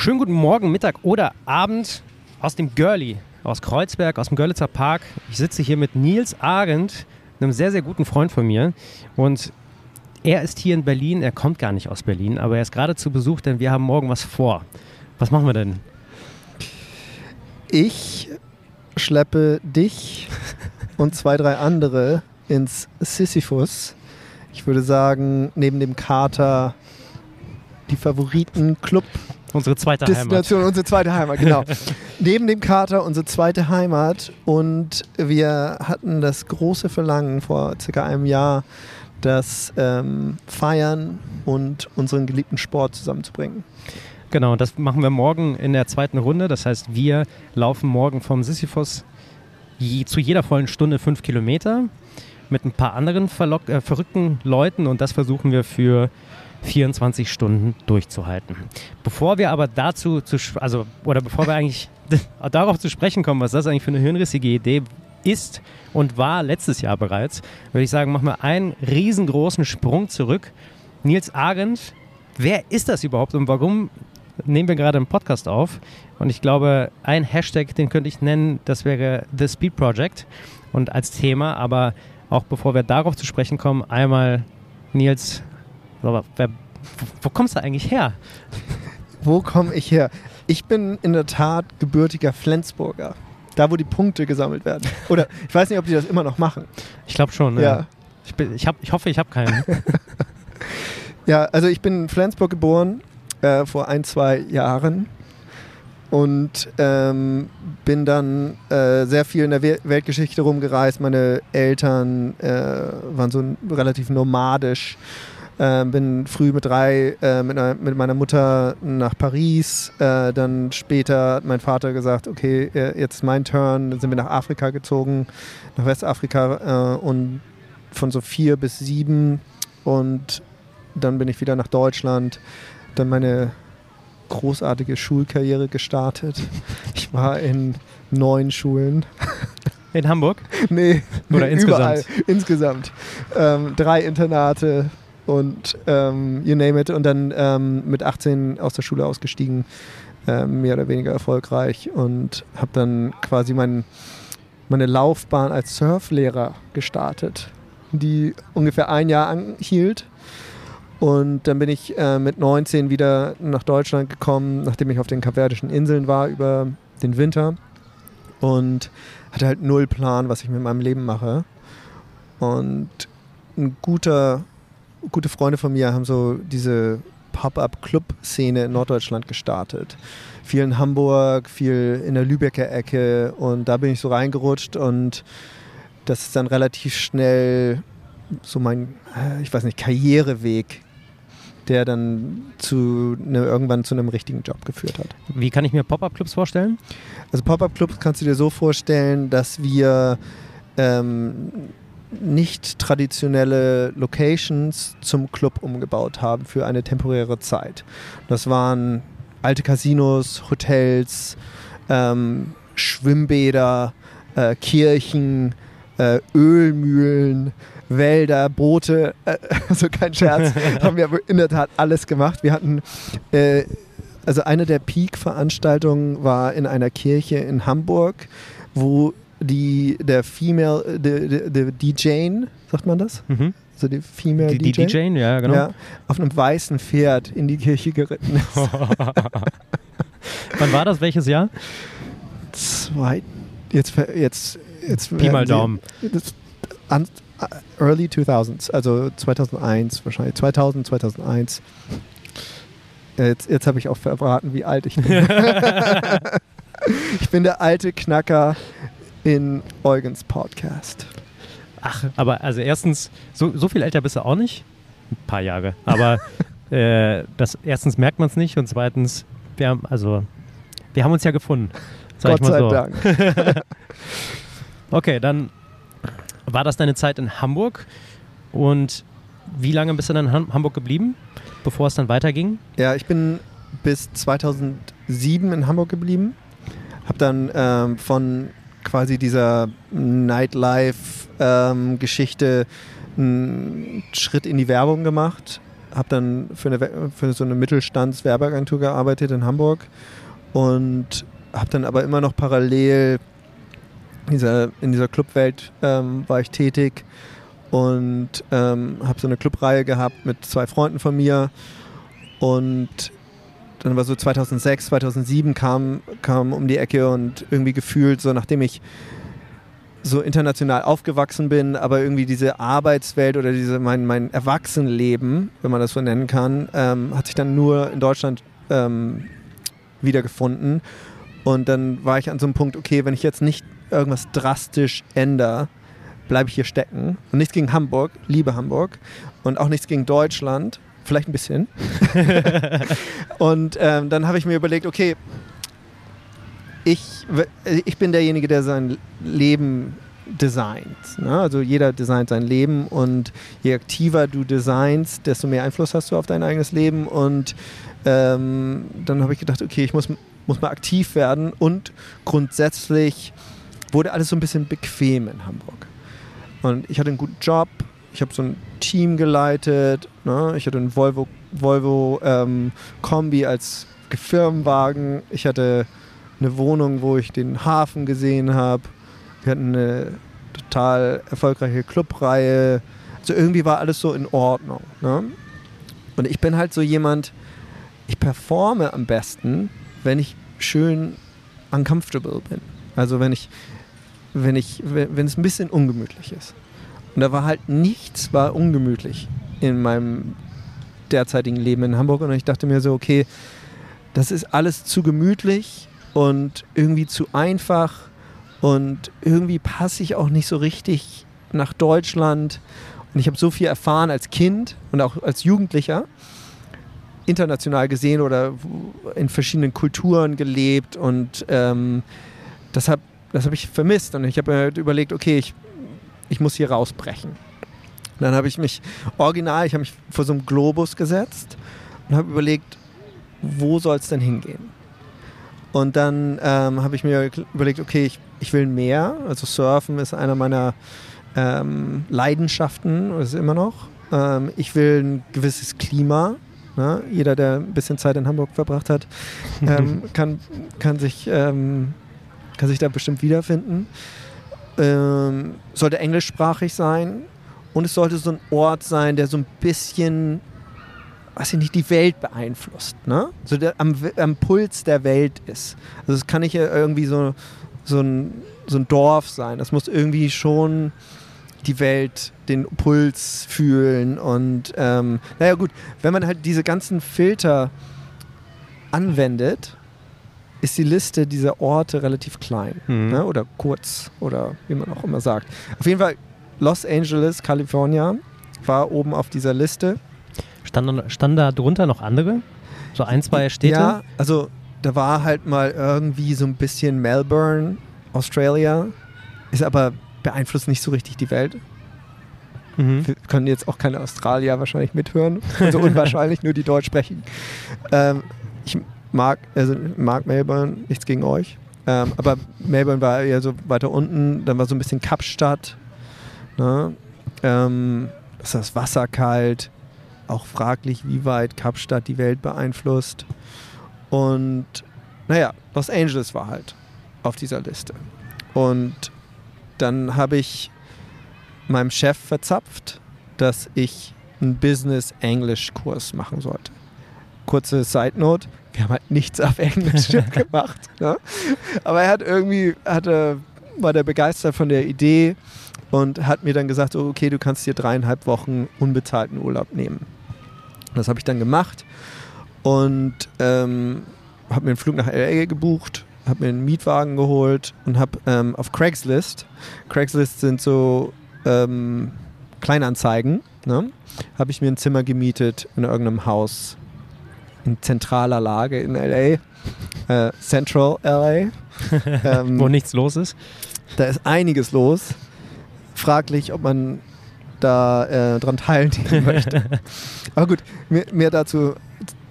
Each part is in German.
Schönen guten Morgen, Mittag oder Abend aus dem Görli, aus Kreuzberg, aus dem Görlitzer Park. Ich sitze hier mit Nils Arendt, einem sehr, sehr guten Freund von mir. Und er ist hier in Berlin, er kommt gar nicht aus Berlin, aber er ist gerade zu Besuch, denn wir haben morgen was vor. Was machen wir denn? Ich schleppe dich und zwei, drei andere ins Sisyphus. Ich würde sagen, neben dem Kater die Favoriten-Club. Unsere zweite Destination, Heimat. unsere zweite Heimat, genau. neben dem Kater unsere zweite Heimat. Und wir hatten das große Verlangen vor circa einem Jahr, das ähm, Feiern und unseren geliebten Sport zusammenzubringen. Genau, das machen wir morgen in der zweiten Runde. Das heißt, wir laufen morgen vom Sisyphus je, zu jeder vollen Stunde fünf Kilometer mit ein paar anderen äh, verrückten Leuten und das versuchen wir für 24 Stunden durchzuhalten. Bevor wir aber dazu, zu, also, oder bevor wir eigentlich darauf zu sprechen kommen, was das eigentlich für eine hirnrissige Idee ist und war letztes Jahr bereits, würde ich sagen, machen wir einen riesengroßen Sprung zurück. Nils Arendt, wer ist das überhaupt und warum nehmen wir gerade einen Podcast auf? Und ich glaube, ein Hashtag, den könnte ich nennen, das wäre The Speed Project und als Thema, aber auch bevor wir darauf zu sprechen kommen, einmal Nils, wer, wo kommst du eigentlich her? Wo komme ich her? Ich bin in der Tat gebürtiger Flensburger. Da, wo die Punkte gesammelt werden. Oder ich weiß nicht, ob die das immer noch machen. Ich glaube schon. Ne? Ja. Ich, bin, ich, hab, ich hoffe, ich habe keinen. ja, also ich bin in Flensburg geboren, äh, vor ein, zwei Jahren. Und ähm, bin dann äh, sehr viel in der We Weltgeschichte rumgereist. Meine Eltern äh, waren so relativ nomadisch. Äh, bin früh mit drei äh, mit, mit, meiner Mutter nach Paris. Äh, dann später hat mein Vater gesagt, okay, äh, jetzt ist mein Turn. Dann sind wir nach Afrika gezogen, nach Westafrika äh, und von so vier bis sieben. Und dann bin ich wieder nach Deutschland. Dann meine großartige Schulkarriere gestartet. Ich war in neun Schulen. In Hamburg? Nee, Oder nee, insgesamt? Überall, insgesamt. Ähm, drei Internate und ähm, you name it. Und dann ähm, mit 18 aus der Schule ausgestiegen, ähm, mehr oder weniger erfolgreich. Und habe dann quasi mein, meine Laufbahn als Surflehrer gestartet, die ungefähr ein Jahr anhielt. Und dann bin ich äh, mit 19 wieder nach Deutschland gekommen, nachdem ich auf den Kapverdischen Inseln war über den Winter. Und hatte halt null Plan, was ich mit meinem Leben mache. Und ein guter, gute Freunde von mir haben so diese Pop-up-Club-Szene in Norddeutschland gestartet. Viel in Hamburg, viel in der Lübecker Ecke. Und da bin ich so reingerutscht und das ist dann relativ schnell so mein, äh, ich weiß nicht, Karriereweg der dann zu ne, irgendwann zu einem richtigen Job geführt hat. Wie kann ich mir Pop-Up-Clubs vorstellen? Also Pop-Up-Clubs kannst du dir so vorstellen, dass wir ähm, nicht traditionelle Locations zum Club umgebaut haben für eine temporäre Zeit. Das waren alte Casinos, Hotels, ähm, Schwimmbäder, äh, Kirchen, äh, Ölmühlen, Wälder, Boote, äh, also kein Scherz, haben wir in der Tat alles gemacht. Wir hatten, äh, also eine der Peak-Veranstaltungen war in einer Kirche in Hamburg, wo die, der Female, der, der DJ, sagt man das? Mhm. Also die Female Die, die DJ, ja, genau. ja, auf einem weißen Pferd in die Kirche geritten ist. Wann war das? Welches Jahr? Zwei, jetzt, jetzt, jetzt Pi mal Daumen. Das, an, early 2000s, also 2001 wahrscheinlich, 2000, 2001. Jetzt, jetzt habe ich auch verraten, wie alt ich bin. ich bin der alte Knacker in Eugens Podcast. Ach, aber also erstens, so, so viel älter bist du auch nicht. Ein paar Jahre. Aber äh, das erstens merkt man es nicht und zweitens, wir haben, also, wir haben uns ja gefunden. Gott sei so. Dank. Okay, dann war das deine Zeit in Hamburg und wie lange bist du dann in Ham- Hamburg geblieben, bevor es dann weiterging? Ja, ich bin bis 2007 in Hamburg geblieben. Habe dann ähm, von quasi dieser Nightlife-Geschichte einen Schritt in die Werbung gemacht. habe dann für, eine, für so eine Mittelstandswerbeagentur gearbeitet in Hamburg und habe dann aber immer noch parallel in dieser, in dieser Clubwelt ähm, war ich tätig und ähm, habe so eine Clubreihe gehabt mit zwei Freunden von mir und dann war so 2006, 2007 kam, kam um die Ecke und irgendwie gefühlt so, nachdem ich so international aufgewachsen bin, aber irgendwie diese Arbeitswelt oder diese mein, mein Erwachsenenleben, wenn man das so nennen kann, ähm, hat sich dann nur in Deutschland ähm, wiedergefunden. Und dann war ich an so einem Punkt, okay, wenn ich jetzt nicht irgendwas drastisch ändere, bleibe ich hier stecken. Und nichts gegen Hamburg, liebe Hamburg. Und auch nichts gegen Deutschland, vielleicht ein bisschen. und ähm, dann habe ich mir überlegt, okay, ich, ich bin derjenige, der sein Leben designt. Ne? Also jeder designt sein Leben und je aktiver du designst, desto mehr Einfluss hast du auf dein eigenes Leben. Und ähm, dann habe ich gedacht, okay, ich muss, muss mal aktiv werden und grundsätzlich wurde alles so ein bisschen bequem in Hamburg. Und ich hatte einen guten Job, ich habe so ein Team geleitet, ne? ich hatte einen Volvo, Volvo ähm, Kombi als Firmenwagen, ich hatte eine Wohnung, wo ich den Hafen gesehen habe. Wir hatten eine total erfolgreiche Clubreihe. Also irgendwie war alles so in Ordnung. Ne? Und ich bin halt so jemand, ich performe am besten, wenn ich schön uncomfortable bin. Also wenn ich, wenn ich, wenn es ein bisschen ungemütlich ist. Und da war halt nichts war ungemütlich in meinem derzeitigen Leben in Hamburg. Und ich dachte mir so, okay, das ist alles zu gemütlich und irgendwie zu einfach und irgendwie passe ich auch nicht so richtig nach Deutschland. Und ich habe so viel erfahren als Kind und auch als Jugendlicher, international gesehen oder in verschiedenen Kulturen gelebt und ähm, das habe das hab ich vermisst und ich habe mir überlegt, okay, ich, ich muss hier rausbrechen. Und dann habe ich mich original, ich habe mich vor so einem Globus gesetzt und habe überlegt, wo soll es denn hingehen? Und dann ähm, habe ich mir überlegt, okay, ich, ich will mehr. Also Surfen ist einer meiner ähm, Leidenschaften, ist immer noch. Ähm, ich will ein gewisses Klima. Ne? Jeder, der ein bisschen Zeit in Hamburg verbracht hat, ähm, kann, kann, sich, ähm, kann sich da bestimmt wiederfinden. Ähm, sollte englischsprachig sein und es sollte so ein Ort sein, der so ein bisschen weiß ich nicht, die Welt beeinflusst. Ne? So der, am, am Puls der Welt ist. Also es kann nicht irgendwie so, so, ein, so ein Dorf sein. Das muss irgendwie schon die Welt, den Puls fühlen. Und ähm, naja gut, wenn man halt diese ganzen Filter anwendet, ist die Liste dieser Orte relativ klein mhm. ne? oder kurz oder wie man auch immer sagt. Auf jeden Fall Los Angeles, Kalifornien war oben auf dieser Liste. Standen, standen da drunter noch andere? So ein, zwei Städte? Ja, also da war halt mal irgendwie so ein bisschen Melbourne, Australia. Ist aber beeinflusst nicht so richtig die Welt. Mhm. Wir können jetzt auch keine Australier wahrscheinlich mithören. Also unwahrscheinlich, nur die Deutsch sprechen. Ähm, ich mag, also mag Melbourne, nichts gegen euch. Ähm, aber Melbourne war eher so weiter unten. Dann war so ein bisschen Kapstadt. Ne? Ähm, ist das Wasser kalt auch fraglich, wie weit Kapstadt die Welt beeinflusst. Und naja, Los Angeles war halt auf dieser Liste. Und dann habe ich meinem Chef verzapft, dass ich einen Business-Englisch-Kurs machen sollte. Kurze Side Note, wir haben halt nichts auf Englisch gemacht. Ne? Aber er hat irgendwie, hatte, war der begeistert von der Idee und hat mir dann gesagt, okay, du kannst dir dreieinhalb Wochen unbezahlten Urlaub nehmen. Das habe ich dann gemacht und ähm, habe mir einen Flug nach LA gebucht, habe mir einen Mietwagen geholt und habe ähm, auf Craigslist, Craigslist sind so ähm, Kleinanzeigen, ne? habe ich mir ein Zimmer gemietet in irgendeinem Haus in zentraler Lage in LA, äh, Central LA. ähm, Wo nichts los ist. Da ist einiges los. Fraglich, ob man da äh, dran teilnehmen möchte. Aber gut, mehr, mehr, dazu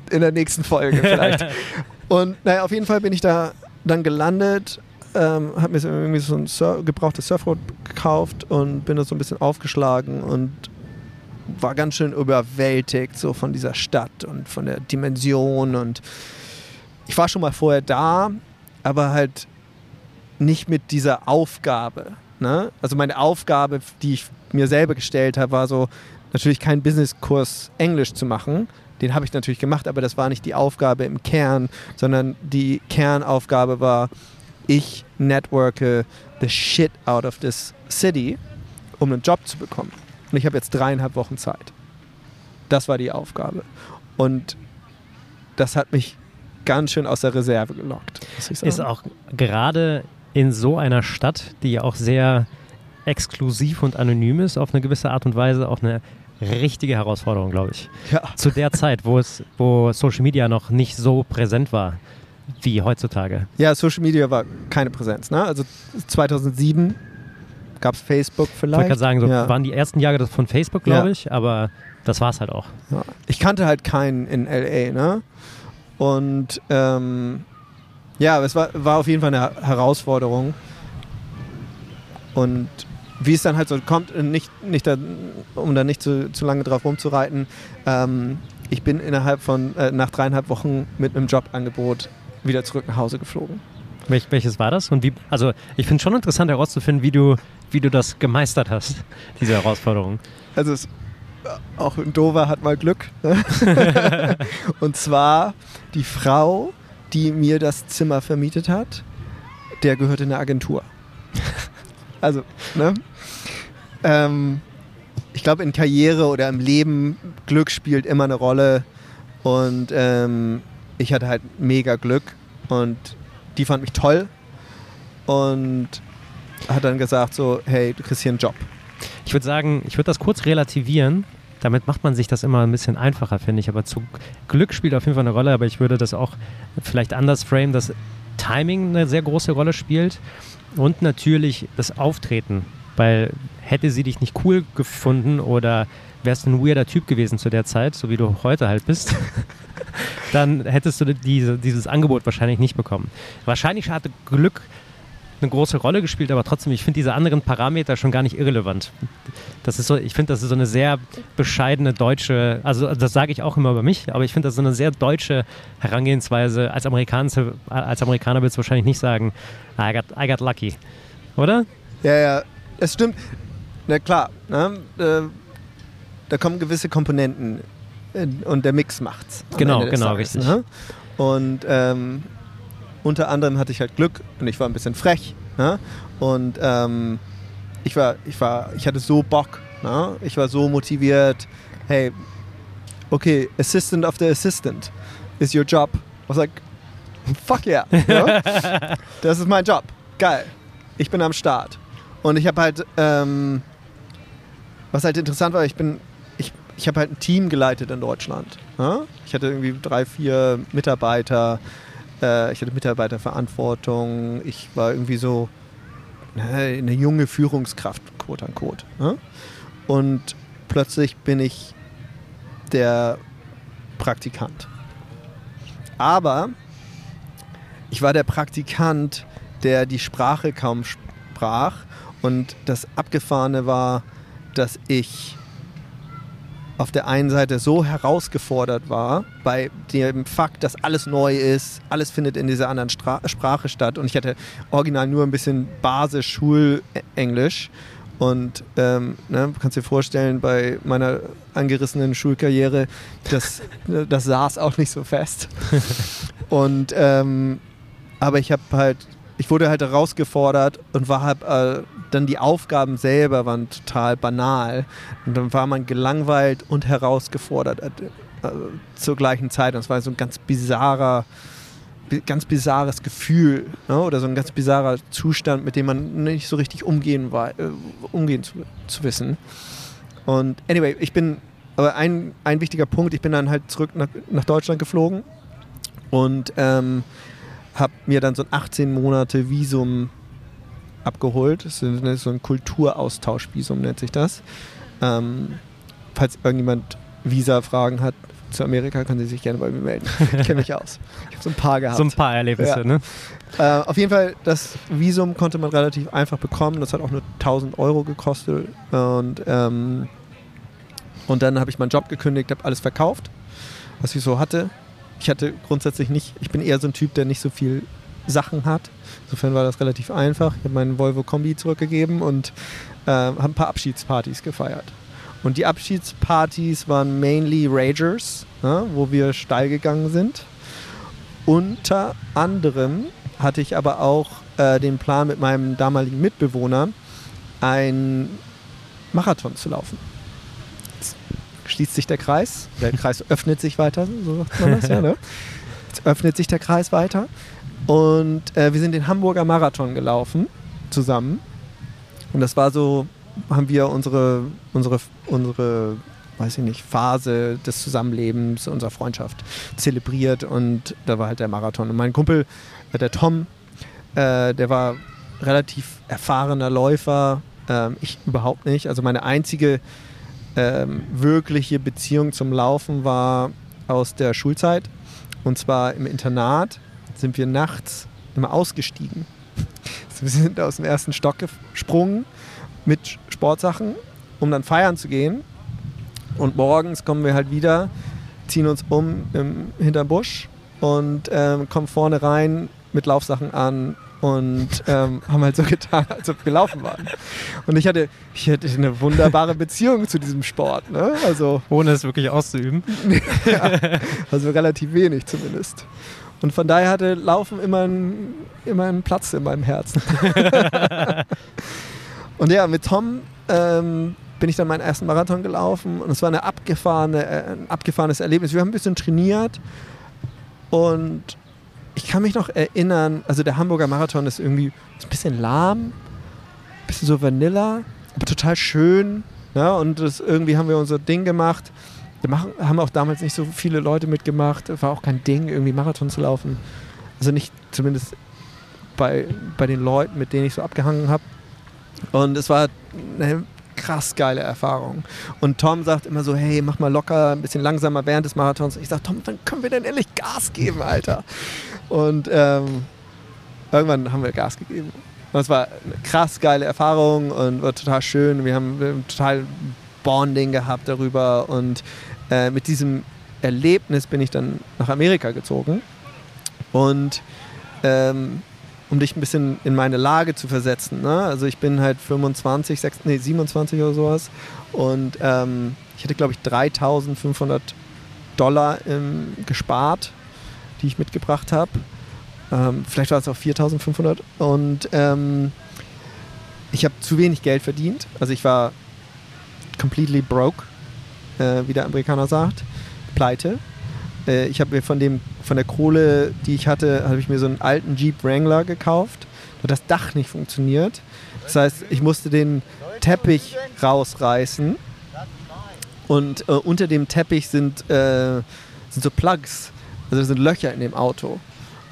in der nächsten Folge vielleicht. Und naja, auf jeden Fall bin ich da dann gelandet, ähm, habe mir irgendwie so ein Sur gebrauchtes Surfboard gekauft und bin da so ein bisschen aufgeschlagen und war ganz schön überwältigt so von dieser Stadt und von der Dimension und ich war schon mal vorher da, aber halt nicht mit dieser Aufgabe. Ne? Also meine Aufgabe, die ich mir selber gestellt habe, war so natürlich keinen Businesskurs Englisch zu machen. Den habe ich natürlich gemacht, aber das war nicht die Aufgabe im Kern, sondern die Kernaufgabe war, ich networke the shit out of this city, um einen Job zu bekommen. Und ich habe jetzt dreieinhalb Wochen Zeit. Das war die Aufgabe. Und das hat mich ganz schön aus der Reserve gelockt. Ist auch gerade in so einer Stadt, die ja auch sehr exklusiv und anonym ist, auf eine gewisse Art und Weise auch eine richtige Herausforderung, glaube ich. Ja. Zu der Zeit, wo es, wo Social Media noch nicht so präsent war wie heutzutage. Ja, Social Media war keine Präsenz. Ne? Also 2007 gab es Facebook vielleicht. Ich wollte gerade sagen, so ja. waren die ersten Jahre von Facebook, glaube Ja. ich, aber das war es halt auch. Ja. Ich kannte halt keinen in LA, ne? Und ähm, ja, es war, war auf jeden Fall eine Herausforderung. Und wie es dann halt so kommt, nicht, nicht da, um da nicht zu, zu lange drauf rumzureiten, ähm, ich bin innerhalb von, äh, nach dreieinhalb Wochen mit einem Jobangebot wieder zurück nach Hause geflogen. Welch, welches war das? Und wie, also ich finde es schon interessant herauszufinden, wie du, wie du das gemeistert hast, diese Herausforderung. Also es, auch ein Dover hat mal Glück. Ne? Und zwar die Frau, die mir das Zimmer vermietet hat, der gehört in eine Agentur. Also, ne? Ähm, ich glaube, in Karriere oder im Leben, Glück spielt immer eine Rolle. Und ähm, ich hatte halt mega Glück. Und die fand mich toll. Und hat dann gesagt so, hey, du kriegst hier einen Job. Ich würde sagen, ich würde das kurz relativieren. Damit macht man sich das immer ein bisschen einfacher, finde ich. Aber zu Glück spielt auf jeden Fall eine Rolle, aber ich würde das auch vielleicht anders framen, dass Timing eine sehr große Rolle spielt und natürlich das Auftreten. Weil hätte sie dich nicht cool gefunden oder wärst du ein weirder Typ gewesen zu der Zeit, so wie du heute halt bist, dann hättest du diese, dieses Angebot wahrscheinlich nicht bekommen. Wahrscheinlich hatte Glück eine große Rolle gespielt, aber trotzdem, ich finde diese anderen Parameter schon gar nicht irrelevant. Das ist so, ich finde, das ist so eine sehr bescheidene deutsche, also das sage ich auch immer über mich, aber ich finde das so eine sehr deutsche Herangehensweise. Als Amerikaner, als Amerikaner willst du wahrscheinlich nicht sagen, I got, I got lucky. Oder? Ja, ja, es stimmt. Na klar, ne? Da kommen gewisse Komponenten äh, und der Mix macht's. Genau, genau, Tages, richtig. Ne? Und ähm, unter anderem hatte ich halt Glück und ich war ein bisschen frech. Ne? Und ähm, ich war, ich war, ich hatte so Bock. Ne? Ich war so motiviert. Hey, okay, Assistant of the Assistant is your job. I was like, fuck yeah. ne? Das ist mein Job. Geil. Ich bin am Start. Und ich habe halt, ähm, was halt interessant war, ich bin, ich, habe halt ein Team geleitet in Deutschland. Ja? Ich hatte irgendwie drei, vier Mitarbeiter. Äh, ich hatte Mitarbeiterverantwortung. Ich war irgendwie so ne, eine junge Führungskraft, quote unquote. Ja? Und plötzlich bin ich der Praktikant. Aber ich war der Praktikant, der die Sprache kaum sprach. Und das Abgefahrene war, dass ich auf der einen Seite so herausgefordert war, bei dem Fakt, dass alles neu ist, alles findet in dieser anderen Stra Sprache statt. Und ich hatte original nur ein bisschen Basis-Schulenglisch. Und ähm, ne, kannst dir vorstellen, bei meiner angerissenen Schulkarriere, das, das saß auch nicht so fest. Und ähm, aber ich habe halt, ich wurde halt herausgefordert und war halt, äh, dann die Aufgaben selber waren total banal. Und dann war man gelangweilt und herausgefordert äh, äh, zur gleichen Zeit. Und es war so ein ganz bizarrer, bi- ganz bizarres Gefühl ne? oder so ein ganz bizarrer Zustand, mit dem man nicht so richtig umgehen, war, äh, umgehen zu, zu wissen. Und anyway, ich bin, aber ein, ein wichtiger Punkt, ich bin dann halt zurück nach, nach Deutschland geflogen und ähm, habe mir dann so ein 18 Monate Visum abgeholt. Das ist so ein Kulturaustauschvisum nennt sich das. Ähm, falls irgendjemand Visa-Fragen hat zu Amerika, können Sie sich gerne bei mir melden. Ich kenne mich aus. Ich habe so ein paar gehabt. So ein paar Erlebnisse, Ja. ne? Äh, auf jeden Fall, das Visum konnte man relativ einfach bekommen. Das hat auch nur 1000 Euro gekostet. Und ähm, Und dann habe ich meinen Job gekündigt, habe alles verkauft, was ich so hatte. Ich hatte grundsätzlich nicht, ich bin eher so ein Typ, der nicht so viel Sachen hat. Insofern war das relativ einfach. Ich habe meinen Volvo Kombi zurückgegeben und äh, habe ein paar Abschiedspartys gefeiert. Und die Abschiedspartys waren mainly Ragers, ne, wo wir steil gegangen sind. Unter anderem hatte ich aber auch äh, den Plan mit meinem damaligen Mitbewohner, ein Marathon zu laufen. Jetzt schließt sich der Kreis, der Kreis öffnet sich weiter, so sagt man das ja, ne? Jetzt öffnet sich der Kreis weiter und äh, wir sind den Hamburger Marathon gelaufen zusammen. Und das war so, haben wir unsere, unsere, unsere, weiß ich nicht, Phase des Zusammenlebens, unserer Freundschaft zelebriert und da war halt der Marathon. Und mein Kumpel, äh, der Tom, äh, der war relativ erfahrener Läufer, ähm, ich überhaupt nicht. Also meine einzige ähm, wirkliche Beziehung zum Laufen war aus der Schulzeit und zwar im Internat sind wir nachts immer ausgestiegen. Also wir sind aus dem ersten Stock gesprungen mit Sportsachen, um dann feiern zu gehen. Und morgens kommen wir halt wieder, ziehen uns um im, hinterm Busch und ähm, kommen vorne rein mit Laufsachen an und ähm, haben halt so getan, als ob wir laufen waren. Und ich hatte, ich hatte eine wunderbare Beziehung zu diesem Sport. Ne? Also, Ohne es wirklich auszuüben. ja, also relativ wenig zumindest. Und von daher hatte Laufen immer einen, immer einen Platz in meinem Herzen. und ja, mit Tom ähm, bin ich dann meinen ersten Marathon gelaufen und es war eine abgefahrene, äh, ein abgefahrenes Erlebnis. Wir haben ein bisschen trainiert und ich kann mich noch erinnern, also der Hamburger Marathon ist irgendwie ein bisschen lahm, ein bisschen so Vanilla, aber total schön. Ne? Und das, irgendwie haben wir unser Ding gemacht. Wir machen, haben auch damals nicht so viele Leute mitgemacht. War auch kein Ding, irgendwie Marathon zu laufen. Also nicht zumindest bei, bei den Leuten, mit denen ich so abgehangen habe. Und es war eine krass geile Erfahrung. Und Tom sagt immer so, hey, mach mal locker, ein bisschen langsamer während des Marathons. Ich sage, Tom, wann können wir denn endlich Gas geben, Alter? Und ähm, irgendwann haben wir Gas gegeben. Und es war eine krass geile Erfahrung und war total schön. Wir haben, wir total Bonding gehabt darüber. Und äh, mit diesem Erlebnis bin ich dann nach Amerika gezogen. Und ähm, um dich ein bisschen in meine Lage zu versetzen. Ne? Also ich bin halt 25, 6, nee, 27 oder sowas. Und ähm, ich hatte, glaube ich, 3500 Dollar ähm, gespart, die ich mitgebracht habe. Ähm, vielleicht war es auch 4500. Und ähm, ich habe zu wenig Geld verdient. Also ich war completely broke, äh, wie der Amerikaner sagt. Pleite. Äh, ich habe mir von dem von der Kohle, die ich hatte, habe ich mir so einen alten Jeep Wrangler gekauft. Da hat das Dach nicht funktioniert. Das heißt, ich musste den Teppich rausreißen. Und äh, unter dem Teppich sind, äh, sind so Plugs, also sind Löcher in dem Auto.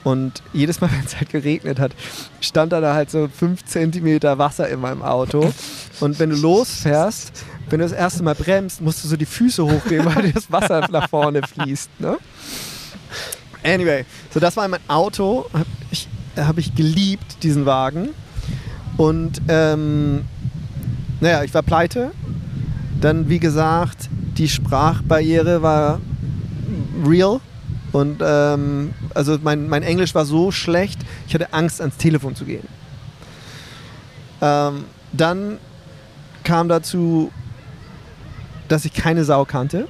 Und jedes Mal, wenn es halt geregnet hat, stand da halt so 5 cm Wasser in meinem Auto. Und wenn du losfährst, wenn du das erste Mal bremst, musst du so die Füße hochgehen, weil das Wasser nach vorne fließt. Ne? Anyway, so das war mein Auto. Hab ich, habe ich geliebt, diesen Wagen. Und ähm, naja, ich war pleite. Dann, wie gesagt, die Sprachbarriere war real. Und ähm, also mein, mein Englisch war so schlecht, ich hatte Angst, ans Telefon zu gehen. Ähm, dann kam dazu, dass ich keine Sau kannte.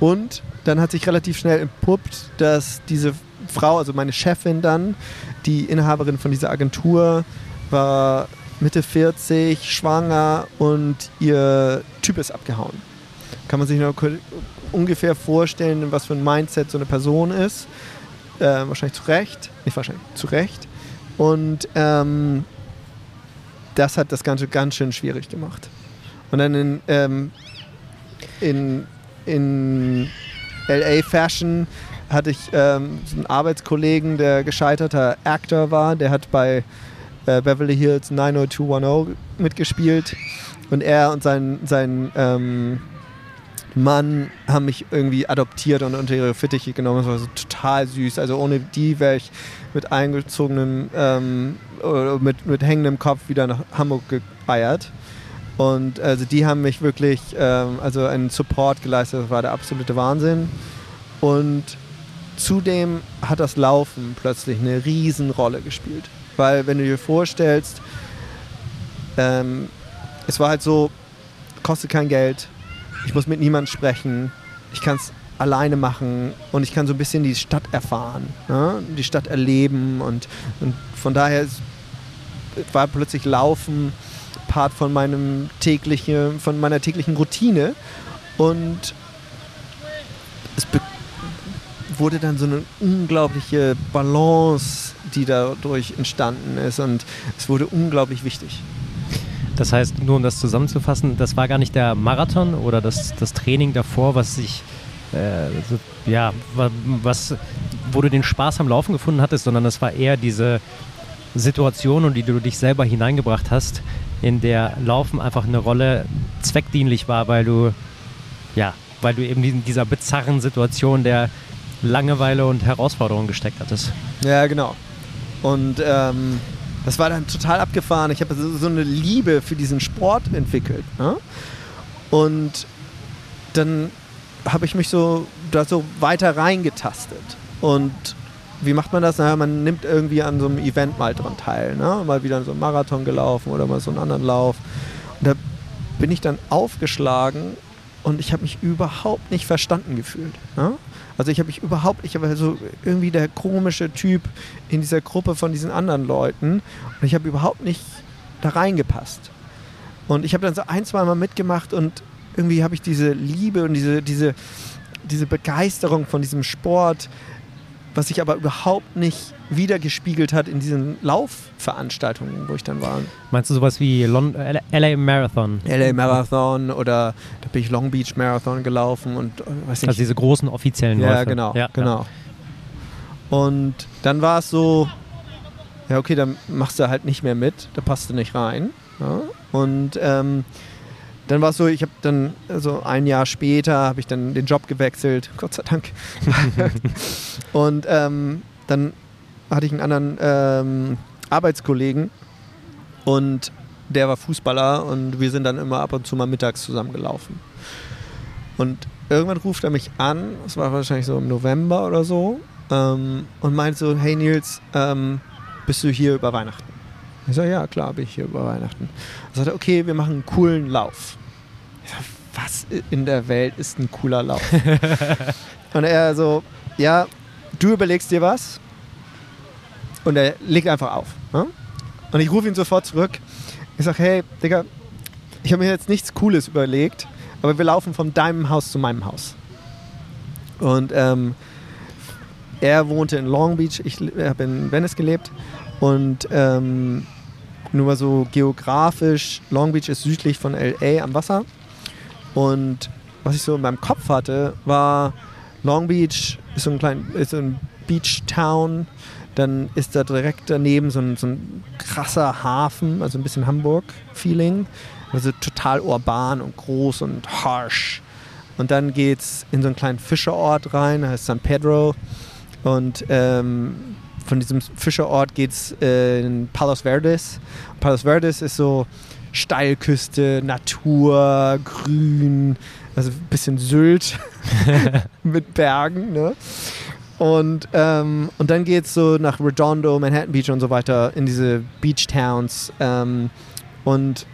Und dann hat sich relativ schnell entpuppt, dass diese Frau, also meine Chefin dann, die Inhaberin von dieser Agentur, war Mitte 40, schwanger und ihr Typ ist abgehauen. Kann man sich noch ungefähr vorstellen, was für ein Mindset so eine Person ist. Äh, wahrscheinlich zu Recht, nicht wahrscheinlich, zu Recht. Und ähm, das hat das Ganze ganz schön schwierig gemacht. Und dann in, ähm, in, in LA Fashion hatte ich ähm, einen Arbeitskollegen, der gescheiterter Actor war. Der hat bei äh, Beverly Hills 90210 mitgespielt. Und er und sein, sein ähm, Mann haben mich irgendwie adoptiert und unter ihre Fittiche genommen. Das war so total süß. Also ohne die wäre ich mit eingezogenem, ähm, mit, mit hängendem Kopf wieder nach Hamburg geeiert. Und also die haben mich wirklich, ähm, also einen Support geleistet, das war der absolute Wahnsinn. Und zudem hat das Laufen plötzlich eine Riesenrolle gespielt. Weil wenn du dir vorstellst, ähm, es war halt so, kostet kein Geld, ich muss mit niemandem sprechen, ich kann es alleine machen und ich kann so ein bisschen die Stadt erfahren, ne? die Stadt erleben und, und von daher war plötzlich Laufen Part von meinem täglichen, von meiner täglichen Routine und es wurde dann so eine unglaubliche Balance, die dadurch entstanden ist und es wurde unglaublich wichtig. Das heißt, nur um das zusammenzufassen, das war gar nicht der Marathon oder das, das Training davor, was sich, äh, so, ja, was, wo du den Spaß am Laufen gefunden hattest, sondern das war eher diese Situation und die du dich selber hineingebracht hast, in der Laufen einfach eine Rolle zweckdienlich war, weil du, ja, weil du eben in dieser bizarren Situation der Langeweile und Herausforderung gesteckt hattest. Ja, genau. Und ähm, das war dann total abgefahren. Ich habe so, eine Liebe für diesen Sport entwickelt. Ne? Und dann habe ich mich so da so weiter reingetastet. Und wie macht man das? Naja, man nimmt irgendwie an so einem Event mal dran teil. Ne? Mal wieder so einen Marathon gelaufen oder mal so einen anderen Lauf. Und da bin ich dann aufgeschlagen und ich habe mich überhaupt nicht verstanden gefühlt. Ne? Also ich habe mich überhaupt, ich habe so irgendwie der komische Typ in dieser Gruppe von diesen anderen Leuten und ich habe überhaupt nicht da reingepasst. Und ich habe dann so ein, zwei Mal mitgemacht und irgendwie habe ich diese Liebe und diese, diese, diese Begeisterung von diesem Sport was sich aber überhaupt nicht wiedergespiegelt hat in diesen Laufveranstaltungen, wo ich dann war. Meinst du sowas wie Lon LA Marathon? LA Marathon oder da bin ich Long Beach Marathon gelaufen und äh, weiß nicht. Also diese großen offiziellen Läufe. Ja, genau, ja, genau. Ja. Und dann war es so, ja okay, dann machst du halt nicht mehr mit, da passt du nicht rein. Ja? Und ähm, dann war es so, ich habe dann, also ein Jahr später, habe ich dann den Job gewechselt, Gott sei Dank. und ähm, dann hatte ich einen anderen ähm, Arbeitskollegen und der war Fußballer und wir sind dann immer ab und zu mal mittags zusammengelaufen. Und irgendwann ruft er mich an, das war wahrscheinlich so im November oder so, ähm, und meint so, hey Nils, ähm, bist du hier über Weihnachten? Ich sage, ja, klar, bin ich hier über Weihnachten. Er sagte, okay, wir machen einen coolen Lauf. Ich sag, was in der Welt ist ein cooler Lauf? und er so, ja, du überlegst dir was und er legt einfach auf. Ne? Und ich rufe ihn sofort zurück. Ich sage, hey, Digga, ich habe mir jetzt nichts Cooles überlegt, aber wir laufen von deinem Haus zu meinem Haus. Und ähm, er wohnte in Long Beach, ich habe in Venice gelebt und ähm, nur mal so geografisch, Long Beach ist südlich von LA am Wasser. Und was ich so in meinem Kopf hatte, war Long Beach ist so ein klein, ist so ein Beach Town. Dann ist da direkt daneben so ein, so ein krasser Hafen, also ein bisschen Hamburg-Feeling. Also total urban und groß und harsh. Und dann geht es in so einen kleinen Fischerort rein, heißt San Pedro. Und ähm, von diesem Fischerort geht es äh, in Palos Verdes. Palos Verdes ist so Steilküste, Natur, Grün, also ein bisschen Sylt mit Bergen. Ne? Und, ähm, und dann geht es so nach Redondo, Manhattan Beach und so weiter in diese Beach Towns. Ähm, und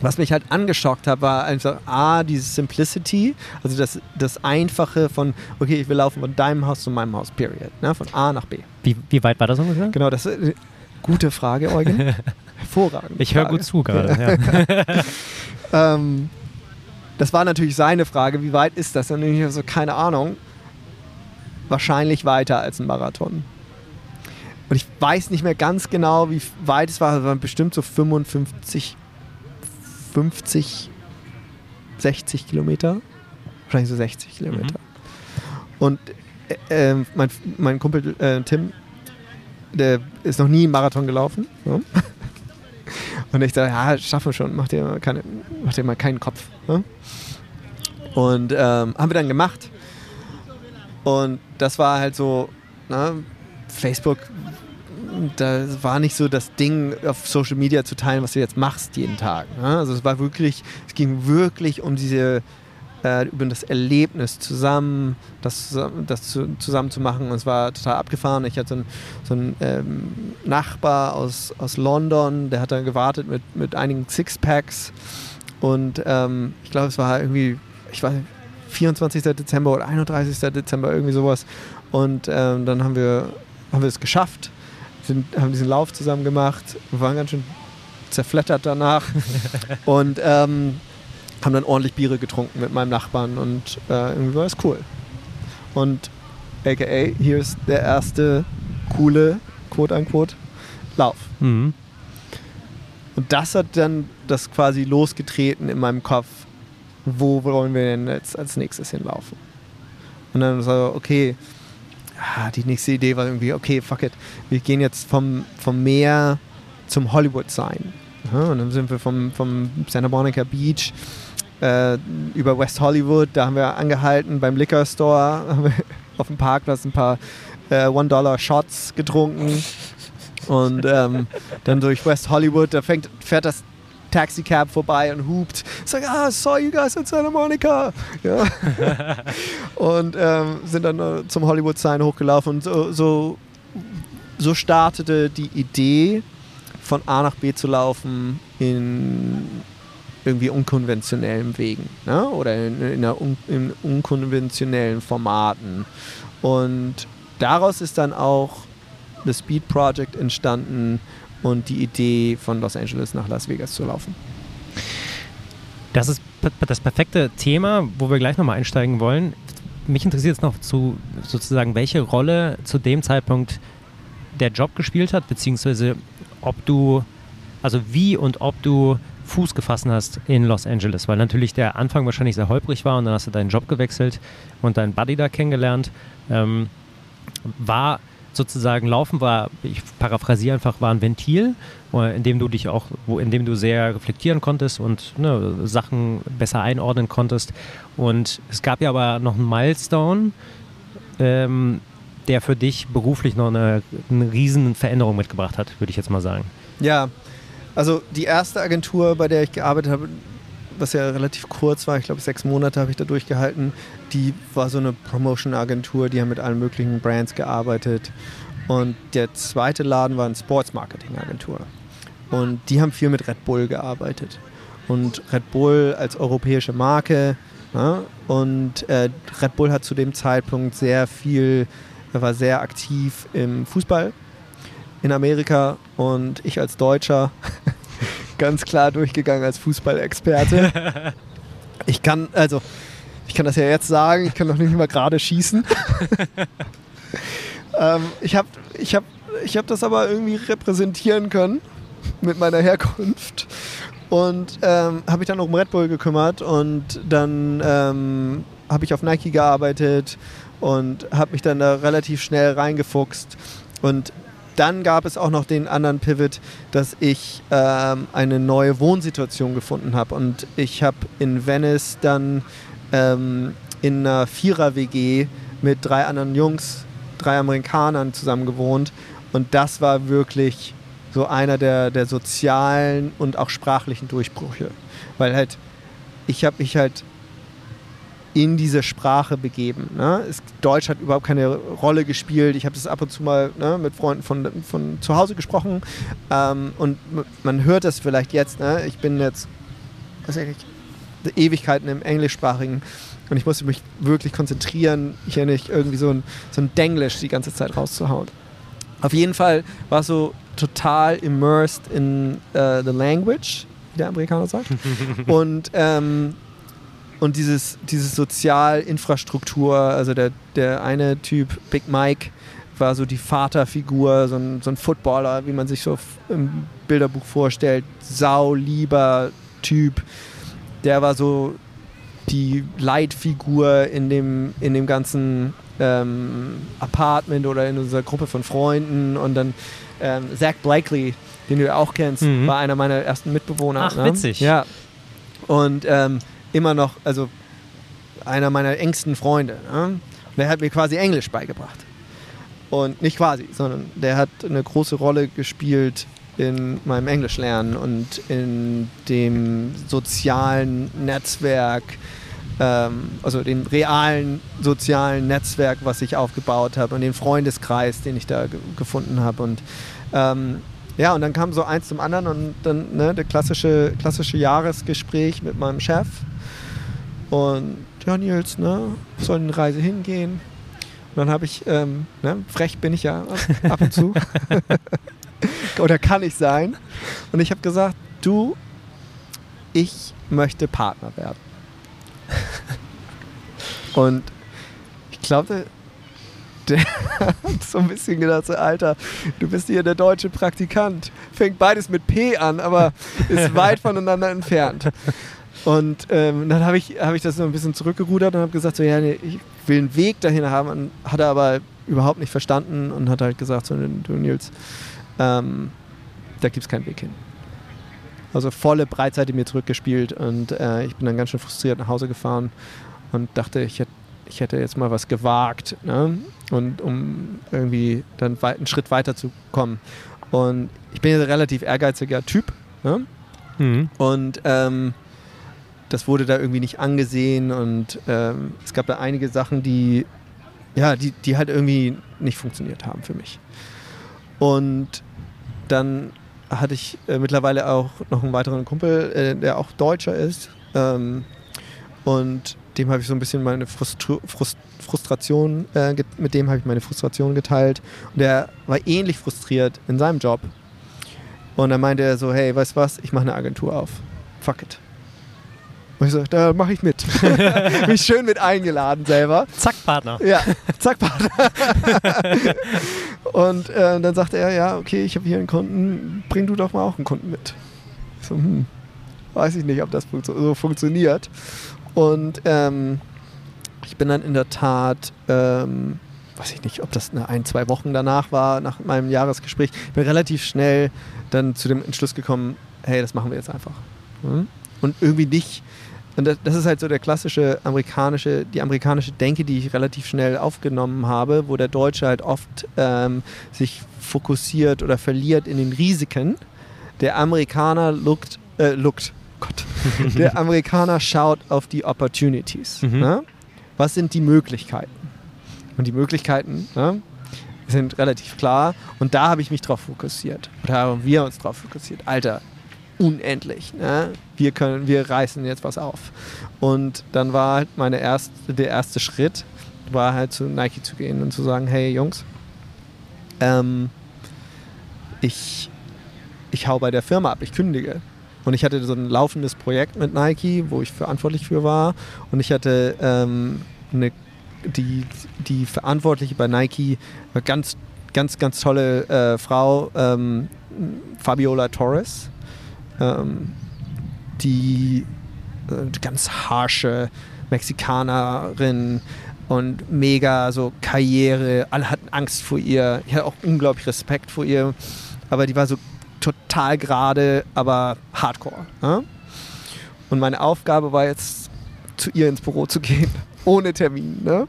was mich halt angeschockt hat, war einfach A, diese Simplicity, also das, das Einfache von, okay, ich will laufen von deinem Haus zu meinem Haus, period. Ne? Von A nach B. Wie, wie weit war das ungefähr? Genau, das ist eine gute Frage, Eugen. Hervorragend. Ich höre gut zu gerade. Ja. ähm, das war natürlich seine Frage, wie weit ist das? Und ich habe so, keine Ahnung. Wahrscheinlich weiter als ein Marathon. Und ich weiß nicht mehr ganz genau, wie weit es war. Es waren bestimmt so 55 50, 60 Kilometer. Wahrscheinlich so 60 Kilometer. Mhm. Und äh, äh, mein, mein Kumpel äh, Tim, der ist noch nie einen Marathon gelaufen. So. Und ich dachte, ja, schaffen wir schon, mach dir, keine, mach dir mal keinen Kopf. Ne? Und ähm, haben wir dann gemacht. Und das war halt so, na, Facebook da war nicht so das Ding auf Social Media zu teilen, was du jetzt machst jeden Tag. Ne? Also es war wirklich, es ging wirklich um diese äh, über das Erlebnis zusammen, das, das zu, zusammen zu machen. Und es war total abgefahren. Ich hatte so einen, so einen ähm, Nachbar aus, aus London, der hat dann gewartet mit, mit einigen Sixpacks. Und ähm, ich glaube, es war irgendwie, ich weiß 24. Dezember oder 31. Dezember, irgendwie sowas. Und ähm, dann haben wir, haben wir es geschafft, sind, haben diesen Lauf zusammen gemacht, waren ganz schön zerflettert danach. und ähm, haben dann ordentlich Biere getrunken mit meinem Nachbarn und äh, irgendwie war es cool. Und aka, hier ist der erste coole, quote unquote, Lauf. Mhm. Und das hat dann das quasi losgetreten in meinem Kopf, wo wollen wir denn jetzt als nächstes hinlaufen? Und dann so, okay, ah, die nächste Idee war irgendwie, okay, fuck it, wir gehen jetzt vom, vom Meer zum Hollywood Sign. und dann sind wir vom, vom Santa Monica Beach äh, über West Hollywood. Da haben wir angehalten beim Liquor Store, haben wir auf dem Parkplatz ein paar äh, One-Dollar-Shots getrunken. Und ähm, dann durch West Hollywood, da fängt, fährt das Taxicab vorbei und hupt. Sag, ah, saw you guys in Santa Monica. Ja. und ähm, sind dann äh, zum Hollywood Sign hochgelaufen. Und so, so, so startete die Idee, von A nach B zu laufen in irgendwie unkonventionellen Wegen ne? oder in, in, un, in unkonventionellen Formaten. Und daraus ist dann auch das Speed Project entstanden und die Idee von Los Angeles nach Las Vegas zu laufen. Das ist das perfekte Thema, wo wir gleich nochmal einsteigen wollen. Mich interessiert jetzt noch zu sozusagen, welche Rolle zu dem Zeitpunkt der Job gespielt hat, beziehungsweise ob du, also wie und ob du Fuß gefasst hast in Los Angeles, weil natürlich der Anfang wahrscheinlich sehr holprig war und dann hast du deinen Job gewechselt und deinen Buddy da kennengelernt. Ähm, war sozusagen Laufen war, ich paraphrasiere einfach, war ein Ventil, äh, in dem du dich auch, wo, in dem du sehr reflektieren konntest und ne, Sachen besser einordnen konntest. Und es gab ja aber noch einen Milestone, ähm, der für dich beruflich noch eine, eine riesen Veränderung mitgebracht hat, würde ich jetzt mal sagen. Ja, also die erste Agentur, bei der ich gearbeitet habe, was ja relativ kurz war, ich glaube sechs Monate habe ich da durchgehalten, die war so eine Promotion-Agentur, die haben mit allen möglichen Brands gearbeitet. Und der zweite Laden war eine Sports-Marketing-Agentur. Und die haben viel mit Red Bull gearbeitet. Und Red Bull als europäische Marke. Ja, und äh, Red Bull hat zu dem Zeitpunkt sehr viel, war sehr aktiv im Fußball in Amerika und ich als Deutscher ganz klar durchgegangen als Fußballexperte. Ich kann, also, ich kann das ja jetzt sagen, ich kann noch nicht mal gerade schießen. ähm, ich habe ich hab, ich hab das aber irgendwie repräsentieren können mit meiner Herkunft. Und ähm, habe ich dann um Red Bull gekümmert und dann ähm, habe ich auf Nike gearbeitet und habe mich dann da relativ schnell reingefuchst. Und dann gab es auch noch den anderen Pivot, dass ich ähm, eine neue Wohnsituation gefunden habe. Und ich habe in Venice dann ähm, in einer Vierer-WG mit drei anderen Jungs, drei Amerikanern zusammen gewohnt. Und das war wirklich so einer der, der sozialen und auch sprachlichen Durchbrüche. Weil halt, ich habe mich halt in diese Sprache begeben. Ne? Es, Deutsch hat überhaupt keine Rolle gespielt. Ich habe das ab und zu mal ne, mit Freunden von, von zu Hause gesprochen ähm, und man hört das vielleicht jetzt. Ne? Ich bin jetzt was Ewigkeiten im Englischsprachigen und ich musste mich wirklich konzentrieren, hier nicht irgendwie so ein, so ein Denglisch die ganze Zeit rauszuhauen. Auf jeden Fall war es so total immersed in uh, the language, wie der Amerikaner sagt. und ähm, und dieses, dieses Sozialinfrastruktur, also der, der eine Typ, Big Mike, war so die Vaterfigur, so ein, so ein Footballer, wie man sich so im Bilderbuch vorstellt, saulieber Typ. Der war so die Leitfigur in dem, in dem ganzen ähm, Apartment oder in unserer Gruppe von Freunden. Und dann ähm, Zach Blakely, den du auch kennst, mhm. war einer meiner ersten Mitbewohner. Ach, ne? witzig. Ja. Und ähm, immer noch, also einer meiner engsten Freunde. Ne? Der hat mir quasi Englisch beigebracht. Und nicht quasi, sondern der hat eine große Rolle gespielt in meinem Englischlernen und in dem sozialen Netzwerk, ähm, also dem realen sozialen Netzwerk, was ich aufgebaut habe und den Freundeskreis, den ich da gefunden habe. Und ähm, ja, und dann kam so eins zum anderen und dann ne, der klassische, klassische Jahresgespräch mit meinem Chef. Und ja, Nils, ne, soll eine Reise hingehen? Und dann habe ich, ähm, ne, frech bin ich ja ab und zu. Oder kann ich sein? Und ich habe gesagt, du, ich möchte Partner werden. Und ich glaube, der hat so ein bisschen gedacht, so, Alter, du bist hier der deutsche Praktikant. Fängt beides mit P an, aber ist weit voneinander entfernt. Und ähm, dann habe ich, hab ich das so ein bisschen zurückgerudert und habe gesagt, so, ja, nee, ich will einen Weg dahin haben. Und hat er aber überhaupt nicht verstanden und hat halt gesagt, so, du Nils, ähm, da gibt es keinen Weg hin. Also volle Breitseite mir zurückgespielt und äh, ich bin dann ganz schön frustriert nach Hause gefahren und dachte, ich hätte, ich hätte jetzt mal was gewagt, ne? und um irgendwie dann einen Schritt weiter zu kommen. Und ich bin ja ein relativ ehrgeiziger Typ. Ne? Mhm. Und ähm, das wurde da irgendwie nicht angesehen und ähm, es gab da einige Sachen, die ja, die, die halt irgendwie nicht funktioniert haben für mich. Und dann hatte ich äh, mittlerweile auch noch einen weiteren Kumpel, äh, der auch Deutscher ist. Ähm, und dem habe ich so ein bisschen meine Frustru Frust Frustration, äh, mit dem habe ich meine Frustration geteilt. Und der war ähnlich frustriert in seinem Job. Und dann meinte er so, hey, weißt du was, ich mache eine Agentur auf. Fuck it. Und ich so, da mache ich mit. Mich schön mit eingeladen selber. Zack, Partner. Ja, zack, Partner. und äh, dann sagte er, ja, okay, ich habe hier einen Kunden, bring du doch mal auch einen Kunden mit. Ich so, hm, weiß ich nicht, ob das so funktioniert. Und ähm, ich bin dann in der Tat, ähm, weiß ich nicht, ob das eine ein, zwei Wochen danach war, nach meinem Jahresgespräch, bin relativ schnell dann zu dem Entschluss gekommen, hey, das machen wir jetzt einfach. Hm? Und irgendwie nicht und das, das, ist halt so der klassische amerikanische, die amerikanische Denke, die ich relativ schnell aufgenommen habe, wo der Deutsche halt oft ähm, sich fokussiert oder verliert in den Risiken. Der Amerikaner lookt, äh, lookt, Gott, der Amerikaner schaut auf die Opportunities. Mhm. Ne? Was sind die Möglichkeiten? Und die Möglichkeiten ne, sind relativ klar. Und da habe ich mich drauf fokussiert. Oder haben wir uns drauf fokussiert. Alter, unendlich. Ne? Wir können, wir reißen jetzt was auf. Und dann war halt meine erste, der erste Schritt, war halt zu Nike zu gehen und zu sagen, hey Jungs, ähm, ich, ich hau bei der Firma ab, ich kündige. Und ich hatte so ein laufendes Projekt mit Nike, wo ich verantwortlich für war. Und ich hatte ähm, eine, die, die Verantwortliche bei Nike, eine ganz, ganz, ganz tolle äh, Frau, ähm, Fabiola Torres ähm, die äh, ganz harsche Mexikanerin und mega so Karriere. Alle hatten Angst vor ihr. Ich hatte auch unglaublich Respekt vor ihr. Aber die war so total gerade, aber hardcore. Ne? Und meine Aufgabe war jetzt, zu ihr ins Büro zu gehen, ohne Termin. Ne?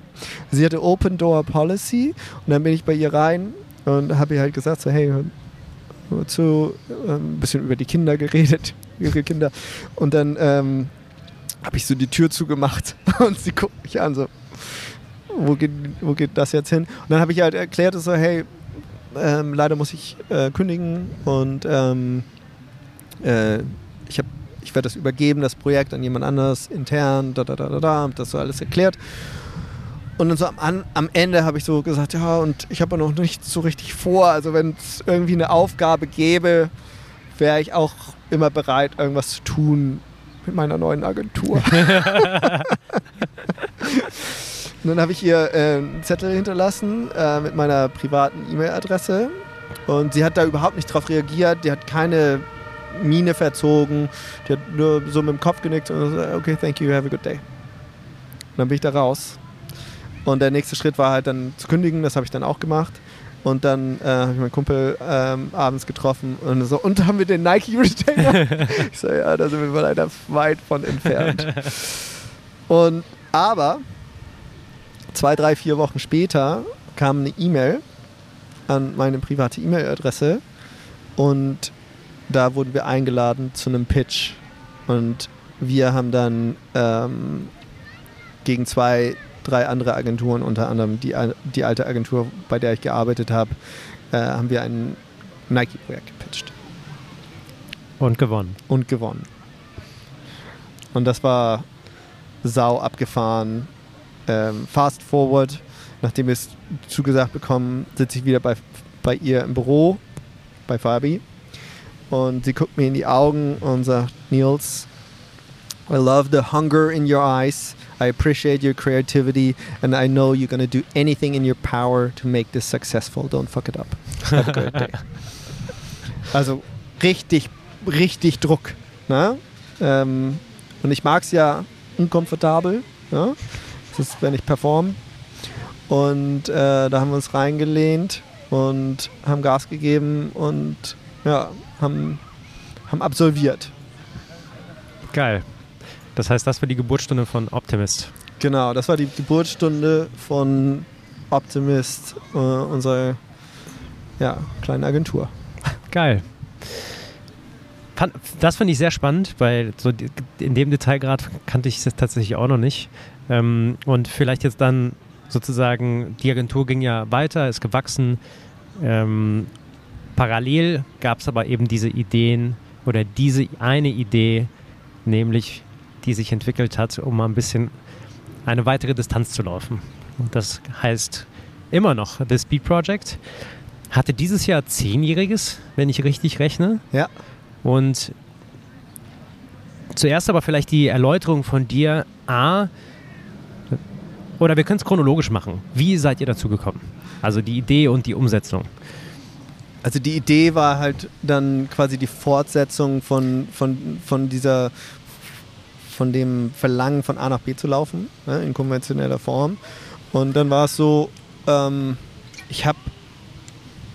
Sie hatte Open Door Policy und dann bin ich bei ihr rein und habe ihr halt gesagt, so hey, zu äh, ein bisschen über die Kinder geredet, ihre Kinder. Und dann ähm, habe ich so die Tür zugemacht und sie guckt mich an, so, wo geht, wo geht das jetzt hin? Und dann habe ich halt erklärt, so, hey, ähm, leider muss ich äh, kündigen und ähm, äh, ich, ich werde das übergeben, das Projekt an jemand anders, intern, da, da, da, da, da, das so alles erklärt. Und dann so am, am Ende habe ich so gesagt, ja, und ich habe noch nichts so richtig vor. Also wenn es irgendwie eine Aufgabe gäbe, wäre ich auch immer bereit, irgendwas zu tun mit meiner neuen Agentur. und dann habe ich ihr äh, einen Zettel hinterlassen äh, mit meiner privaten E-Mail-Adresse. Und sie hat da überhaupt nicht drauf reagiert. Die hat keine Miene verzogen. Die hat nur so mit dem Kopf genickt und gesagt, okay, thank you, have a good day. Und dann bin ich da raus und der nächste Schritt war halt dann zu kündigen, das habe ich dann auch gemacht. Und dann äh, habe ich meinen Kumpel ähm, abends getroffen und so, und haben wir den Nike Retainer? ich so, ja, da sind wir leider weit von entfernt. Und aber zwei, drei, vier Wochen später kam eine E-Mail an meine private E-Mail-Adresse und da wurden wir eingeladen zu einem Pitch und wir haben dann ähm, gegen zwei, drei andere Agenturen, unter anderem die, die alte Agentur, bei der ich gearbeitet habe, äh, haben wir ein Nike-Projekt gepitcht. Und gewonnen. Und gewonnen. Und das war sau abgefahren. Ähm, fast forward, nachdem wir es zugesagt bekommen, sitze ich wieder bei, bei ihr im Büro, bei Fabi. Und sie guckt mir in die Augen und sagt, Nils, I love the hunger in your eyes. I appreciate your creativity and I know you're going to do anything in your power to make this successful. Don't fuck it up. Have a great day. also richtig, richtig Druck. Ne? Ähm, und ich mag es ja unkomfortabel. Ne? Das ist, wenn ich performe. Und äh, da haben wir uns reingelehnt und haben Gas gegeben und ja, haben, haben absolviert. Geil. Das heißt, das war die Geburtsstunde von Optimist. Genau, das war die Geburtsstunde von Optimist, äh, unserer ja, kleinen Agentur. Geil. Das finde ich sehr spannend, weil so in dem Detailgrad kannte ich es tatsächlich auch noch nicht. Ähm, und vielleicht jetzt dann sozusagen, die Agentur ging ja weiter, ist gewachsen. Ähm, parallel gab es aber eben diese Ideen oder diese eine Idee, nämlich die sich entwickelt hat, um mal ein bisschen eine weitere Distanz zu laufen. Und das heißt immer noch The Speed Project. Hatte dieses Jahr zehnjähriges, wenn ich richtig rechne. Ja. Und zuerst aber vielleicht die Erläuterung von dir. A, oder wir können es chronologisch machen. Wie seid ihr dazu gekommen? Also die Idee und die Umsetzung. Also die Idee war halt dann quasi die Fortsetzung von, von, von dieser von dem Verlangen von A nach B zu laufen, ne, in konventioneller Form. Und dann war es so, ähm, ich habe,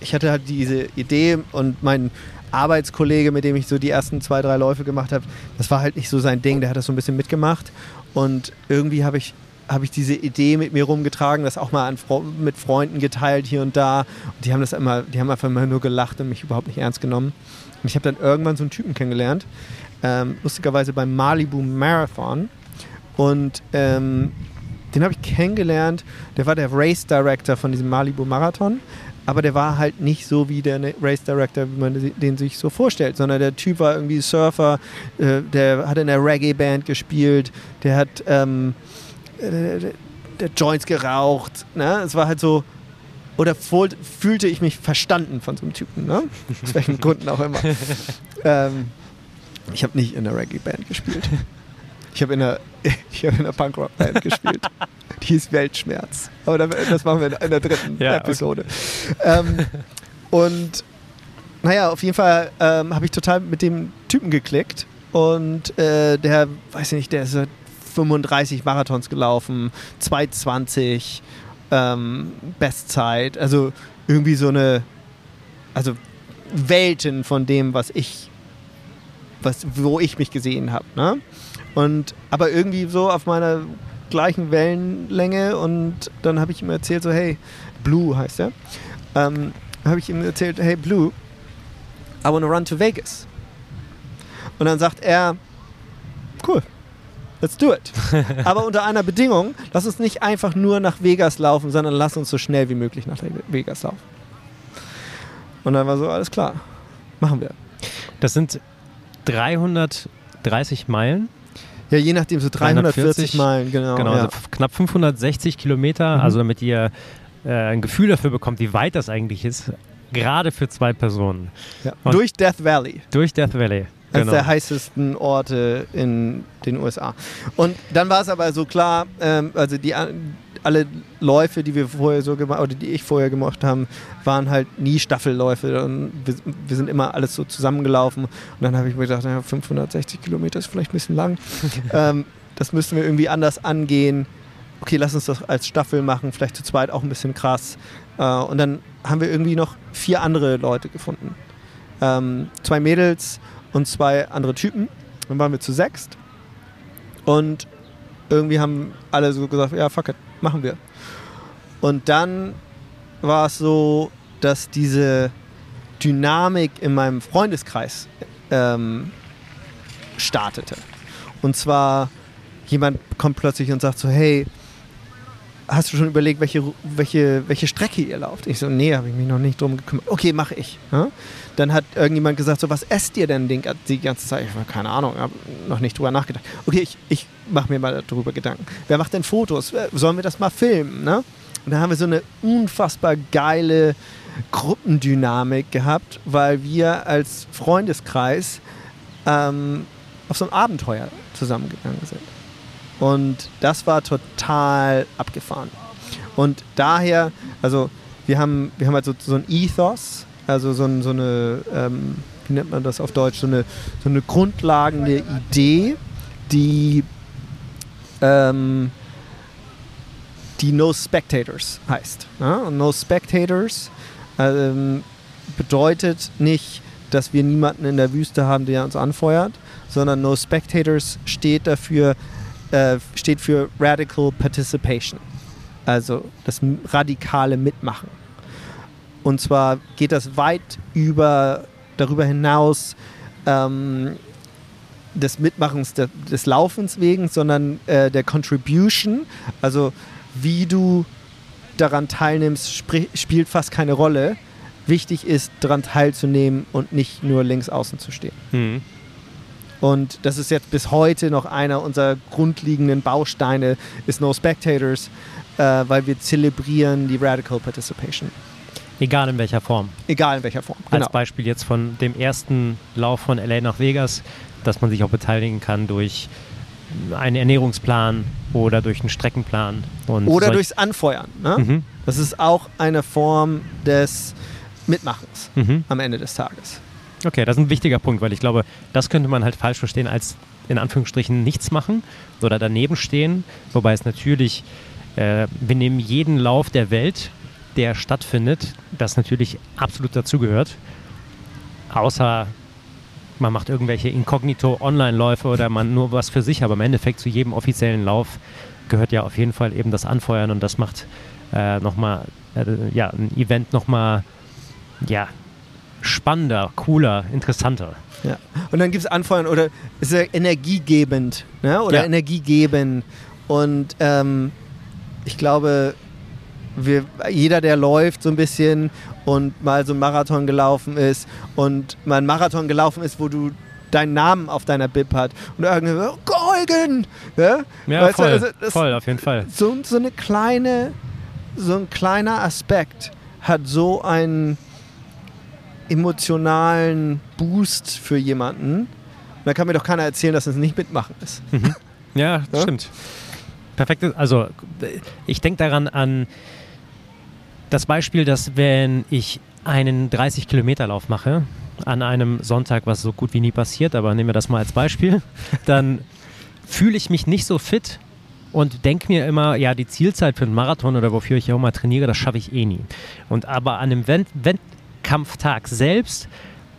ich hatte halt diese Idee und mein Arbeitskollege, mit dem ich so die ersten zwei, drei Läufe gemacht habe, das war halt nicht so sein Ding, der hat das so ein bisschen mitgemacht. Und irgendwie habe ich habe ich diese Idee mit mir rumgetragen, das auch mal Fre mit Freunden geteilt hier und da. Und die haben das immer, die haben einfach immer nur gelacht und mich überhaupt nicht ernst genommen. Und ich habe dann irgendwann so einen Typen kennengelernt, ähm, lustigerweise beim Malibu Marathon. Und ähm, den habe ich kennengelernt. Der war der Race Director von diesem Malibu Marathon. Aber der war halt nicht so wie der Race Director, wie man den sich so vorstellt, sondern der Typ war irgendwie Surfer, äh, der hat in der Reggae-Band gespielt, der hat ähm, äh, der Joints geraucht. Ne? Es war halt so, oder fühlte ich mich verstanden von so einem Typen, ne? aus welchen Gründen auch immer. ähm, ich habe nicht in einer Reggae-Band gespielt. Ich habe in einer, hab einer Punkrock-Band gespielt. Die hieß Weltschmerz. Aber das machen wir in der dritten ja, Episode. Okay. Ähm, und naja, auf jeden Fall ähm, habe ich total mit dem Typen geklickt. Und äh, der, weiß ich nicht, der ist 35 Marathons gelaufen, 220 ähm, Bestzeit. Also irgendwie so eine, also Welten von dem, was ich was, wo ich mich gesehen habe. Ne? Und aber irgendwie so auf meiner gleichen Wellenlänge und dann habe ich ihm erzählt, so hey, Blue heißt er, ähm, habe ich ihm erzählt, hey Blue, I wanna run to Vegas. Und dann sagt er, cool, let's do it. Aber unter einer Bedingung, lass uns nicht einfach nur nach Vegas laufen, sondern lass uns so schnell wie möglich nach Vegas laufen. Und dann war so, alles klar, machen wir. Das sind 330 Meilen. Ja, je nachdem, so 340, 340 Meilen, genau. Genau, ja. also knapp 560 Kilometer, mhm. also damit ihr äh, ein Gefühl dafür bekommt, wie weit das eigentlich ist, gerade für zwei Personen. Ja. Durch Death Valley. Durch Death Valley. Genau. Eines der heißesten Orte in den USA. Und dann war es aber so klar, ähm, also die, alle Läufe, die wir vorher so gemacht oder die ich vorher gemacht haben, waren halt nie Staffelläufe. Und wir, wir sind immer alles so zusammengelaufen. Und dann habe ich mir gedacht, naja, 560 Kilometer ist vielleicht ein bisschen lang. ähm, das müssen wir irgendwie anders angehen. Okay, lass uns das als Staffel machen, vielleicht zu zweit auch ein bisschen krass. Äh, und dann haben wir irgendwie noch vier andere Leute gefunden. Ähm, zwei Mädels und zwei andere Typen. Dann waren wir zu sechst. Und irgendwie haben alle so gesagt, ja, fuck it, machen wir. Und dann war es so, dass diese Dynamik in meinem Freundeskreis ähm, startete. Und zwar, jemand kommt plötzlich und sagt so, hey, hast du schon überlegt, welche, welche, welche Strecke ihr lauft? Ich so, nee, habe ich mich noch nicht drum gekümmert. Okay, mache ich. Ja? Dann hat irgendjemand gesagt, so, was esst ihr denn die ganze Zeit? Ich habe keine Ahnung, habe noch nicht drüber nachgedacht. Okay, ich, ich mache mir mal darüber Gedanken. Wer macht denn Fotos? Sollen wir das mal filmen? Ne? Und dann haben wir so eine unfassbar geile Gruppendynamik gehabt, weil wir als Freundeskreis ähm, auf so ein Abenteuer zusammengegangen sind. Und das war total abgefahren. Und daher, also wir haben, wir haben halt so, so ein Ethos, also so, ein, so eine, ähm, wie nennt man das auf Deutsch, so eine, so eine grundlagende Idee, die, ähm, die No Spectators heißt. Ja? Und No Spectators ähm, bedeutet nicht, dass wir niemanden in der Wüste haben, der uns anfeuert, sondern No Spectators steht dafür, äh, steht für Radical Participation, also das radikale Mitmachen. Und zwar geht das weit über, darüber hinaus ähm, des Mitmachens de, des Laufens wegen, sondern äh, der Contribution, also wie du daran teilnimmst, spielt fast keine Rolle. Wichtig ist, daran teilzunehmen und nicht nur links außen zu stehen. Mhm. Und das ist jetzt bis heute noch einer unserer grundlegenden Bausteine, ist No Spectators, äh, weil wir zelebrieren die Radical Participation. Egal in welcher Form. Egal in welcher Form. Genau. Als Beispiel jetzt von dem ersten Lauf von LA nach Vegas, dass man sich auch beteiligen kann durch einen Ernährungsplan oder durch einen Streckenplan. oder durchs Anfeuern. Ne? Mhm. Das ist auch eine Form des Mitmachens mhm. am Ende des Tages. Okay, das ist ein wichtiger Punkt, weil ich glaube, das könnte man halt falsch verstehen als in Anführungsstrichen nichts machen oder daneben stehen. Wobei es natürlich, äh, wir nehmen jeden Lauf der Welt, der stattfindet, das natürlich absolut dazugehört. Außer man macht irgendwelche Inkognito-Online-Läufe oder man nur was für sich, aber im Endeffekt zu jedem offiziellen Lauf gehört ja auf jeden Fall eben das Anfeuern und das macht äh, nochmal, äh, ja, ein Event nochmal, ja, spannender, cooler, interessanter. Ja. Und dann gibt es Anfeuern oder ist ja energiegebend ne? oder ja. Energiegeben. Und ähm, ich glaube, wir, jeder, der läuft so ein bisschen und mal so einen Marathon gelaufen ist und mal einen Marathon gelaufen ist, wo du deinen Namen auf deiner Bib hat und irgendwie oh, Golgen! Ne? Ja, weißt voll, du, also voll, auf jeden Fall. So, so eine kleine, so ein kleiner Aspekt hat so einen emotionalen Boost für jemanden. Und da kann mir doch keiner erzählen, dass es nicht mitmachen ist. Mhm. Ja, ja, stimmt. Perfekt. Also ich denke daran an das Beispiel, dass wenn ich einen 30 Kilometer Lauf mache, an einem Sonntag, was so gut wie nie passiert, aber nehmen wir das mal als Beispiel, dann fühle ich mich nicht so fit und denke mir immer, ja, die Zielzeit für einen Marathon oder wofür ich auch mal trainiere, das schaffe ich eh nie. Und aber an einem Wettkampftag selbst,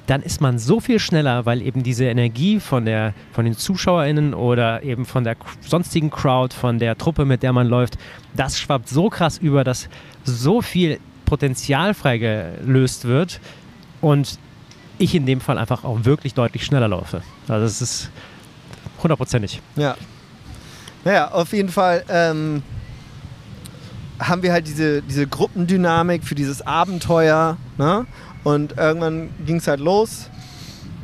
dann ist man so viel schneller, weil eben diese Energie von, der, von den ZuschauerInnen oder eben von der sonstigen Crowd, von der Truppe, mit der man läuft, das schwappt so krass über, dass so viel Potenzial freigelöst wird und ich in dem Fall einfach auch wirklich deutlich schneller laufe. Also es ist hundertprozentig. Ja. Naja, auf jeden Fall ähm, haben wir halt diese, diese Gruppendynamik für dieses Abenteuer. Ne? Und irgendwann ging es halt los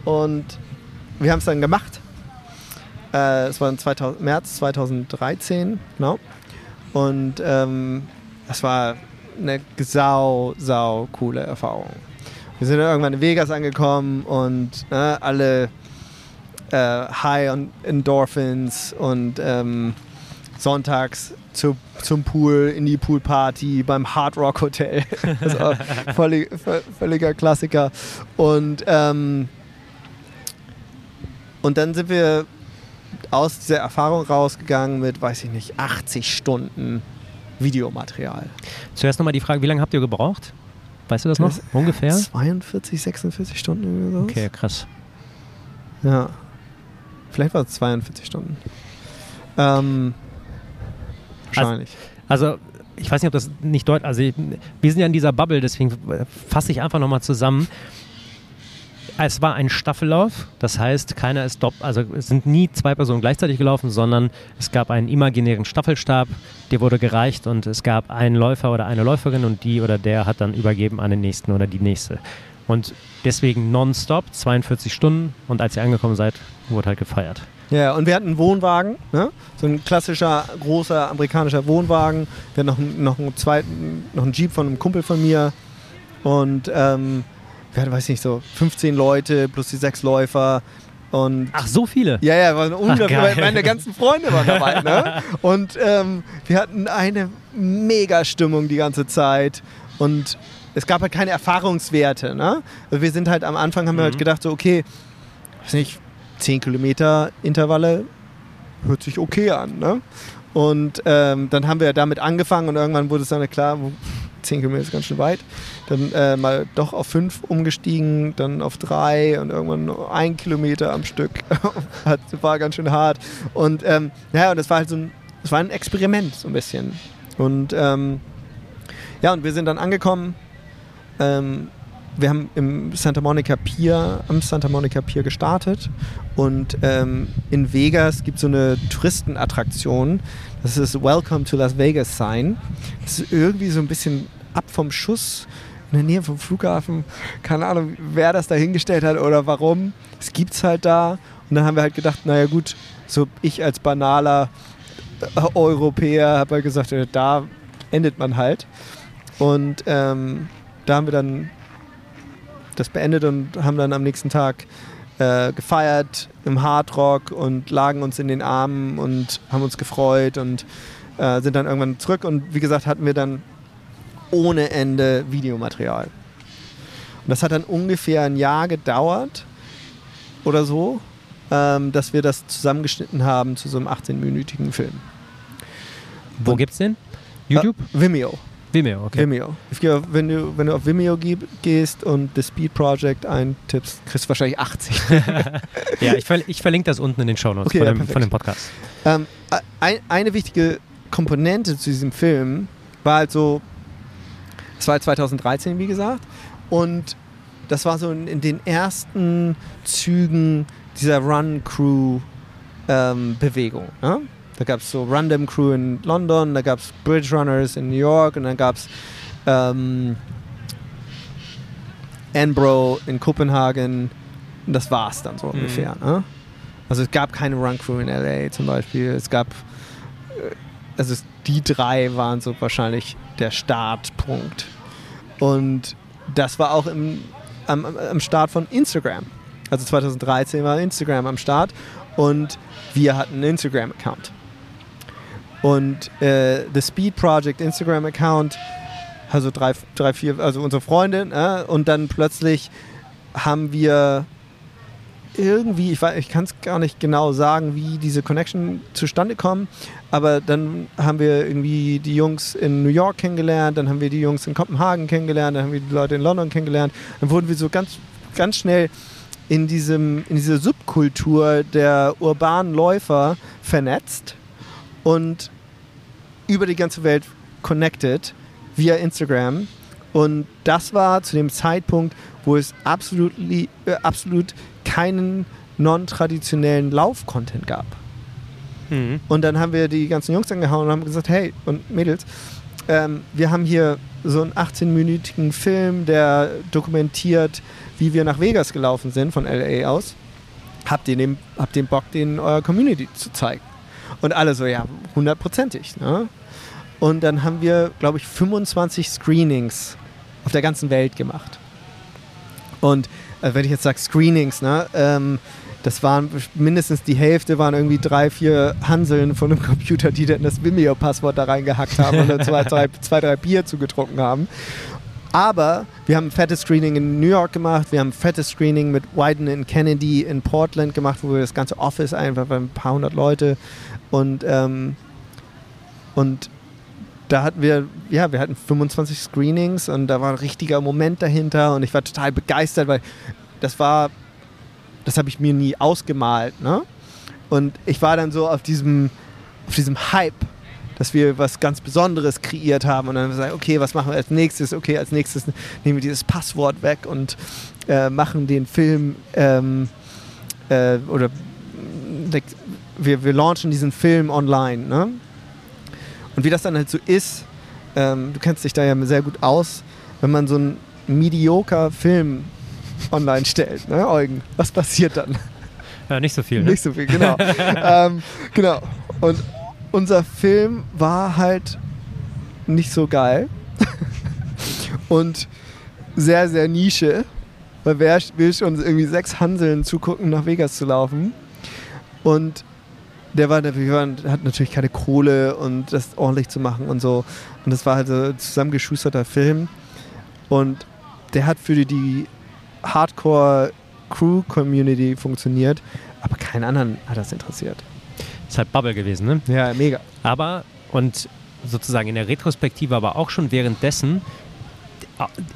und wir haben es dann gemacht. Äh, es war im 2000, März 2013, genau. Und ähm, war eine sau, sau coole Erfahrung. Wir sind irgendwann in Vegas angekommen und äh, alle äh, High on Endorphins und ähm, sonntags zu, zum Pool, in die Poolparty beim Hard Rock Hotel. also völlig, völliger Klassiker. Und, ähm, und dann sind wir aus dieser Erfahrung rausgegangen mit, weiß ich nicht, 80 Stunden Videomaterial. Zuerst nochmal die Frage, wie lange habt ihr gebraucht? Weißt du das noch? Das Ungefähr? 42, 46 Stunden oder. Okay, krass. Ja. Vielleicht war es 42 Stunden. Ähm, wahrscheinlich. Also, also ich weiß nicht, ob das nicht deutlich, also wir sind ja in dieser Bubble, deswegen fasse ich einfach nochmal zusammen. Es war ein Staffellauf, das heißt, keiner ist dopp, also es sind nie zwei Personen gleichzeitig gelaufen, sondern es gab einen imaginären Staffelstab, der wurde gereicht und es gab einen Läufer oder eine Läuferin und die oder der hat dann übergeben an den nächsten oder die nächste. Und deswegen nonstop, 42 Stunden und als ihr angekommen seid, wurde halt gefeiert. Ja, und wir hatten einen Wohnwagen, ne? so ein klassischer, großer amerikanischer Wohnwagen. Wir hatten noch, noch einen zweiten, noch einen Jeep von einem Kumpel von mir und ähm, wir hatten, weiß nicht, so 15 Leute plus die sechs Läufer. Und Ach, so viele? Ja, ja, waren unglaublich. Ach, meine ganzen Freunde waren dabei. Ne? Und ähm, wir hatten eine Mega-Stimmung die ganze Zeit. Und es gab halt keine Erfahrungswerte. Ne? Also wir sind halt am Anfang, haben mhm. wir halt mhm. gedacht, so, okay, weiß nicht, 10 Kilometer Intervalle hört sich okay an. Ne? Und ähm, dann haben wir damit angefangen und irgendwann wurde es dann klar, 10 Kilometer ist ganz schön weit. Dann äh, mal doch auf 5 umgestiegen, dann auf 3 und irgendwann nur ein Kilometer am Stück. das war ganz schön hart. Und ähm, ja, und das war halt so ein, das war ein Experiment so ein bisschen. Und ähm, ja, und wir sind dann angekommen. Ähm, wir haben im Santa Monica Pier, am Santa Monica Pier gestartet und ähm, in Vegas gibt es so eine Touristenattraktion, das ist Welcome to Las Vegas Sign. Das ist irgendwie so ein bisschen ab vom Schuss in der Nähe vom Flughafen. Keine Ahnung, wer das da hingestellt hat oder warum. Es gibt es halt da. Und dann haben wir halt gedacht, naja gut, so ich als banaler Europäer habe halt gesagt, da endet man halt. Und ähm, da haben wir dann das beendet und haben dann am nächsten Tag äh, gefeiert im Hardrock und lagen uns in den Armen und haben uns gefreut und äh, sind dann irgendwann zurück und wie gesagt hatten wir dann ohne Ende Videomaterial. Und das hat dann ungefähr ein Jahr gedauert oder so, ähm, dass wir das zusammengeschnitten haben zu so einem 18-minütigen Film. Wo gibt's den? YouTube? Äh, Vimeo. Vimeo, okay. Vimeo. Wenn du, wenn du auf Vimeo gehst und The Speed Project eintippst, kriegst du wahrscheinlich 80. ja, ich, ver ich, verlinke das unten in den Shownotes okay, von, ja, dem, von, dem, Podcast. Ähm, ein, eine wichtige Komponente zu diesem Film war halt so, es war 2013, wie gesagt, und das war so in, in den ersten Zügen dieser Run-Crew-Bewegung. Ähm, ja? Da gab es so Random Crew in London, da gab es Bridge Runners in New York und dann gab es ähm, Enbro in Kopenhagen. Und das war es dann so mhm. ungefähr. Ne? Also es gab keine Run Crew in LA zum Beispiel. Es gab, äh, also die drei waren so wahrscheinlich der Startpunkt. Und das war auch im, am, am Start von Instagram. Also 2013 war Instagram am Start und wir hatten einen Instagram-Account. Und äh, The Speed Project Instagram-Account, also drei, drei, vier, also unsere Freundin, äh, und dann plötzlich haben wir irgendwie, ich, ich kann es gar nicht genau sagen, wie diese Connection zustande kommt, aber dann haben wir irgendwie die Jungs in New York kennengelernt, dann haben wir die Jungs in Kopenhagen kennengelernt, dann haben wir die Leute in London kennengelernt, dann wurden wir so ganz, ganz schnell in, diesem, in dieser Subkultur der urbanen Läufer vernetzt und über die ganze Welt connected via Instagram. Und das war zu dem Zeitpunkt, wo es absolut, äh, absolut keinen non-traditionellen Lauf-Content gab. Mhm. Und dann haben wir die ganzen Jungs angehauen und haben gesagt, hey und Mädels, ähm, wir haben hier so einen 18-minütigen Film, der dokumentiert, wie wir nach Vegas gelaufen sind von LA aus. Habt ihr den, habt den Bock, den eurer Community zu zeigen? Und alle so, ja, hundertprozentig. Ne? Und dann haben wir, glaube ich, 25 Screenings auf der ganzen Welt gemacht. Und äh, wenn ich jetzt sage Screenings, ne, ähm, das waren mindestens die Hälfte waren irgendwie drei, vier Hanseln von einem Computer, die dann das Vimeo-Passwort da reingehackt haben und dann zwei, drei, zwei, drei Bier zugetrunken haben. Aber wir haben ein fettes Screening in New York gemacht, wir haben ein fettes Screening mit Wyden in Kennedy in Portland gemacht, wo wir das ganze Office einfach ein paar hundert Leute und, ähm, und da hatten wir, ja, wir hatten 25 Screenings und da war ein richtiger Moment dahinter und ich war total begeistert, weil das war, das habe ich mir nie ausgemalt, ne? Und ich war dann so auf diesem, auf diesem Hype dass wir was ganz Besonderes kreiert haben und dann sagen, okay, was machen wir als nächstes? Okay, als nächstes nehmen wir dieses Passwort weg und äh, machen den Film ähm, äh, oder like, wir, wir launchen diesen Film online. Ne? Und wie das dann halt so ist, ähm, du kennst dich da ja sehr gut aus, wenn man so einen mediocre Film online stellt, ne, Eugen? Was passiert dann? Ja, nicht so viel. Ne? Nicht so viel, genau. ähm, genau. Und unser Film war halt nicht so geil und sehr, sehr Nische, weil wer will schon irgendwie sechs Hanseln zugucken, nach Vegas zu laufen? Und der war, waren, hat natürlich keine Kohle und das ordentlich zu machen und so. Und das war halt so ein zusammengeschusterter Film. Und der hat für die, die Hardcore-Crew-Community funktioniert, aber keinen anderen hat das interessiert. Ist halt Bubble gewesen, ne? Ja, mega. Aber, und sozusagen in der Retrospektive, aber auch schon währenddessen,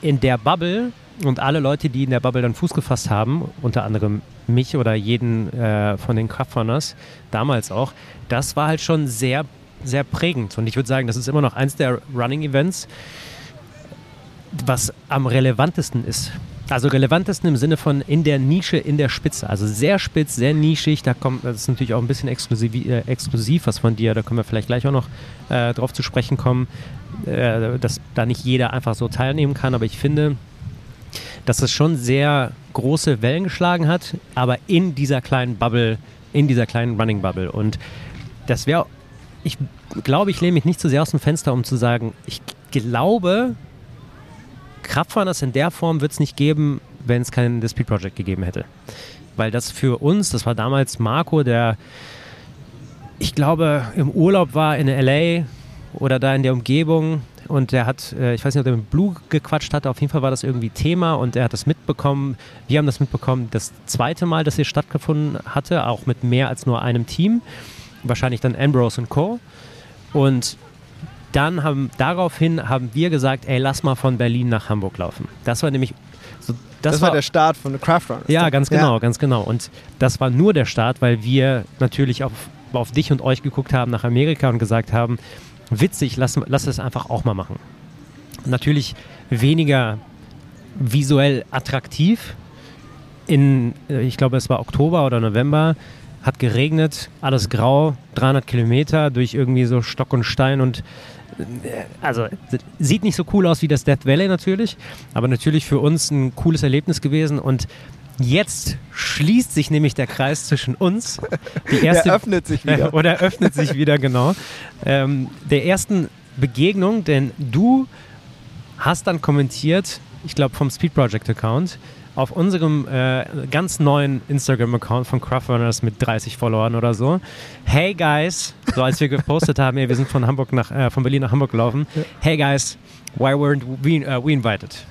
in der Bubble und alle Leute, die in der Bubble dann Fuß gefasst haben, unter anderem mich oder jeden äh, von den Kraftrunners, damals auch, das war halt schon sehr, sehr prägend. Und ich würde sagen, das ist immer noch eins der Running-Events, was am relevantesten ist. Also relevantesten im Sinne von in der Nische, in der Spitze. Also sehr spitz, sehr nischig. Da kommt, das ist natürlich auch ein bisschen exklusiv, äh, exklusiv was von dir. Da können wir vielleicht gleich auch noch äh, drauf zu sprechen kommen, äh, dass da nicht jeder einfach so teilnehmen kann. Aber ich finde, dass es schon sehr große Wellen geschlagen hat, aber in dieser kleinen Bubble, in dieser kleinen Running Bubble. Und das wäre, ich glaube, ich lehne mich nicht zu sehr aus dem Fenster, um zu sagen, ich glaube, Kraftfahrers in der Form wird es nicht geben, wenn es kein The Speed Project gegeben hätte. Weil das für uns, das war damals Marco, der, ich glaube, im Urlaub war in LA oder da in der Umgebung und der hat, äh, ich weiß nicht, ob er mit Blue gequatscht hatte, auf jeden Fall war das irgendwie Thema und er hat das mitbekommen. Wir haben das mitbekommen, das zweite Mal, dass hier stattgefunden hatte, auch mit mehr als nur einem Team. Wahrscheinlich dann Ambrose und Co. Und dann haben daraufhin haben wir gesagt, ey, lass mal von Berlin nach Hamburg laufen. Das war nämlich so, das, das war, war, der Start von The Craft Runners. Ja, ganz genau, ja. ganz genau. Und das war nur der Start, weil wir natürlich auf, auf dich und euch geguckt haben nach Amerika und gesagt haben, witzig, lass, lass es einfach auch mal machen. Natürlich weniger visuell attraktiv. In, äh, ich glaube, es war Oktober oder November, hat geregnet, alles grau, 300 Kilometer durch irgendwie so Stock und Stein und also sieht nicht so cool aus wie das Death Valley natürlich, aber natürlich für uns ein cooles Erlebnis gewesen und Jetzt schließt sich nämlich der Kreis zwischen uns. Die erste, der öffnet sich wieder. Oder öffnet sich wieder, genau. Ähm, der ersten Begegnung, denn du hast dann kommentiert, ich glaube vom Speed Project Account, auf unserem äh, ganz neuen Instagram-Account von Craftrunners mit 30 Followern oder so. Hey guys, so als wir gepostet haben, ey, wir sind von Hamburg nach, äh, von Berlin nach Hamburg gelaufen. Hey guys, why weren't we, uh, we invited?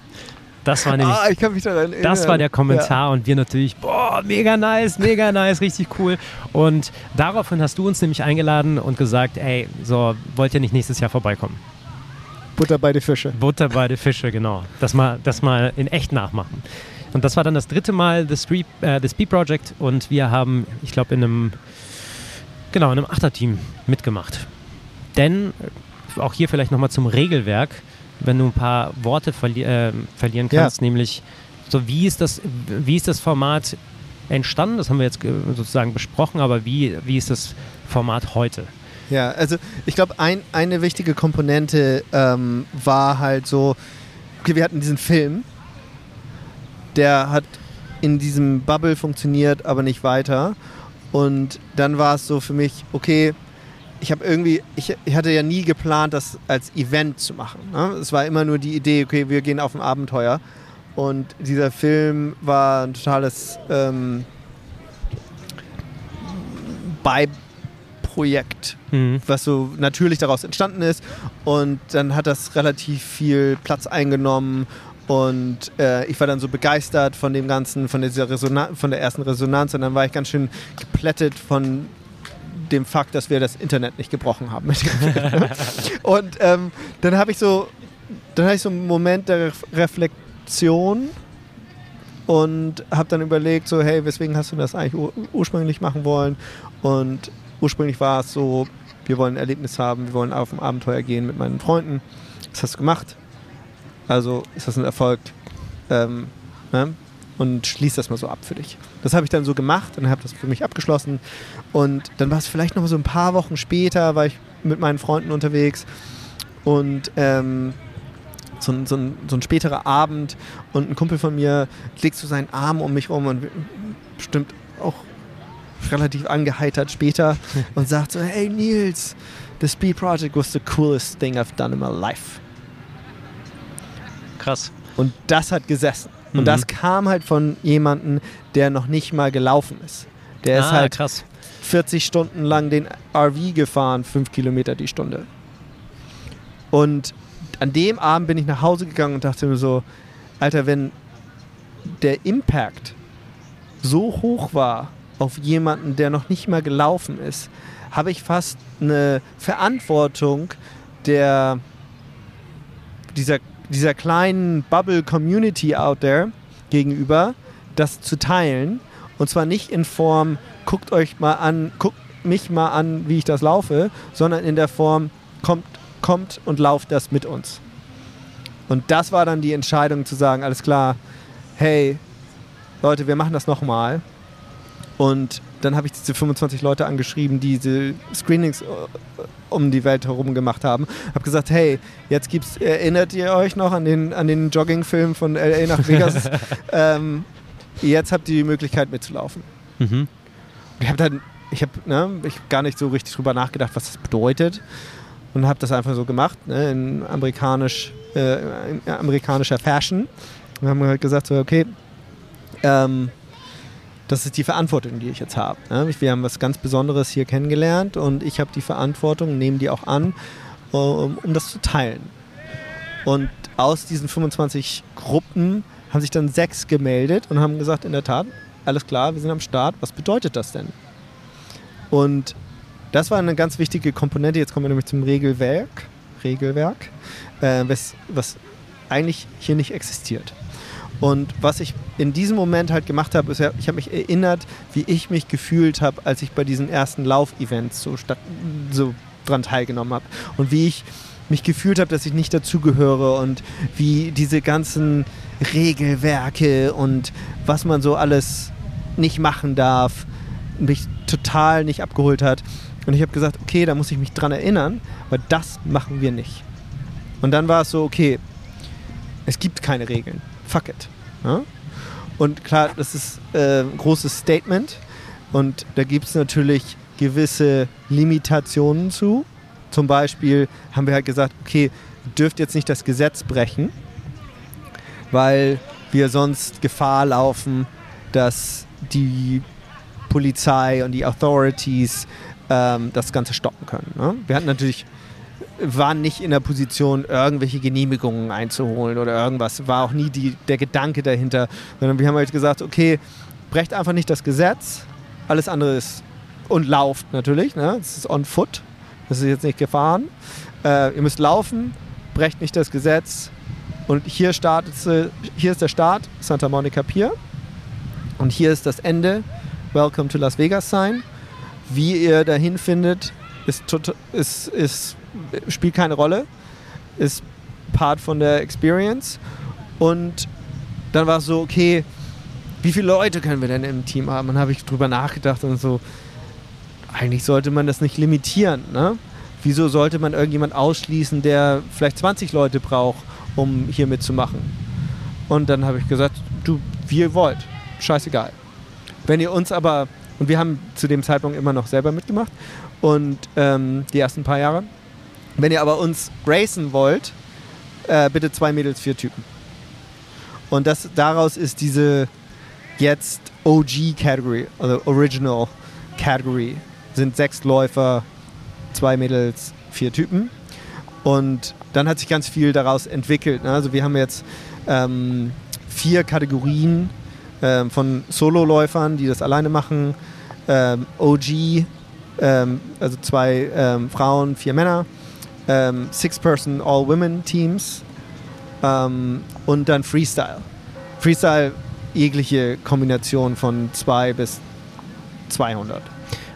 Das war nämlich, ah, ich kann mich daran erinnern. das war der Kommentar ja. und wir natürlich, boah, mega nice, mega nice, richtig cool. Und daraufhin hast du uns nämlich eingeladen und gesagt, ey, so, wollt ihr nicht nächstes Jahr vorbeikommen? Butter bei die Fische. Butter bei die Fische, genau. Das mal, das mal in echt nachmachen. Und das war dann das dritte Mal The, Street, äh, The Speed Project und wir haben, ich glaube, in einem, genau, in einem Achterteam mitgemacht. Denn, äh, auch hier vielleicht nochmal zum Regelwerk, wenn du ein paar Worte verli äh, verlieren kannst, ja. nämlich so wie ist das, wie ist das Format entstanden? Das haben wir jetzt äh, sozusagen besprochen, aber wie, wie ist das Format heute? Ja, also ich glaube, ein, eine wichtige Komponente ähm, war halt so, okay, wir hatten diesen Film, der hat in diesem Bubble funktioniert, aber nicht weiter. Und dann war es so für mich, okay, ich habe irgendwie, ich, ich, hatte ja nie geplant, das als Event zu machen. Ne? Es war immer nur die Idee, okay, wir gehen auf ein Abenteuer. Und dieser Film war ein totales ähm, Beiprojekt, mhm. was so natürlich daraus entstanden ist. Und dann hat das relativ viel Platz eingenommen und äh, ich war dann so begeistert von dem Ganzen, von, dieser Resonanz, von der ersten Resonanz. Und dann war ich ganz schön geplättet von dem Fakt, dass wir das Internet nicht gebrochen haben. und ähm, dann habe ich so, dann hatte ich so einen Moment der Reflexion und habe dann überlegt, so hey, weswegen hast du das eigentlich ur ursprünglich machen wollen? Und ursprünglich war es so, wir wollen ein Erlebnis haben, wir wollen auf ein Abenteuer gehen mit meinen Freunden. Das hast du gemacht. Also ist das ein Erfolg. Ähm, ne? Und schließ das mal so ab für dich. Das habe ich dann so gemacht und habe das für mich abgeschlossen. Und dann war es vielleicht noch so ein paar Wochen später, war ich mit meinen Freunden unterwegs und ähm, so, ein, so, ein, so ein späterer Abend und ein Kumpel von mir legt so seinen Arm um mich rum und bestimmt auch relativ angeheitert später und sagt so, hey Nils, the Speed Project was the coolest thing I've done in my life. Krass. Und das hat gesessen. Und Mhm. das kam halt von jemandem, der noch nicht mal gelaufen ist. Der ist ah, halt krass. 40 Stunden lang den RV gefahren, 5 Kilometer die Stunde. Und an dem Abend bin ich nach Hause gegangen und dachte mir so, Alter, wenn der Impact so hoch war auf jemanden, der noch nicht mal gelaufen ist, habe ich fast eine Verantwortung der dieser, dieser kleinen Bubble-Community out there gegenüber, das zu teilen. Und zwar nicht in Form, guckt euch mal an, guckt mich mal an, wie ich das laufe, sondern in der Form, kommt, kommt und lauft das mit uns. Und das war dann die Entscheidung zu sagen, alles klar, hey, Leute, wir machen das nochmal. Und dann habe ich diese 25 Leute angeschrieben, die diese Screenings äh, um die Welt herum gemacht haben. Habe gesagt, hey, jetzt gibt's, erinnert ihr euch noch an den, an den Joggingfilm von LA nach Vegas? ähm, jetzt habt ihr die Möglichkeit mitzulaufen. Mhm. Ich habe dann, ich habe ne, ich hab gar nicht so richtig drüber nachgedacht, was das bedeutet. Und habe das einfach so gemacht, ne, in amerikanisch, äh, in amerikanischer Fashion. Wir haben halt gesagt, so, okay, ähm, das ist die Verantwortung, die ich jetzt habe. Ne? Wir haben was ganz Besonderes hier kennengelernt und ich habe die Verantwortung, nehme die auch an, um, um das zu teilen. Und aus diesen 25 Gruppen haben sich dann sechs gemeldet und haben gesagt, in der Tat, alles klar, wir sind am Start. Was bedeutet das denn? Und das war eine ganz wichtige Komponente. Jetzt kommen wir nämlich zum Regelwerk, Regelwerk äh, was, was eigentlich hier nicht existiert. Und was ich in diesem Moment halt gemacht habe, ist, ich habe mich erinnert, wie ich mich gefühlt habe, als ich bei diesen ersten Laufevents so, so dran teilgenommen habe. Und wie ich mich gefühlt habe, dass ich nicht dazugehöre und wie diese ganzen Regelwerke und was man so alles nicht machen darf, mich total nicht abgeholt hat. Und ich habe gesagt, okay, da muss ich mich dran erinnern, weil das machen wir nicht. Und dann war es so, okay, es gibt keine Regeln. Fuck it. Ja? Und klar, das ist äh, ein großes Statement. Und da gibt es natürlich gewisse Limitationen zu. Zum Beispiel haben wir halt gesagt, okay, dürft jetzt nicht das Gesetz brechen, weil wir sonst Gefahr laufen, dass die Polizei und die Authorities ähm, das Ganze stoppen können. Ne? Wir hatten natürlich waren nicht in der Position, irgendwelche Genehmigungen einzuholen oder irgendwas. War auch nie die, der Gedanke dahinter. Sondern wir haben halt gesagt, okay, brecht einfach nicht das Gesetz. Alles andere ist und lauft natürlich. Ne? Das ist on foot. Das ist jetzt nicht gefahren. Äh, ihr müsst laufen, brecht nicht das Gesetz. Und hier, startet, hier ist der Start, Santa Monica Pier. Und hier ist das Ende, Welcome to Las Vegas sein. Wie ihr dahin findet, ist, ist, ist, spielt keine Rolle. Ist Part von der Experience. Und dann war es so, okay, wie viele Leute können wir denn im Team haben? Dann habe ich drüber nachgedacht und so, eigentlich sollte man das nicht limitieren. Ne? Wieso sollte man irgendjemand ausschließen, der vielleicht 20 Leute braucht, um hier mitzumachen? Und dann habe ich gesagt, du, wie ihr wollt, scheißegal. Wenn ihr uns aber, und wir haben zu dem Zeitpunkt immer noch selber mitgemacht und ähm, die ersten paar Jahre, wenn ihr aber uns racen wollt, äh, bitte zwei Mädels, vier Typen. Und das, daraus ist diese jetzt OG-Category, also Original Category, sind sechs Läufer, zwei Mädels, vier Typen. Und dann hat sich ganz viel daraus entwickelt. Ne? Also wir haben jetzt ähm, vier Kategorien ähm, von Solo-Läufern, die das alleine machen, ähm, OG, ähm, also zwei ähm, Frauen, vier Männer, ähm, Six-Person All-Women-Teams ähm, und dann Freestyle. Freestyle jegliche Kombination von 2 bis 200.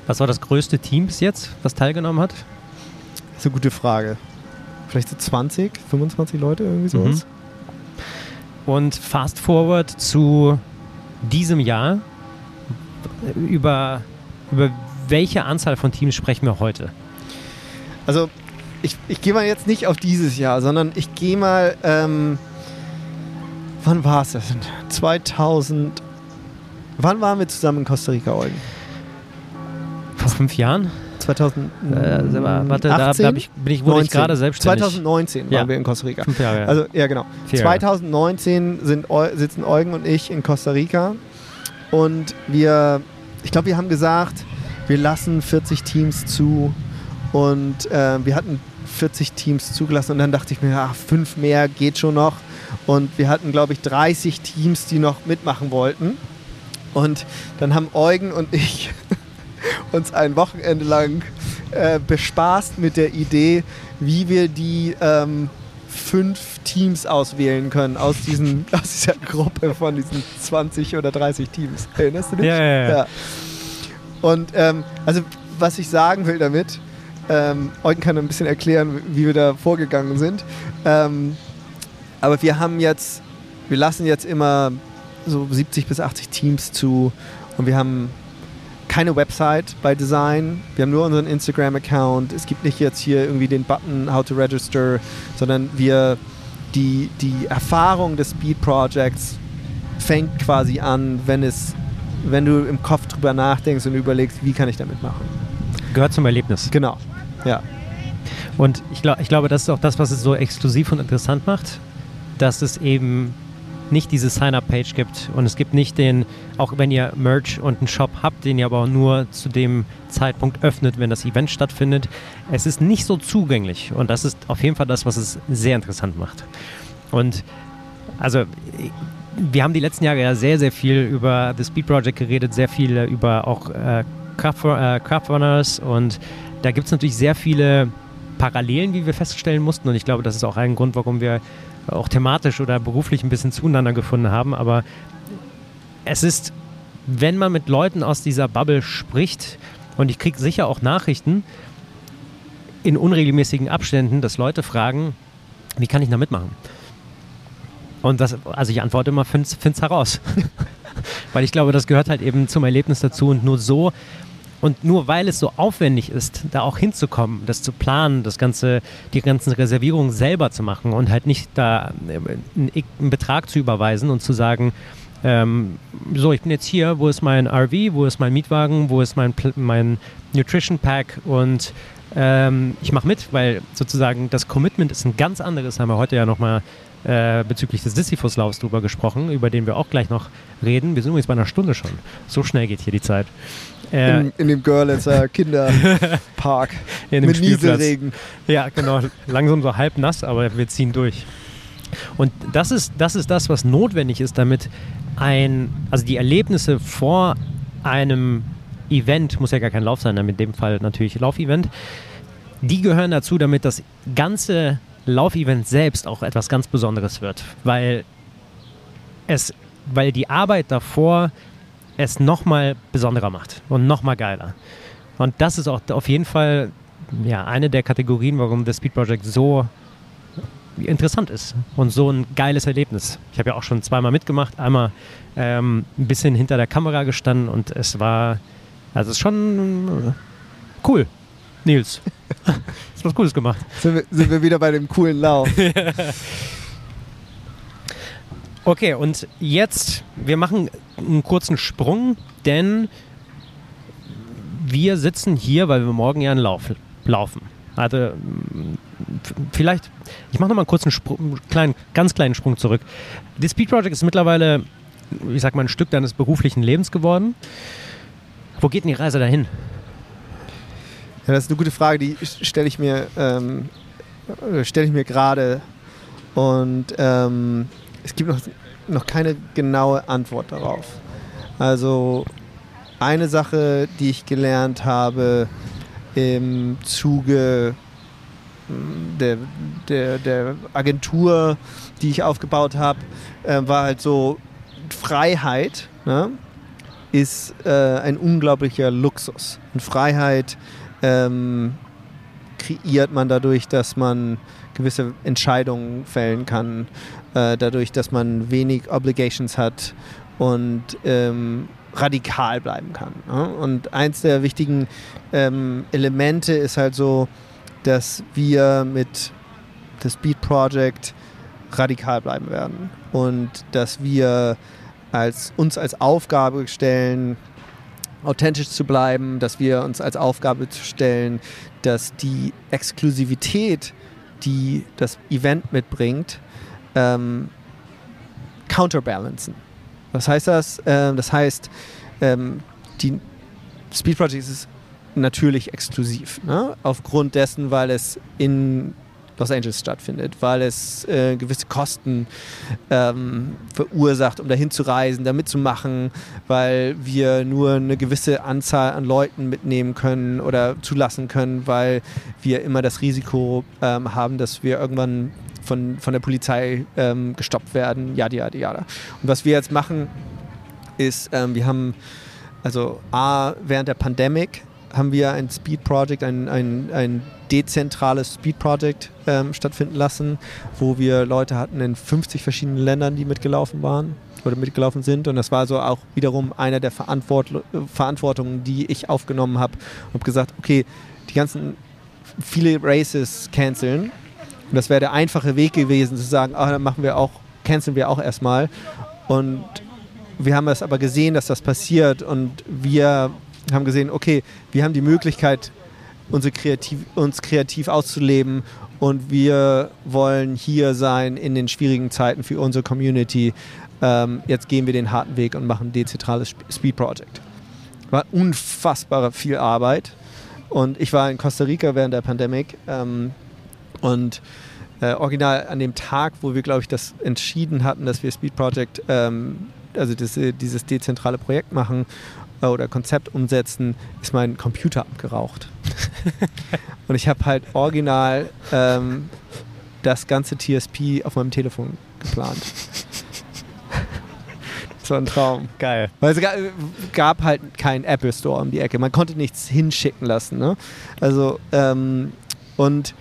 Was war das größte Team bis jetzt, was teilgenommen hat? Das ist eine gute Frage. Vielleicht so 20, 25 Leute, irgendwie sowas. Mhm. Und fast forward zu diesem Jahr. Über, über welche Anzahl von Teams sprechen wir heute? Also, ich, ich gehe mal jetzt nicht auf dieses Jahr, sondern ich gehe mal. Ähm, wann war es das? 2000. Wann waren wir zusammen in Costa Rica, Eugen? Vor fünf Jahren? 2000. Äh, warte, 18? da, da ich, bin ich, wurde 19. ich gerade selbstständig. 2019 ja. waren wir in Costa Rica. Fünf Jahre. Also, ja, genau. Vier 2019 sind, sitzen Eugen und ich in Costa Rica und wir, ich glaube, wir haben gesagt, wir lassen 40 Teams zu und äh, wir hatten 40 Teams zugelassen und dann dachte ich mir, ach, fünf mehr geht schon noch. Und wir hatten, glaube ich, 30 Teams, die noch mitmachen wollten. Und dann haben Eugen und ich uns ein Wochenende lang äh, bespaßt mit der Idee, wie wir die ähm, fünf Teams auswählen können aus, diesen, aus dieser Gruppe von diesen 20 oder 30 Teams. Erinnerst du dich? Ja, ja, ja. ja. Und ähm, also was ich sagen will damit, ähm, Eugen kann ein bisschen erklären, wie wir da vorgegangen sind. Ähm, aber wir haben jetzt, wir lassen jetzt immer so 70 bis 80 Teams zu und wir haben keine Website bei Design. Wir haben nur unseren Instagram-Account. Es gibt nicht jetzt hier irgendwie den Button How to Register, sondern wir die, die Erfahrung des Speed Projects fängt quasi an, wenn es, wenn du im Kopf drüber nachdenkst und überlegst, wie kann ich damit machen. Gehört zum Erlebnis. Genau. Ja. Und ich, glaub, ich glaube, das ist auch das, was es so exklusiv und interessant macht, dass es eben nicht diese Sign-up-Page gibt und es gibt nicht den, auch wenn ihr Merch und einen Shop habt, den ihr aber nur zu dem Zeitpunkt öffnet, wenn das Event stattfindet. Es ist nicht so zugänglich und das ist auf jeden Fall das, was es sehr interessant macht. Und also wir haben die letzten Jahre ja sehr, sehr viel über The Speed Project geredet, sehr viel über auch äh, Craft, äh, Craft Runners und da gibt es natürlich sehr viele Parallelen, wie wir feststellen mussten. Und ich glaube, das ist auch ein Grund, warum wir auch thematisch oder beruflich ein bisschen zueinander gefunden haben. Aber es ist, wenn man mit Leuten aus dieser Bubble spricht, und ich kriege sicher auch Nachrichten in unregelmäßigen Abständen, dass Leute fragen, wie kann ich da mitmachen? Und das, also ich antworte immer, find's, find's heraus. Weil ich glaube, das gehört halt eben zum Erlebnis dazu und nur so und nur weil es so aufwendig ist, da auch hinzukommen, das zu planen, das ganze, die ganzen Reservierungen selber zu machen und halt nicht da äh, einen, Betrag zu überweisen und zu sagen, ähm, so, ich bin jetzt hier, wo ist mein RV, wo ist mein Mietwagen, wo ist mein, mein Nutrition Pack und ähm, ich mache mit, weil sozusagen das Commitment ist ein ganz anderes, haben wir heute ja nochmal äh, bezüglich des Sisyphus-Laufs drüber gesprochen, über den wir auch gleich noch reden. Wir sind übrigens bei einer Stunde schon. So schnell geht hier die Zeit. Äh, in, in, dem Görlitzer Kinderpark in mit Nieselregen. Ja, genau. Langsam so halb nass, aber wir ziehen durch. Und das ist, das ist das, was notwendig ist, damit ein, also die Erlebnisse vor einem Event, muss ja gar kein Lauf sein, in dem Fall natürlich Laufevent, die gehören dazu, damit das ganze Laufevent selbst auch etwas ganz Besonderes wird, weil es, weil die Arbeit davor es nochmal besonderer macht und nochmal geiler. Und das ist auch auf jeden Fall ja, eine der Kategorien, warum das Speed Project so interessant ist und so ein geiles Erlebnis. Ich habe ja auch schon zweimal mitgemacht, einmal ähm, ein bisschen hinter der Kamera gestanden und es war, also es ist schon cool. Nils, hast was Cooles gemacht. Sind wir, sind wir wieder bei dem coolen Lauf. Okay, und jetzt, wir machen einen kurzen Sprung, denn wir sitzen hier, weil wir morgen ja einen Lauf laufen. Also vielleicht, ich mache nochmal einen kurzen Sprung, kleinen, ganz kleinen Sprung zurück. Das Speed Project ist mittlerweile, ich sag mal, ein Stück deines beruflichen Lebens geworden. Wo geht denn die Reise dahin? Ja, das ist eine gute Frage, die stelle ich mir, ähm, stelle ich mir gerade. Und ähm, es gibt noch, noch keine genaue Antwort darauf. Also eine Sache, die ich gelernt habe im Zuge hm, der, der, der Agentur, die ich aufgebaut habe, äh, war halt so Freiheit. Ne? ist äh, ein unglaublicher Luxus. Und Freiheit ähm, kreiert man dadurch, dass man gewisse Entscheidungen fällen kann, äh, dadurch, dass man wenig Obligations hat und ähm, radikal bleiben kann. Ne? Und eins der wichtigen ähm, Elemente ist halt so, dass wir mit das Speed Project radikal bleiben werden und dass wir als, uns als Aufgabe stellen, authentisch zu bleiben, dass wir uns als Aufgabe stellen, dass die Exklusivität, die das Event mitbringt, ähm, counterbalancen. Was heißt das? Ähm, das heißt, ähm, die Speed Project ist natürlich exklusiv. Ne? Aufgrund dessen, weil es in Los Angeles stattfindet, weil es äh, gewisse Kosten ähm, verursacht, um dahin zu reisen, da mitzumachen, weil wir nur eine gewisse Anzahl an Leuten mitnehmen können oder zulassen können, weil wir immer das Risiko ähm, haben, dass wir irgendwann von, von der Polizei ähm, gestoppt werden, ja, ja, ja. Und was wir jetzt machen, ist, ähm, wir haben also A, während der Pandemie haben wir ein Speed Project, ein, ein, ein dezentrales Speed Project ähm, stattfinden lassen, wo wir Leute hatten in 50 verschiedenen Ländern, die mitgelaufen waren oder mitgelaufen sind. Und das war so auch wiederum einer der Verantwort Verantwortungen, die ich aufgenommen habe und habe gesagt, okay, die ganzen viele Races canceln. Und das wäre der einfache Weg gewesen, zu sagen, ah, dann machen wir auch, canceln wir auch erstmal. Und wir haben es aber gesehen, dass das passiert und wir haben gesehen, okay, wir haben die Möglichkeit, unsere kreativ, uns kreativ auszuleben und wir wollen hier sein in den schwierigen Zeiten für unsere Community. Ähm, jetzt gehen wir den harten Weg und machen ein dezentrales Speed Project. War unfassbar viel Arbeit und ich war in Costa Rica während der Pandemie ähm, und äh, original an dem Tag, wo wir, glaube ich, das entschieden hatten, dass wir Speed Project, ähm, also das, äh, dieses dezentrale Projekt machen äh, oder Konzept umsetzen, ist mein Computer abgeraucht. und ich habe halt original ähm, das ganze TSP auf meinem Telefon geplant. das war ein Traum. Geil. Weil es gab halt keinen Apple Store um die Ecke. Man konnte nichts hinschicken lassen. Ne? Also, ähm, und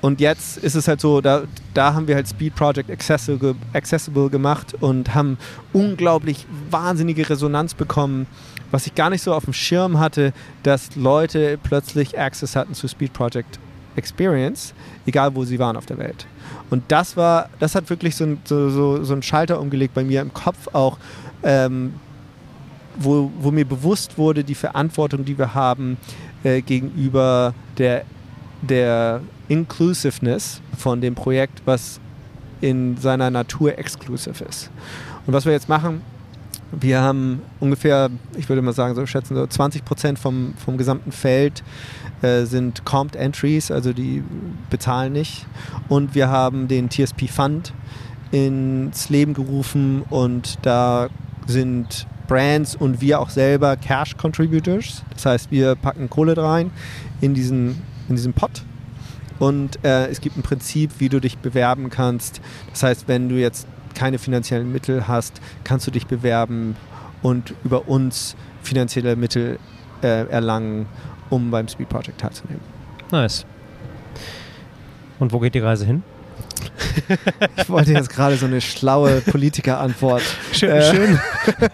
und jetzt ist es halt so, da, da haben wir halt Speed Project accessible, accessible gemacht und haben unglaublich wahnsinnige Resonanz bekommen, was ich gar nicht so auf dem Schirm hatte, dass Leute plötzlich Access hatten zu Speed Project Experience, egal wo sie waren auf der Welt. Und das war, das hat wirklich so, so, so, so einen Schalter umgelegt bei mir im Kopf auch, ähm, wo, wo mir bewusst wurde, die Verantwortung, die wir haben äh, gegenüber der, der Inclusiveness von dem Projekt, was in seiner Natur exclusive ist. Und was wir jetzt machen, wir haben ungefähr, ich würde mal sagen, so schätzen so 20 Prozent vom, vom gesamten Feld äh, sind Comped Entries, also die bezahlen nicht. Und wir haben den TSP Fund ins Leben gerufen und da sind Brands und wir auch selber Cash Contributors. Das heißt, wir packen Kohle rein in diesen, in diesen Pot und äh, es gibt ein Prinzip, wie du dich bewerben kannst. Das heißt, wenn du jetzt keine finanziellen Mittel hast, kannst du dich bewerben und über uns finanzielle Mittel äh, erlangen, um beim Speed Project teilzunehmen. Nice. Und wo geht die Reise hin? Ich wollte jetzt gerade so eine schlaue Politikerantwort. Schön, äh, schön,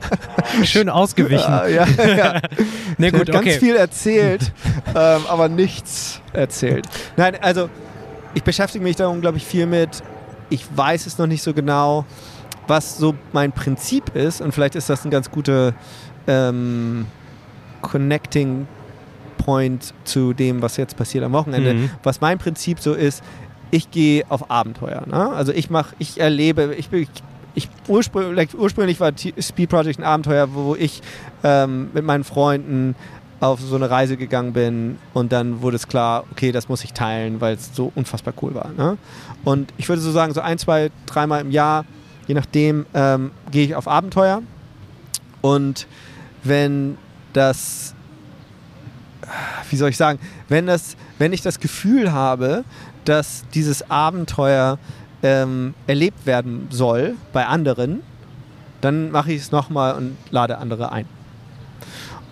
schön ausgewichen. Ja, ja, ja. nee, gut, ganz okay. viel erzählt, ähm, aber nichts erzählt. Nein, also ich beschäftige mich da unglaublich viel mit. Ich weiß es noch nicht so genau, was so mein Prinzip ist. Und vielleicht ist das ein ganz guter ähm, Connecting Point zu dem, was jetzt passiert am Wochenende. Mhm. Was mein Prinzip so ist, ich gehe auf Abenteuer. Ne? Also ich mache, ich erlebe, ich bin, ich ursprünglich, ursprünglich war Speed Project ein Abenteuer, wo ich ähm, mit meinen Freunden auf so eine Reise gegangen bin und dann wurde es klar, okay, das muss ich teilen, weil es so unfassbar cool war. Ne? Und ich würde so sagen, so ein, zwei, dreimal im Jahr, je nachdem, ähm, gehe ich auf Abenteuer. Und wenn das, wie soll ich sagen, wenn das, wenn ich das Gefühl habe, dass dieses Abenteuer ähm, erlebt werden soll bei anderen, dann mache ich es nochmal und lade andere ein.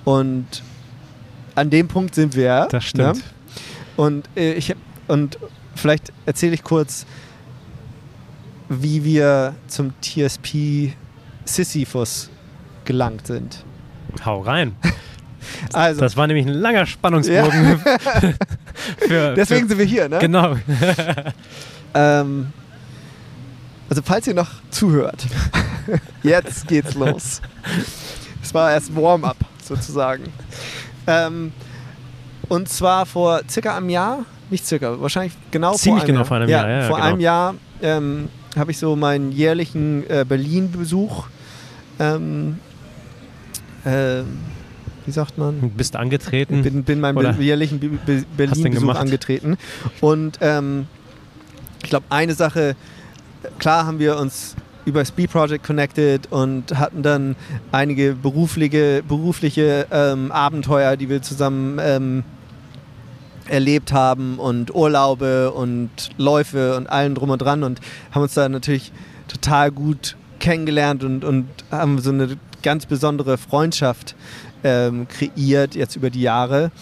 Und an dem Punkt sind wir. Das stimmt. Ne? Und äh, ich und vielleicht erzähle ich kurz, wie wir zum TSP Sisyphus gelangt sind. Hau rein. Also, Das war nämlich ein langer Spannungsbogen. für, deswegen für, sind wir hier, ne? Genau. Ähm, also falls ihr noch zuhört, jetzt geht's los. Es war erst Warm-up sozusagen. Ähm, und zwar vor circa einem Jahr, nicht circa, wahrscheinlich genau Ziemlich vor einem genau Jahr. vor einem Jahr, ja, ja, vor genau. einem Jahr ähm, habe ich so meinen jährlichen äh, Berlin-Besuch. Ähm, ähm, wie sagt man? Bist angetreten. bin, bin meinem Oder jährlichen Berlin-Besuch gemacht? angetreten. Und ähm, ich glaube, eine Sache, klar haben wir uns über Speed Project connected und hatten dann einige berufliche, berufliche ähm, Abenteuer, die wir zusammen ähm, erlebt haben und Urlaube und Läufe und allem drum und dran und haben uns da natürlich total gut kennengelernt und, und haben so eine ganz besondere Freundschaft ähm, kreiert jetzt über die Jahre.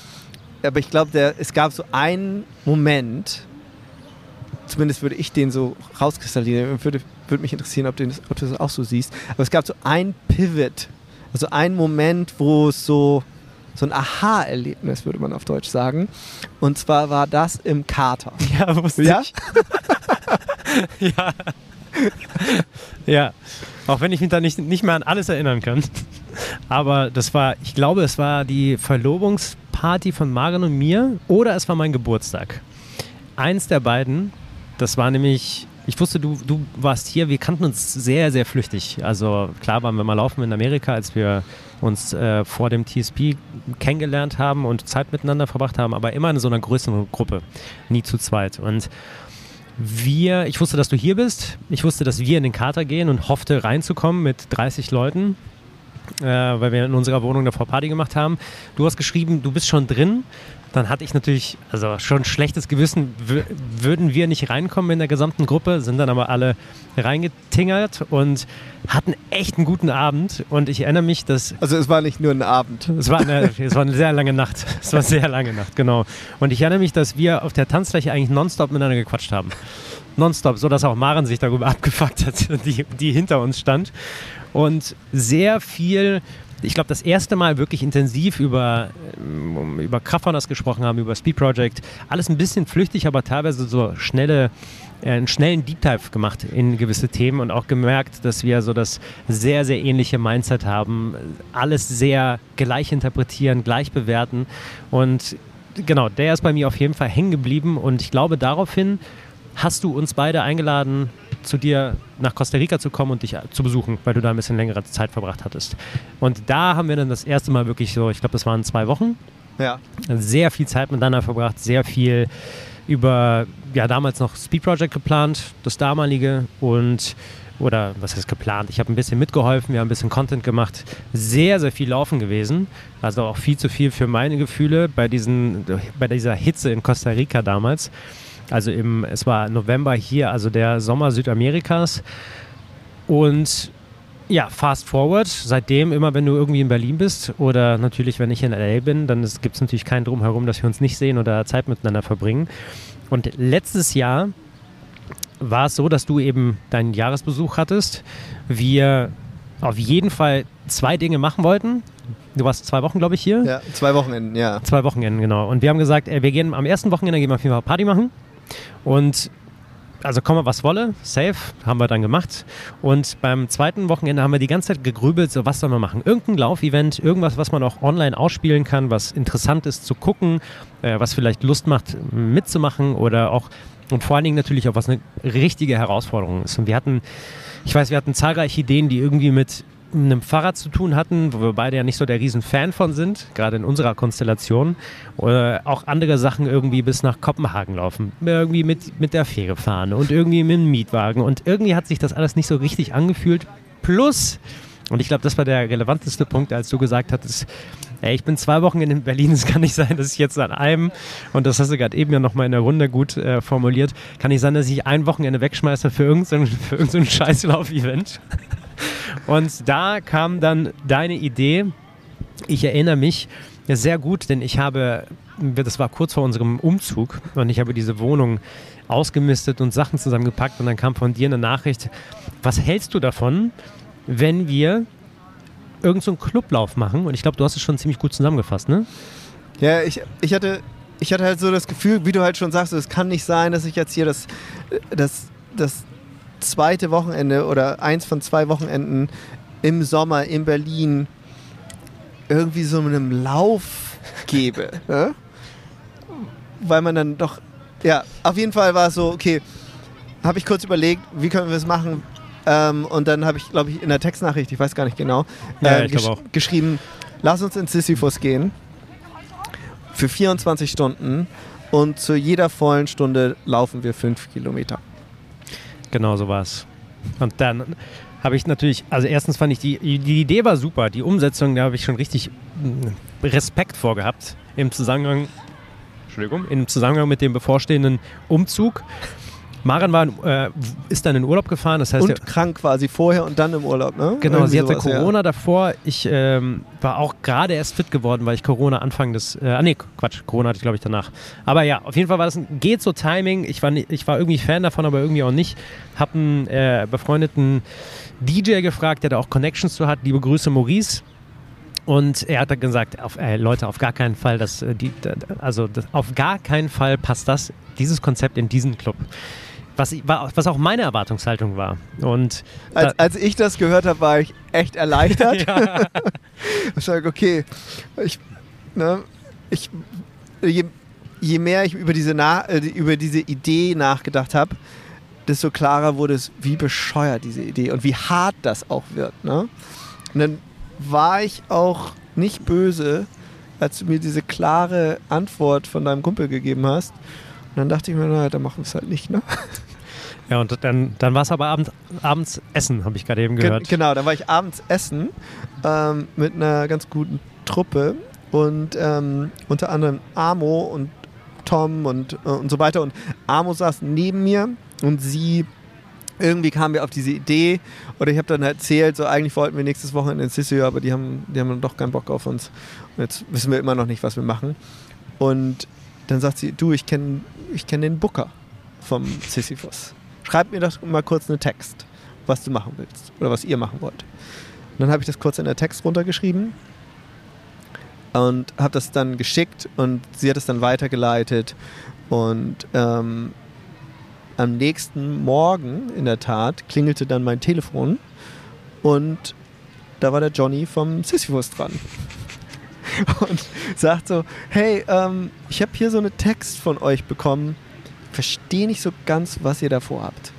Aber ich glaube, es gab so einen Moment, zumindest würde ich den so rauskristallisieren, würde, würde mich interessieren, ob, den, ob du das auch so siehst. Aber es gab so ein Pivot, also einen Moment, wo es so, so ein Aha-Erlebnis, würde man auf Deutsch sagen. Und zwar war das im Kater. Ja, wusste Ja? ich. ja. ja. Auch wenn ich mich da nicht, nicht mehr an alles erinnern kann. Aber das war, ich glaube, es war die Verlobungsparty von Maren und mir oder es war mein Geburtstag. Eins der beiden, das war nämlich, ich wusste, du, du warst hier, wir kannten uns sehr, sehr flüchtig. Also klar waren wir mal laufen in Amerika, als wir uns äh, vor dem TSP kennengelernt haben und Zeit miteinander verbracht haben, aber immer in so einer größeren Gruppe, nie zu zweit. Und wir, ich wusste, dass du hier bist. Ich wusste, dass wir in den Kater gehen und hoffte reinzukommen mit 30 Leuten, äh, weil wir in unserer Wohnung davor Party gemacht haben. Du hast geschrieben, du bist schon drin. Dann hatte ich natürlich, also schon schlechtes Gewissen, wür- würden wir nicht reinkommen in der gesamten Gruppe, sind dann aber alle reingetingert und hatten echt einen guten Abend. Und ich erinnere mich, dass Also es war nicht nur ein Abend. es war, eine, es war eine sehr lange Nacht. Es war eine sehr lange Nacht, genau. Und ich erinnere mich, dass wir auf der Tanzfläche eigentlich nonstop miteinander gequatscht haben. Nonstop, so dass auch Maren sich darüber abgefuckt hat, die, die hinter uns stand. Und sehr viel, ich glaube, das erste Mal wirklich intensiv über, ähm, über Kraftrunners gesprochen haben, über Speed Project. Alles ein bisschen flüchtig, aber teilweise so schnelle äh, einen schnellen Deep Dive gemacht in gewisse Themen und auch gemerkt, dass wir so das sehr, sehr ähnliche Mindset haben. Alles sehr gleich interpretieren, gleich bewerten. Und genau, der ist bei mir auf jeden Fall hängen geblieben. Und ich glaube, daraufhin hast du uns beide eingeladen, zu dir nach Costa Rica zu kommen und dich zu besuchen, weil du da ein bisschen längere Zeit verbracht hattest. Und da haben wir dann das erste Mal wirklich so, ich glaube, das waren zwei Wochen, Ja. sehr viel Zeit miteinander verbracht, sehr viel über, ja, damals noch Speed Project geplant, das damalige und oder was heißt geplant? Ich habe ein bisschen mitgeholfen, wir haben ein bisschen Content gemacht, sehr, sehr viel laufen gewesen, also auch viel zu viel für meine Gefühle bei, diesen, bei dieser Hitze in Costa Rica damals. Also im, es war November hier, also der Sommer Südamerikas und ja, fast forward. Seitdem, immer wenn du irgendwie in Berlin bist oder natürlich, wenn ich in LA bin, dann gibt es natürlich keinen Drumherum, dass wir uns nicht sehen oder Zeit miteinander verbringen. Und letztes Jahr war es so, dass du eben deinen Jahresbesuch hattest. Wir auf jeden Fall zwei Dinge machen wollten. Du warst zwei Wochen, glaube ich, hier. ja. Zwei Wochenenden, ja. Zwei Wochenenden, genau. Und wir haben gesagt, ey, wir gehen am ersten Wochenende gehen wir auf jeden Fall Party machen. Und also komme was wolle, safe, haben wir dann gemacht. Und beim zweiten Wochenende haben wir die ganze Zeit gegrübelt, so was sollen wir machen? Irgendein Laufevent, irgendwas, was man auch online ausspielen kann, was interessant ist zu gucken, äh, was vielleicht Lust macht mitzumachen oder auch und vor allen Dingen natürlich auch was eine richtige Herausforderung ist. Und wir hatten, ich weiß, wir hatten zahlreiche Ideen, die irgendwie mit einem Fahrrad zu tun hatten, wo wir beide ja nicht so der riesen Fan von sind, gerade in unserer Konstellation. Oder auch andere Sachen irgendwie bis nach Kopenhagen laufen. Irgendwie mit, mit der Fähre fahren und irgendwie mit dem Mietwagen. Und irgendwie hat sich das alles nicht so richtig angefühlt. Plus, und ich glaube, das war der relevanteste Punkt, als du gesagt hattest, ey, ich bin zwei Wochen in Berlin, es kann nicht sein, dass ich jetzt an einem, und das hast du gerade eben ja nochmal in der Runde gut äh, formuliert, kann nicht sein, dass ich ein Wochenende wegschmeiße für irgendein, für irgendein Scheißlauf-Event. Und da kam dann deine Idee. Ich erinnere mich sehr gut, denn ich habe, das war kurz vor unserem Umzug und ich habe diese Wohnung ausgemistet und Sachen zusammengepackt und dann kam von dir eine Nachricht, was hältst du davon, wenn wir irgendeinen so Clublauf machen? Und ich glaube, du hast es schon ziemlich gut zusammengefasst, ne? Ja, ich, ich hatte ich hatte halt so das Gefühl, wie du halt schon sagst, es kann nicht sein, dass ich jetzt hier das, das, das zweite Wochenende oder eins von zwei Wochenenden im Sommer in Berlin irgendwie so einem Lauf gebe. ne? Weil man dann doch, ja, auf jeden Fall war es so, okay, habe ich kurz überlegt, wie können wir es machen? Ähm, und dann habe ich, glaube ich, in der Textnachricht, ich weiß gar nicht genau, Ja, äh, ich glaub gesch auch. geschrieben, lass uns in Sisyphus gehen für 24 Stunden und zu jeder vollen Stunde laufen wir fünf Kilometer. Genau so war es. Und dann habe ich natürlich, also erstens fand ich die, die Idee war super, die Umsetzung, da habe ich schon richtig mm, Respekt vorgehabt im Zusammenhang, Entschuldigung, im Zusammenhang mit dem bevorstehenden Umzug. Maren war, äh, ist dann in Urlaub gefahren, das heißt, Und krank quasi vorher und dann im Urlaub, ne? Genau, Irgendwie sie hatte sowas, ja. Corona davor. Ich ähm, war auch gerade erst fit geworden, weil ich Corona Anfang des. Äh, ah, nee, Quatsch, Corona hatte ich, glaube ich, danach. Aber ja, auf jeden Fall war das ein geht so Timing. Ich war, ich war irgendwie Fan davon, aber irgendwie auch nicht. Hab einen äh, befreundeten DJ gefragt, der da auch Connections zu hat. Liebe Grüße, Maurice. Und er hat dann gesagt, auf, äh, Leute, auf gar keinen Fall, das, äh, die, also das, auf gar keinen Fall passt das, dieses Konzept in diesen Club. Was, was auch meine Erwartungshaltung war. Und Als, als ich das gehört habe, war ich echt erleichtert. ja, Ich sage, okay, ich, ne, ich, je, je mehr ich über diese, Na äh, über diese Idee nachgedacht habe, desto klarer wurde es, wie bescheuert diese Idee und wie hart das auch wird. Ne? Und dann war ich auch nicht böse, als du mir diese klare Antwort von deinem Kumpel gegeben hast. Und dann dachte ich mir, naja, dann machen wir es halt nicht. Ne? Ja, und dann, dann war es aber abends, abends Essen, habe ich gerade eben Gen gehört. genau, dann war ich abends essen ähm, mit einer ganz guten Truppe und ähm, unter anderem Amo und Tom und, äh, und so weiter. Und Amo saß neben mir und sie irgendwie kamen wir auf diese Idee oder ich habe dann erzählt, so eigentlich wollten wir nächstes Wochenende in Sissio, aber die haben, die haben dann doch keinen Bock auf uns. Und jetzt wissen wir immer noch nicht, was wir machen. Und dann sagt sie, du, ich kenne ich kenn den Booker vom Sisyphus. Schreib mir doch mal kurz einen Text, was du machen willst oder was ihr machen wollt. Und dann habe ich das kurz in der Text runtergeschrieben und habe das dann geschickt und sie hat es dann weitergeleitet und ähm, am nächsten Morgen in der Tat klingelte dann mein Telefon und da war der Johnny vom Sisyphus dran und sagt so, hey, ähm, ich habe hier so einen Text von euch bekommen, verstehe nicht so ganz, was ihr da vorhabt.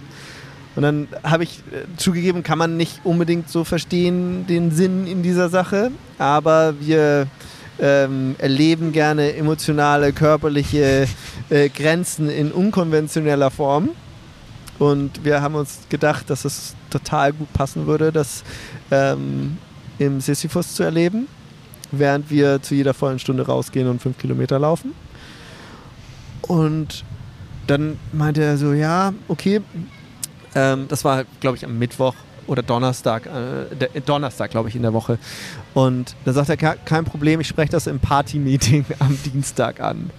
Und dann habe ich äh, zugegeben, kann man nicht unbedingt so verstehen, den Sinn in dieser Sache, aber wir ähm, erleben gerne emotionale, körperliche äh, Grenzen in unkonventioneller Form. Und wir haben uns gedacht, dass es total gut passen würde, das ähm, im Sisyphus zu erleben, während wir zu jeder vollen Stunde rausgehen und fünf Kilometer laufen. Und dann meinte er so, ja, okay. Ähm, das war, glaube ich, am Mittwoch oder Donnerstag, äh, der, Donnerstag, glaube ich, in der Woche. Und dann sagt er, "Ke- kein Problem, ich spreche das im Party-Meeting am Dienstag an.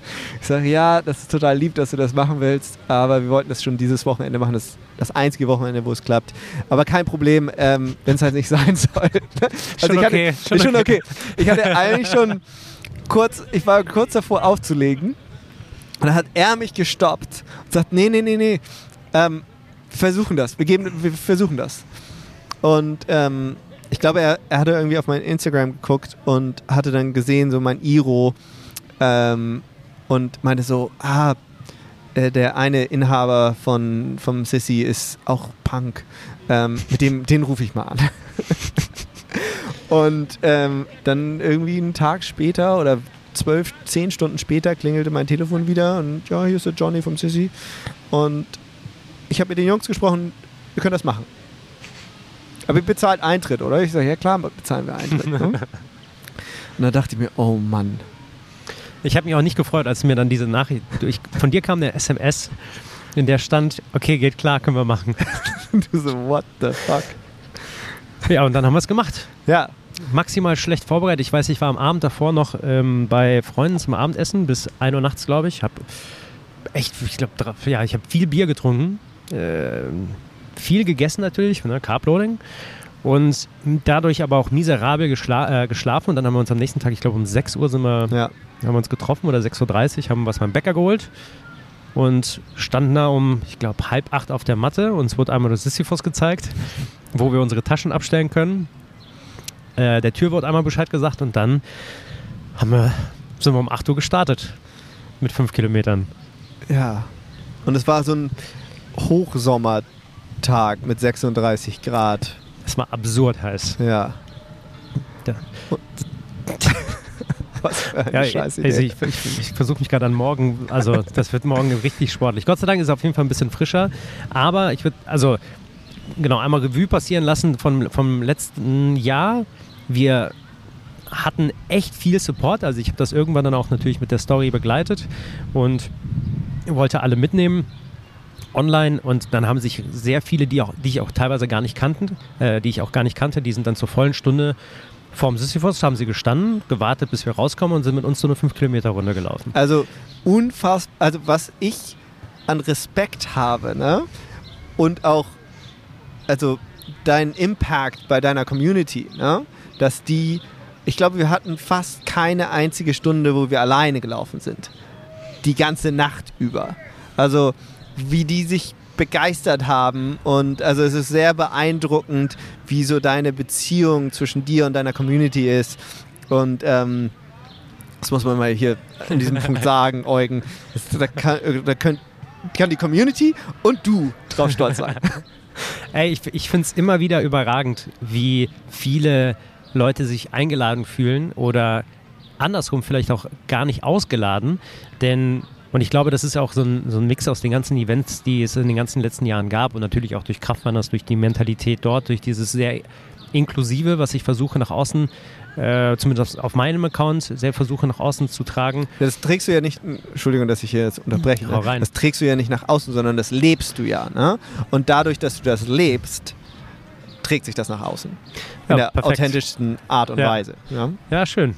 Ich sage, ja, das ist total lieb, dass du das machen willst, aber wir wollten das schon dieses Wochenende machen. Das ist das einzige Wochenende, wo es klappt. Aber kein Problem, ähm, wenn es halt nicht sein soll. Also Schon ich hatte, okay, schon schon okay. okay. Ich hatte eigentlich schon kurz, ich war kurz davor aufzulegen. Und dann hat er mich gestoppt und sagt, nee, nee, nee, nee, ähm, versuchen das, wir, geben, wir versuchen das. Und ähm, ich glaube, er, er hatte irgendwie auf mein Instagram geguckt und hatte dann gesehen, so mein Iro ähm, und meinte so, ah, äh, der eine Inhaber von, vom Sissy ist auch Punk. Ähm, mit dem, den rufe ich mal an. und ähm, dann irgendwie einen Tag später oder zwölf, zehn Stunden später klingelte mein Telefon wieder und ja, hier ist der Johnny vom Sissy. Und ich habe mit den Jungs gesprochen, wir können das machen. Aber ihr bezahlt Eintritt, oder? Ich sage, ja klar, bezahlen wir Eintritt. ne? Und da dachte ich mir, oh Mann. Ich habe mich auch nicht gefreut, als mir dann diese Nachricht, ich, von dir kam eine SMS, in der stand, okay, geht klar, können wir machen. du so, what the fuck? Ja, und dann haben wir es gemacht. Ja. Maximal schlecht vorbereitet. Ich weiß, ich war am Abend davor noch ähm, bei Freunden zum Abendessen bis 1 Uhr nachts, glaube ich. Hab echt, ich glaube, ja, ich habe viel Bier getrunken. Äh, viel gegessen natürlich, ne, Carbloading. Und dadurch aber auch miserabel geschla äh, geschlafen. Und dann haben wir uns am nächsten Tag, ich glaube um 6 Uhr sind wir, Ja. haben wir uns getroffen oder 6.30 Uhr, haben was beim Bäcker geholt und standen da um, ich glaube, halb acht auf der Matte. Uns wurde einmal das Sisyphos gezeigt, wo wir unsere Taschen abstellen können. Äh, der Türwirt einmal Bescheid gesagt und dann haben wir, sind wir um 8 Uhr gestartet mit fünf Kilometern. Ja. Und es war so ein Hochsommertag mit 36 Grad. Es war absurd heiß. Ja. Ja. Was für eine Ja, Scheiße. also ich, ich, ich versuche mich gerade an morgen, also das wird morgen richtig sportlich. Gott sei Dank ist es auf jeden Fall ein bisschen frischer, aber ich würde, also genau, einmal Revue passieren lassen vom, vom letzten Jahr. Wir hatten echt viel Support, also ich habe das irgendwann dann auch natürlich mit der Story begleitet und wollte alle mitnehmen online und dann haben sich sehr viele, die, auch, die ich auch teilweise gar nicht kannten, äh, die ich auch gar nicht kannte, die sind dann zur vollen Stunde vorm Sisyphos, haben sie gestanden, gewartet, bis wir rauskommen und sind mit uns so eine 5 Kilometer Runde gelaufen. Also unfassbar, also was ich an Respekt habe, ne? Und auch, also dein Impact bei deiner Community, ne? Dass die, ich glaube, wir hatten fast keine einzige Stunde, wo wir alleine gelaufen sind. Die ganze Nacht über. Also wie die sich begeistert haben und also es ist sehr beeindruckend, wie so deine Beziehung zwischen dir und deiner Community ist und ähm, das muss man mal hier in diesem Punkt sagen, Eugen. Das, da kann, da könnt, kann die Community und du drauf stolz sein. Ey, ich, ich finde es immer wieder überragend, wie viele Leute sich eingeladen fühlen oder andersrum vielleicht auch gar nicht ausgeladen, denn und ich glaube, das ist auch so ein, so ein Mix aus den ganzen Events, die es in den ganzen letzten Jahren gab und natürlich auch durch Kraftwanders, durch die Mentalität dort, durch dieses sehr inklusive, was ich versuche nach außen, äh, zumindest auf meinem Account, sehr versuche nach außen zu tragen. Das trägst du ja nicht, Entschuldigung, dass ich hier jetzt unterbreche, rein. das trägst du ja nicht nach außen, sondern das lebst du ja. Ne? Und dadurch, dass du das lebst, trägt sich das nach außen. In Ja, der perfekt. authentischsten Art und Ja. Weise. Ja? Ja, schön.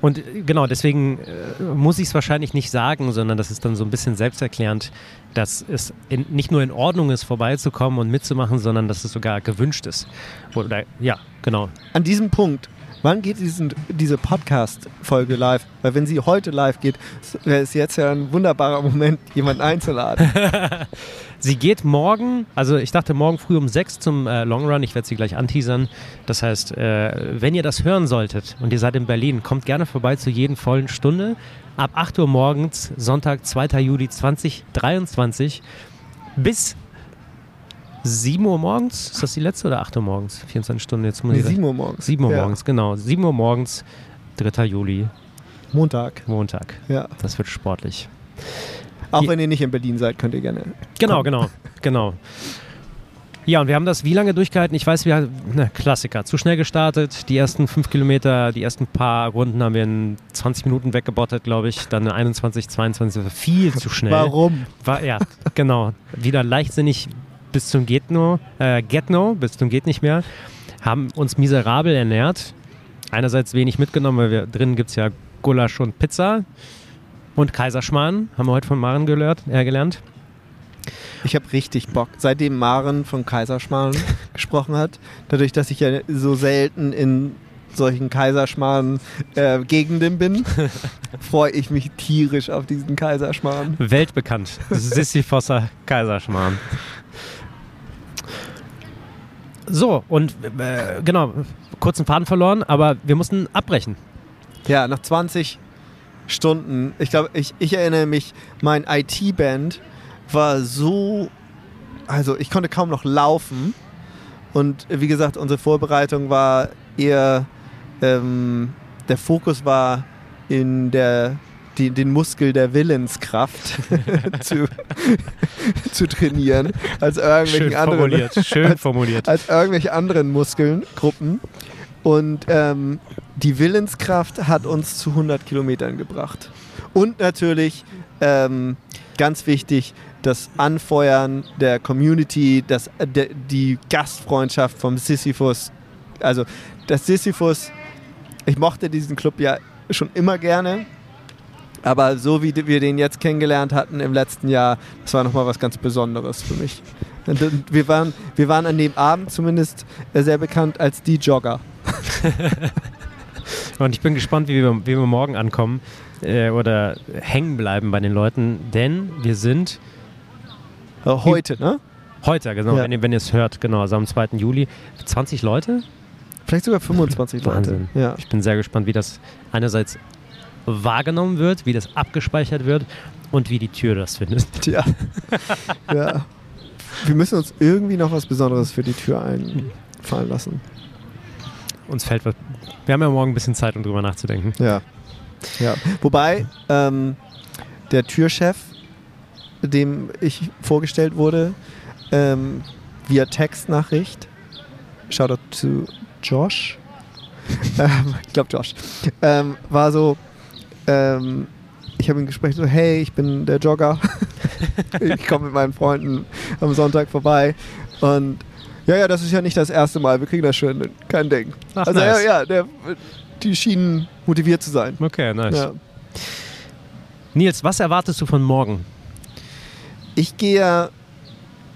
Und äh, genau, deswegen äh, muss ich es wahrscheinlich nicht sagen, sondern das ist dann so ein bisschen selbsterklärend, dass es in, nicht nur in Ordnung ist, vorbeizukommen und mitzumachen, sondern dass es sogar gewünscht ist. Oder ja, genau. An diesem Punkt, wann geht diesen, diese Podcast-Folge live? Weil wenn sie heute live geht, wäre es jetzt ja ein wunderbarer Moment, jemanden einzuladen. Sie geht morgen, also ich dachte morgen früh um sechs zum äh, Long Run. Ich werde sie gleich anteasern. Das heißt, äh, wenn ihr das hören solltet und ihr seid in Berlin, kommt gerne vorbei zu jeden vollen Stunde. Ab 8 Uhr morgens, Sonntag, 2. Juli 2023 bis 7 Uhr morgens. Ist das die letzte oder 8 Uhr morgens? 24 Stunden, jetzt muss Nee, ich 7 Uhr morgens. 7 Uhr Ja. morgens, genau. 7 Uhr morgens, 3. Juli, Montag. Montag. Ja. Das wird sportlich. Auch wenn ihr nicht in Berlin seid, könnt ihr gerne. Genau, Komm. genau, genau. Ja, und wir haben das wie lange durchgehalten? Ich weiß, wir ne, Klassiker. Zu schnell gestartet. Die ersten fünf Kilometer, die ersten paar Runden haben wir in 20 Minuten weggebottet, glaube ich. Dann in 21, 22, das war viel zu schnell. Warum? War, ja, genau. Wieder leichtsinnig bis zum Geht no, äh, Get no, bis zum Geht nicht mehr. Haben uns miserabel ernährt. Einerseits wenig mitgenommen, weil wir drinnen gibt es ja Gulasch und Pizza. Und Kaiserschmarrn, haben wir heute von Maren gelehrt, äh, gelernt. Ich habe richtig Bock. Seitdem Maren von Kaiserschmarrn gesprochen hat, dadurch, dass ich ja so selten in solchen Kaiserschmarrn-Gegenden bin, freue ich mich tierisch auf diesen Kaiserschmarrn. Weltbekannt. Sisyphosser Kaiserschmarrn. So, und äh, genau, kurzen Faden verloren, aber wir mussten abbrechen. Ja, nach 20 Stunden, ich glaube, ich, ich erinnere mich, mein IT-Band war so, also ich konnte kaum noch laufen. Und wie gesagt, unsere Vorbereitung war eher, ähm, der Fokus war in der, die, den Muskel der Willenskraft zu, zu trainieren, als irgendwelchen Schön anderen formuliert, schön formuliert. als irgendwelche anderen Muskelgruppen. Und ähm, die Willenskraft hat uns zu 100 Kilometern gebracht. Und natürlich, ähm, ganz wichtig, das Anfeuern der Community, das, äh, der, die Gastfreundschaft vom Sisyphus also das Sisyphus, ich mochte diesen Club ja schon immer gerne. Aber so wie wir den jetzt kennengelernt hatten im letzten Jahr, das war nochmal was ganz Besonderes für mich. Wir waren, wir waren an dem Abend zumindest sehr bekannt als die Jogger. Und ich bin gespannt, wie wir, wie wir morgen ankommen äh, oder hängen bleiben bei den Leuten, denn wir sind Äh, Heute, ne? heute, genau, Ja. wenn, ihr, wenn ihr es hört, genau, also am 2. Juli, 20 Leute. Vielleicht sogar 25 Leute. Wahnsinn. Ja. Ich bin sehr gespannt, wie das einerseits wahrgenommen wird, wie das abgespeichert wird und wie die Tür das findet. Tja. ja. Wir müssen uns irgendwie noch was Besonderes für die Tür einfallen lassen. Uns fällt was. Wir haben ja morgen ein bisschen Zeit, um drüber nachzudenken. Ja. ja. Wobei ähm, der Türchef, dem ich vorgestellt wurde, ähm, via Textnachricht, Shoutout zu Josh, ähm, ich glaube Josh, ähm, war so, ähm, ich habe ihn gesprochen, so, hey, ich bin der Jogger, ich komme mit meinen Freunden am Sonntag vorbei und ja, ja, das ist ja nicht das erste Mal, wir kriegen das schon, kein Ding. Ach, also nice. ja, ja, der, die schienen motiviert zu sein. Okay, nice. Ja. Nils, was erwartest du von morgen Ich gehe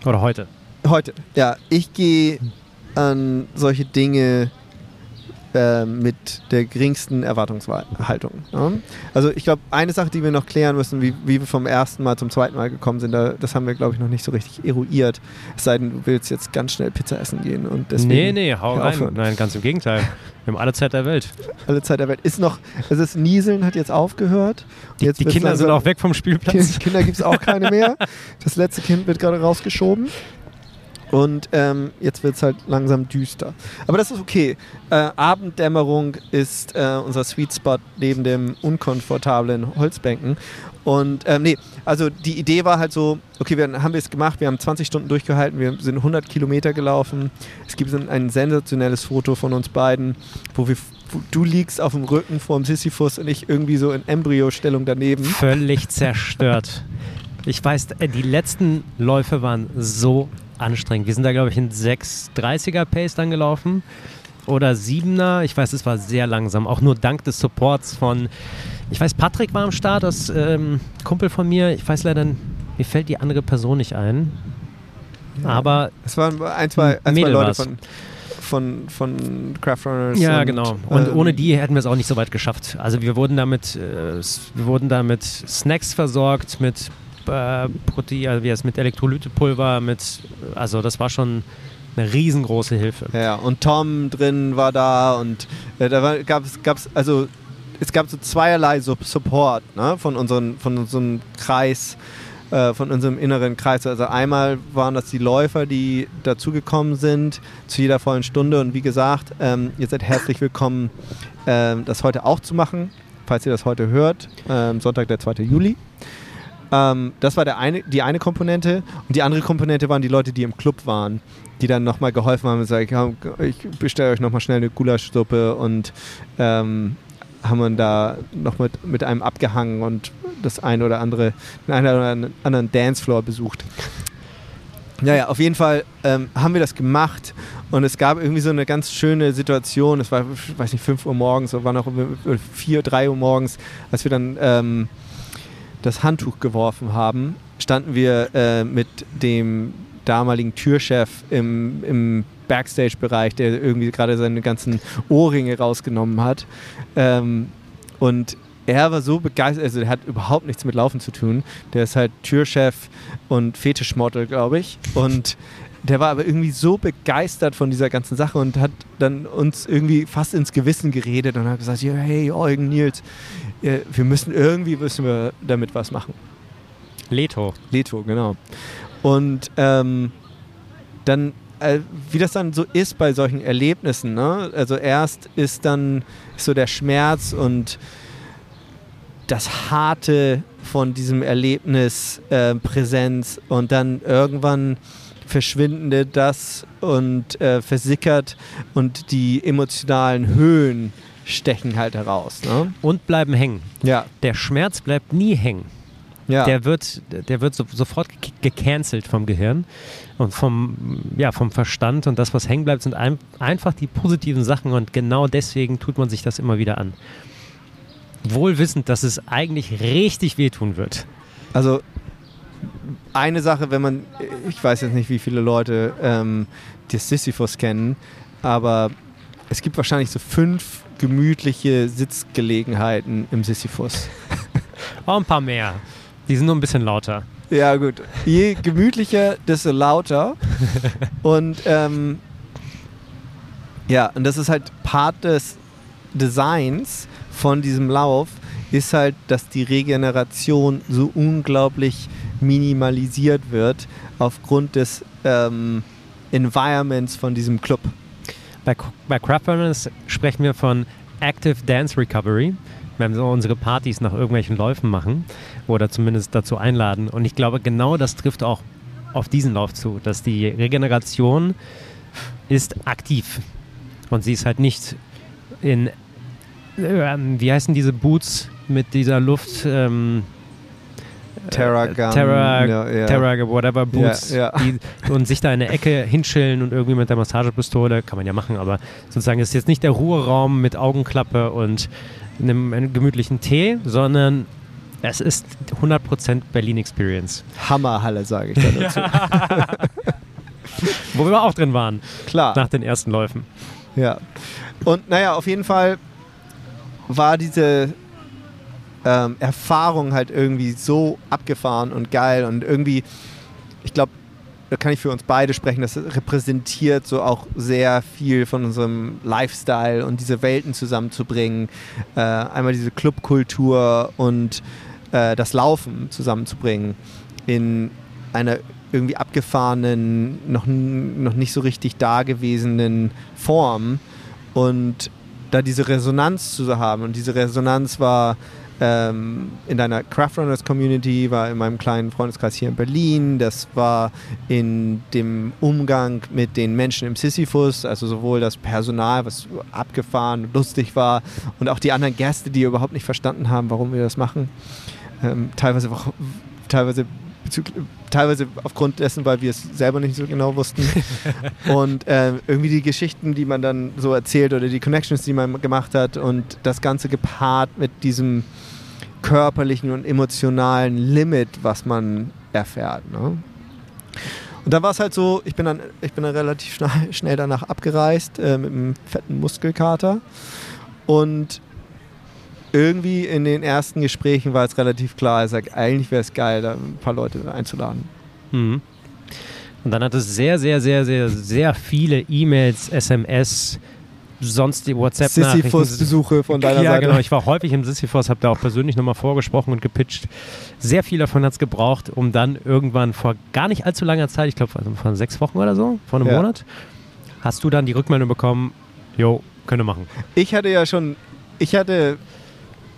oder heute? heute, ja, ich gehe an solche Dinge äh, mit der geringsten Erwartungshaltung. Ja? Also ich glaube, eine Sache, die wir noch klären müssen, wie, wie wir vom ersten Mal zum zweiten Mal gekommen sind, da, das haben wir, glaube ich, noch nicht so richtig eruiert. Es sei denn, du willst jetzt ganz schnell Pizza essen gehen und deswegen nee, nee, hau rein. aufhören. Nein, ganz im Gegenteil. Wir haben alle Zeit der Welt. alle Zeit der Welt. Ist noch, also das Nieseln hat jetzt aufgehört. Die, jetzt die Kinder sind langsam- auch weg vom Spielplatz. Kind, Kinder gibt es auch keine mehr. Das letzte Kind wird gerade rausgeschoben. Und ähm, jetzt wird es halt langsam düster. Aber das ist okay. Äh, Abenddämmerung ist äh, unser Sweet Spot neben dem unkomfortablen Holzbänken. Und ähm, nee, also die Idee war halt so, okay, wir haben es gemacht, wir haben 20 Stunden durchgehalten, wir sind 100 Kilometer gelaufen. Es gibt ein, sensationelles Foto von uns beiden, wo, wir, du liegst auf dem Rücken vorm Sisyphus und ich irgendwie so in Embryostellung daneben. Völlig zerstört. Ich weiß, die letzten Läufe waren so anstrengend. Wir sind da, glaube ich, in 6,30er Pace dann gelaufen oder 7er. Ich weiß, es war sehr langsam. Auch nur dank des Supports von, ich weiß, Patrick war am Start, das ähm, Kumpel von mir. Ich weiß leider, mir fällt die andere Person nicht ein. Aber Es waren ein, zwei, ein, zwei Leute war's. von, von, von Craft Runners. Ja, und, genau. Und ähm, ohne die hätten wir es auch nicht so weit geschafft. Also wir wurden damit, äh, wir wurden da mit Snacks versorgt, mit äh, Protein, also wie heißt, mit Elektrolytepulver, mit, also das war schon eine riesengroße Hilfe. Ja, und Tom drin war da und äh, da gab es, also es gab so zweierlei so Support ne, von, unseren, von unserem Kreis, äh, von unserem inneren Kreis. Also einmal waren das die Läufer, die dazugekommen sind zu jeder vollen Stunde und wie gesagt, ähm, ihr seid herzlich willkommen, ähm, das heute auch zu machen, falls ihr das heute hört, ähm, Sonntag der 2. Juli. Ähm, das war der eine, die eine Komponente. Und die andere Komponente waren die Leute, die im Club waren, die dann nochmal geholfen haben und sagen, ja, ich bestelle euch nochmal schnell eine Gulaschsuppe und ähm, haben wir da noch mit, mit einem abgehangen und das eine oder andere, den einen oder anderen Dancefloor besucht. Naja, auf jeden Fall ähm, haben wir das gemacht und es gab irgendwie so eine ganz schöne Situation. Es war, ich weiß nicht, 5 Uhr morgens oder war noch 4, 3 Uhr morgens, als wir dann ähm, das Handtuch geworfen haben, standen wir äh, mit dem damaligen Türchef im, im Backstage-Bereich, der irgendwie gerade seine ganzen Ohrringe rausgenommen hat. Ähm, und er war so begeistert, also er hat überhaupt nichts mit Laufen zu tun. Der ist halt Türchef und Fetischmodel, glaube ich. Und der war aber irgendwie so begeistert von dieser ganzen Sache und hat dann uns irgendwie fast ins Gewissen geredet und hat gesagt, hey Eugen, Nils, wir müssen irgendwie müssen wir damit was machen. Leto. Leto, genau. Und ähm, dann, äh, wie das dann so ist bei solchen Erlebnissen, ne? also erst ist dann so der Schmerz und das Harte von diesem Erlebnis äh, Präsenz und dann irgendwann verschwindende das und äh, versickert und die emotionalen Höhen stechen halt heraus. Ne? Und bleiben hängen. Ja, Der Schmerz bleibt nie hängen. Ja. Der wird, der wird so, sofort ge- gecancelt vom Gehirn und vom, ja, vom Verstand und das, was hängen bleibt, sind ein, einfach die positiven Sachen und genau deswegen tut man sich das immer wieder an. Wohl wissend, dass es eigentlich richtig wehtun wird. Also eine Sache, wenn man, ich weiß jetzt nicht, wie viele Leute ähm, die Sisyphus kennen, aber es gibt wahrscheinlich so fünf gemütliche Sitzgelegenheiten im Sisyphus. Oh, ein paar mehr. Die sind nur ein bisschen lauter. Ja gut, je gemütlicher, desto lauter. Und ähm, ja, und das ist halt Part des Designs von diesem Lauf, ist halt, dass die Regeneration so unglaublich minimalisiert wird aufgrund des ähm, Environments von diesem Club. Bei, bei Craft Runners sprechen wir von Active Dance Recovery. Wenn wir unsere Partys nach irgendwelchen Läufen machen oder zumindest dazu einladen. Und ich glaube, genau das trifft auch auf diesen Lauf zu, dass die Regeneration ist aktiv. Und sie ist halt nicht in, ähm, wie heißen diese Boots mit dieser Luft? Ähm, Terra äh, Gun, Terra, ja, ja. Terra, whatever, Boots. Ja, ja. Die, und sich da in der Ecke hinschillen und irgendwie mit der Massagepistole, kann man ja machen, aber sozusagen ist jetzt nicht der Ruheraum mit Augenklappe und einem, einem gemütlichen Tee, sondern es ist 100% Berlin Experience. Hammerhalle, sage ich da dazu. Wo wir auch drin waren, Klar. nach den ersten Läufen. Ja. Und naja, auf jeden Fall war diese ähm, Erfahrung halt irgendwie so abgefahren und geil und irgendwie, ich glaube, da kann ich für uns beide sprechen, das repräsentiert so auch sehr viel von unserem Lifestyle und diese Welten zusammenzubringen. Äh, einmal diese Clubkultur und äh, das Laufen zusammenzubringen in einer irgendwie abgefahrenen, noch, noch nicht so richtig dagewesenen Form und da diese Resonanz zu haben. Und diese Resonanz war ähm, in deiner Craftrunners Community, war in meinem kleinen Freundeskreis hier in Berlin, das war in dem Umgang mit den Menschen im Sisyphus, also sowohl das Personal, was abgefahren und lustig war, und auch die anderen Gäste, die überhaupt nicht verstanden haben, warum wir das machen. Ähm, teilweise teilweise teilweise aufgrund dessen, weil wir es selber nicht so genau wussten. und ähm, irgendwie die Geschichten, die man dann so erzählt oder die Connections, die man gemacht hat und das Ganze gepaart mit diesem körperlichen und emotionalen Limit, was man erfährt. Ne? Und dann war es halt so, ich bin dann, ich bin dann relativ schnell, schnell danach abgereist äh, mit einem fetten Muskelkater. Und irgendwie in den ersten Gesprächen war es relativ klar, ich sage, eigentlich wäre es geil, da ein paar Leute einzuladen. Mhm. Und dann hat es sehr, sehr, sehr, sehr, sehr viele E-Mails, SMS, sonst die WhatsApp-Nachrichten. Sisyphus-Besuche von deiner ja, Seite. genau. Ich war häufig im Sisyphos, habe da auch persönlich nochmal vorgesprochen und gepitcht. Sehr viel davon hat es gebraucht, um dann irgendwann vor gar nicht allzu langer Zeit, ich glaube also vor sechs Wochen oder so, vor einem Ja. Monat, hast du dann die Rückmeldung bekommen, jo, könnte machen. Ich hatte ja schon, ich hatte,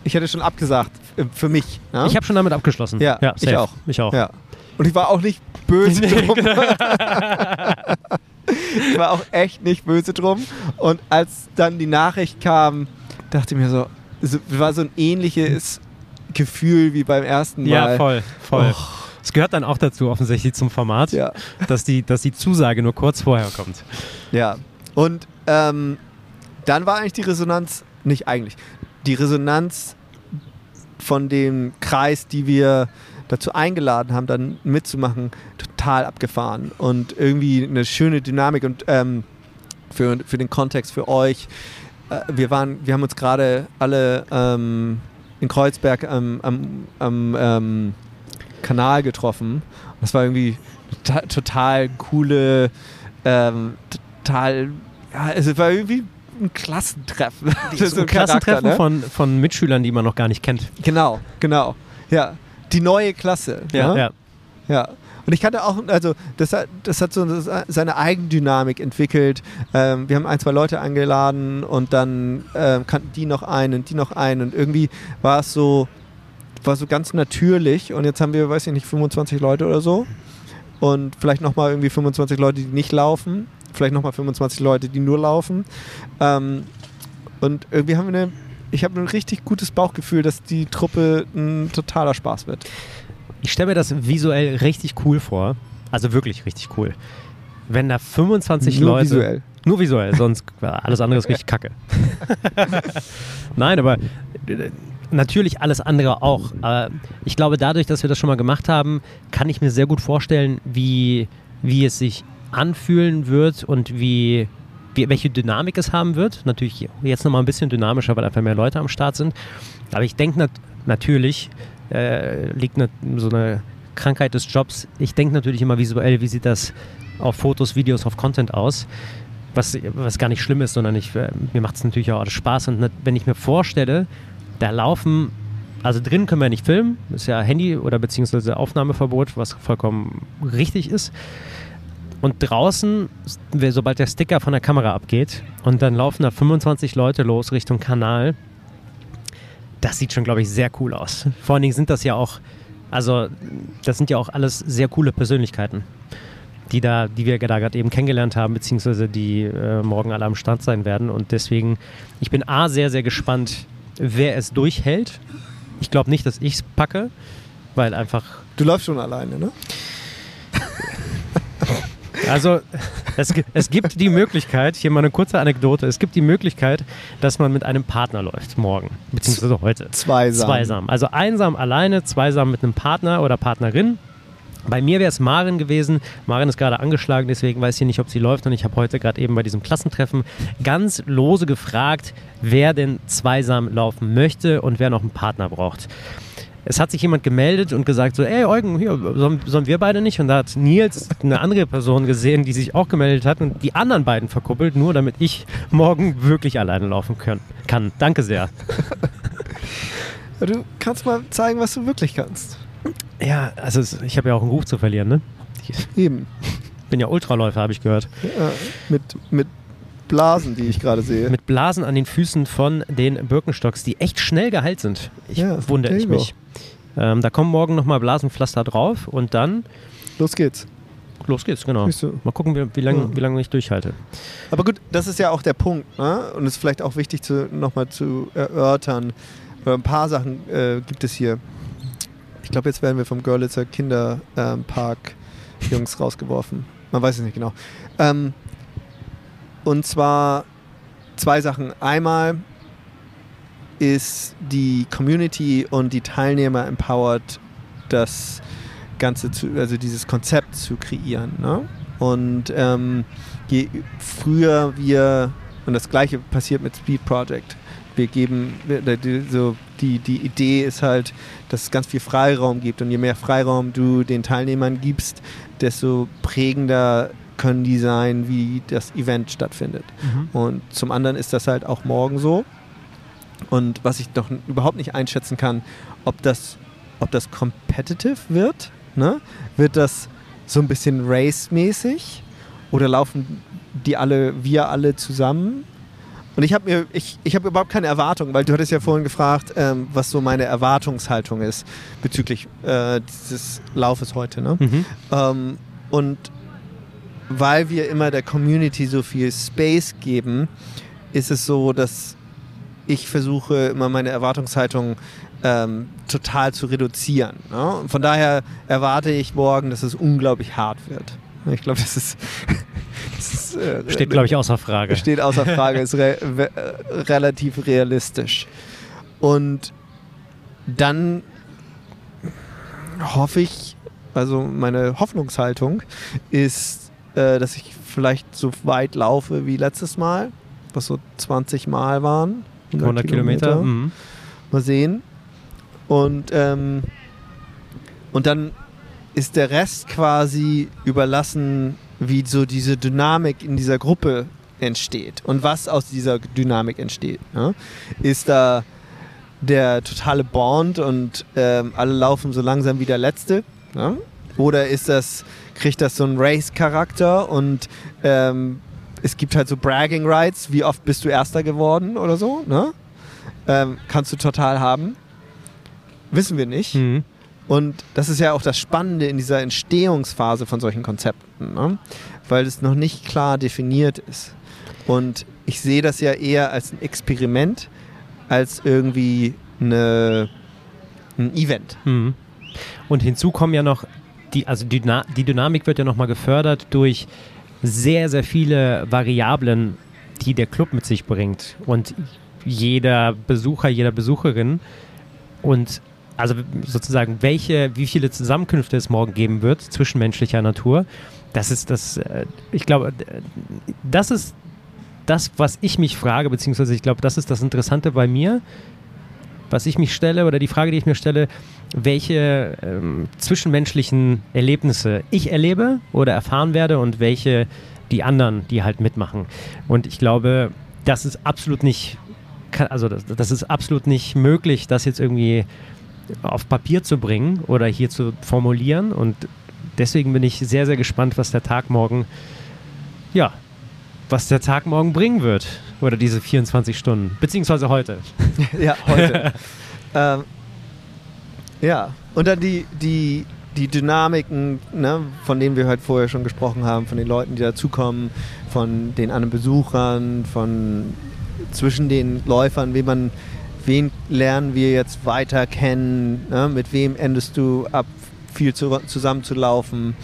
ich hatte schon abgesagt äh, für mich. Ne? Ich habe schon damit abgeschlossen. Ja, ich safe. auch. Ich auch. Ja. Und ich war auch nicht böse. ich war auch echt nicht böse drum. Und als dann die Nachricht kam, dachte ich mir so, es war so ein ähnliches Gefühl wie beim ersten Mal. Ja, voll, voll. Es gehört dann auch dazu, offensichtlich zum Format, Ja, dass, die, dass die Zusage nur kurz vorher kommt. ja. Und ähm, dann war eigentlich die Resonanz, nicht eigentlich, die Resonanz von dem Kreis, die wir dazu eingeladen haben, dann mitzumachen, total abgefahren und irgendwie eine schöne Dynamik und ähm, für, für den Kontext für euch. Äh, wir waren, wir haben uns gerade alle ähm, in Kreuzberg am, am, am ähm, Kanal getroffen. Das war irgendwie total, total coole, ähm, total, ja, es war irgendwie ein Klassentreffen. Das ist ein Charakter, Klassentreffen ne? von, von Mitschülern, die man noch gar nicht kennt. Genau, genau. Ja, die neue Klasse. ne? ja. Ja. Und ich kannte auch, also das hat, das hat so seine Eigendynamik entwickelt. Ähm, wir haben ein, zwei Leute eingeladen und dann ähm, kannten die noch einen und die noch einen und irgendwie war es so, war so ganz natürlich und jetzt haben wir, weiß ich nicht, 25 Leute oder so und vielleicht nochmal irgendwie 25 Leute, die nicht laufen, vielleicht nochmal 25 Leute, die nur laufen. Ähm, und irgendwie haben wir eine, ich habe ein richtig gutes Bauchgefühl, dass die Truppe ein totaler Spaß wird. ich stelle mir das visuell richtig cool vor. Also wirklich richtig cool. Wenn da 25 Nur Leute. visuell. Nur visuell, sonst alles andere ist richtig kacke. Nein, aber äh, natürlich alles andere auch. Äh, ich glaube, dadurch, dass wir das schon mal gemacht haben, kann ich mir sehr gut vorstellen, wie, wie es sich anfühlen wird und wie, wie welche Dynamik es haben wird. Natürlich jetzt nochmal ein bisschen dynamischer, weil einfach mehr Leute am Start sind. Aber ich denke nat natürlich, äh, liegt ne, so eine Krankheit des Jobs. Ich denke natürlich immer visuell, wie sieht das auf Fotos, Videos, auf Content aus. Was, was gar nicht schlimm ist, sondern ich, äh, mir macht es natürlich auch alles Spaß. Und wenn ich mir vorstelle, da laufen, also drin können wir nicht filmen, ist ja Handy- oder beziehungsweise Aufnahmeverbot, was vollkommen richtig ist. Und draußen, sobald der Sticker von der Kamera abgeht und dann laufen da 25 Leute los Richtung Kanal, das sieht schon, glaube ich, sehr cool aus. Vor allen Dingen sind das ja auch, also das sind ja auch alles sehr coole Persönlichkeiten, die da, die wir da gerade eben kennengelernt haben, beziehungsweise die äh, morgen alle am Start sein werden. Und deswegen, ich bin A, sehr, sehr gespannt, wer es durchhält. Ich glaube nicht, dass ich es packe, weil einfach. Du läufst schon alleine, ne? Also es, es, gibt die Möglichkeit, hier mal eine kurze Anekdote, es gibt die Möglichkeit, dass man mit einem Partner läuft morgen, beziehungsweise heute. Zweisam. Zweisam. Also einsam alleine, zweisam mit einem Partner oder Partnerin. Bei mir wäre es Maren gewesen. Maren ist gerade angeschlagen, deswegen weiß ich nicht, ob sie läuft. Und ich habe heute gerade eben bei diesem Klassentreffen ganz lose gefragt, wer denn zweisam laufen möchte und wer noch einen Partner braucht es hat sich jemand gemeldet und gesagt so, ey Eugen, hier, sollen, sollen, wir beide nicht? Und da hat Nils eine andere Person gesehen, die sich auch gemeldet hat und die anderen beiden verkuppelt, nur damit ich morgen wirklich alleine laufen können, kann. Danke sehr. Du kannst mal zeigen, was du wirklich kannst. Ja, also ich habe ja auch einen Ruf zu verlieren, ne? Eben. Bin ja Ultraläufer, habe ich gehört. Ja, mit, mit Blasen, die ich gerade sehe. Mit Blasen an den Füßen von den Birkenstocks, die echt schnell geheilt sind. Ich Ja, wundere ich mich. Ähm, da kommen morgen nochmal Blasenpflaster drauf und dann Los geht's. los geht's, genau. Mal gucken, wie, wie lange wie lange ich durchhalte. Aber gut, das ist ja auch der Punkt. Ne? Und es ist vielleicht auch wichtig, nochmal zu erörtern. Äh, Ein paar Sachen äh, gibt es hier. Ich glaube, jetzt werden wir vom Görlitzer Kinderpark Jungs rausgeworfen. Man weiß es nicht genau. Ähm, und zwar zwei Sachen. Einmal ist die Community und die Teilnehmer empowered, das Ganze zu, also dieses Konzept zu kreieren. Ne? Und ähm, je früher wir, und das gleiche passiert mit Speed Project, wir geben, so, die, die Idee ist halt, dass es ganz viel Freiraum gibt und je mehr Freiraum du den Teilnehmern gibst, desto prägender können die sein, wie das Event stattfindet. Und zum anderen ist das halt auch morgen so. Und was ich noch n- überhaupt nicht einschätzen kann, ob das, ob das competitive wird, ne? Wird das so ein bisschen race-mäßig oder laufen die alle, wir alle zusammen? Und ich habe mir, ich, ich habe überhaupt keine Erwartung, weil du hattest ja vorhin gefragt, ähm, was so meine Erwartungshaltung ist bezüglich äh, dieses Laufes heute. Ne? Mhm. Ähm, und weil wir immer der Community so viel Space geben, ist es so, dass ich versuche, immer meine Erwartungshaltung ähm, total zu reduzieren. Ne? Von daher erwarte ich morgen, dass es unglaublich hart wird. Ich glaube, das ist, das ist äh, Steht, glaube ich, außer Frage. Steht außer Frage, ist re we- äh, relativ realistisch. Und dann hoffe ich, also meine Hoffnungshaltung ist, äh, dass ich vielleicht so weit laufe wie letztes Mal, was so 20 Mal waren. 100 Kilometer. Mhm. Mal sehen. Und, ähm, und dann ist der Rest quasi überlassen, wie so diese Dynamik in dieser Gruppe entsteht und was aus dieser Dynamik entsteht. Ne? Ist da der totale Bond und ähm, alle laufen so langsam wie der Letzte? Ne? Oder ist das, kriegt das so einen Race-Charakter und ähm, es gibt halt so Bragging Rights, wie oft bist du Erster geworden oder so? Ne? Ähm, kannst du total haben. Wissen wir nicht. Mhm. Und das ist ja auch das Spannende in dieser Entstehungsphase von solchen Konzepten, ne? weil es noch nicht klar definiert ist. Und ich sehe das ja eher als ein Experiment, als irgendwie eine, ein Event. Mhm. Und hinzu kommen ja noch, die, also die, die Dynamik wird ja nochmal gefördert durch sehr, sehr viele Variablen, die der Club mit sich bringt. Und jeder Besucher, jeder Besucherin und also sozusagen, welche, wie viele Zusammenkünfte es morgen geben wird, zwischenmenschlicher Natur, das ist das, äh, ich glaube, das ist das, was ich mich frage, beziehungsweise ich glaube, das ist das Interessante bei mir, was ich mich stelle oder die Frage, die ich mir stelle, welche ähm, zwischenmenschlichen Erlebnisse ich erlebe oder erfahren werde und welche die anderen, die halt mitmachen. Und ich glaube, das ist absolut nicht, also das, das ist absolut nicht möglich, das jetzt irgendwie auf Papier zu bringen oder hier zu formulieren. Und deswegen bin ich sehr, sehr gespannt, was der Tag morgen, ja, was der Tag morgen bringen wird. Oder diese 24 Stunden. Beziehungsweise heute. ja, heute. ähm, ja, und dann die, die, die Dynamiken, ne, von denen wir heute vorher schon gesprochen haben, von den Leuten, die dazukommen, von den anderen Besuchern, von zwischen den Läufern, wie man wen lernen wir jetzt weiter kennen, ne? mit wem endest du ab, viel zu, zusammen zu laufen.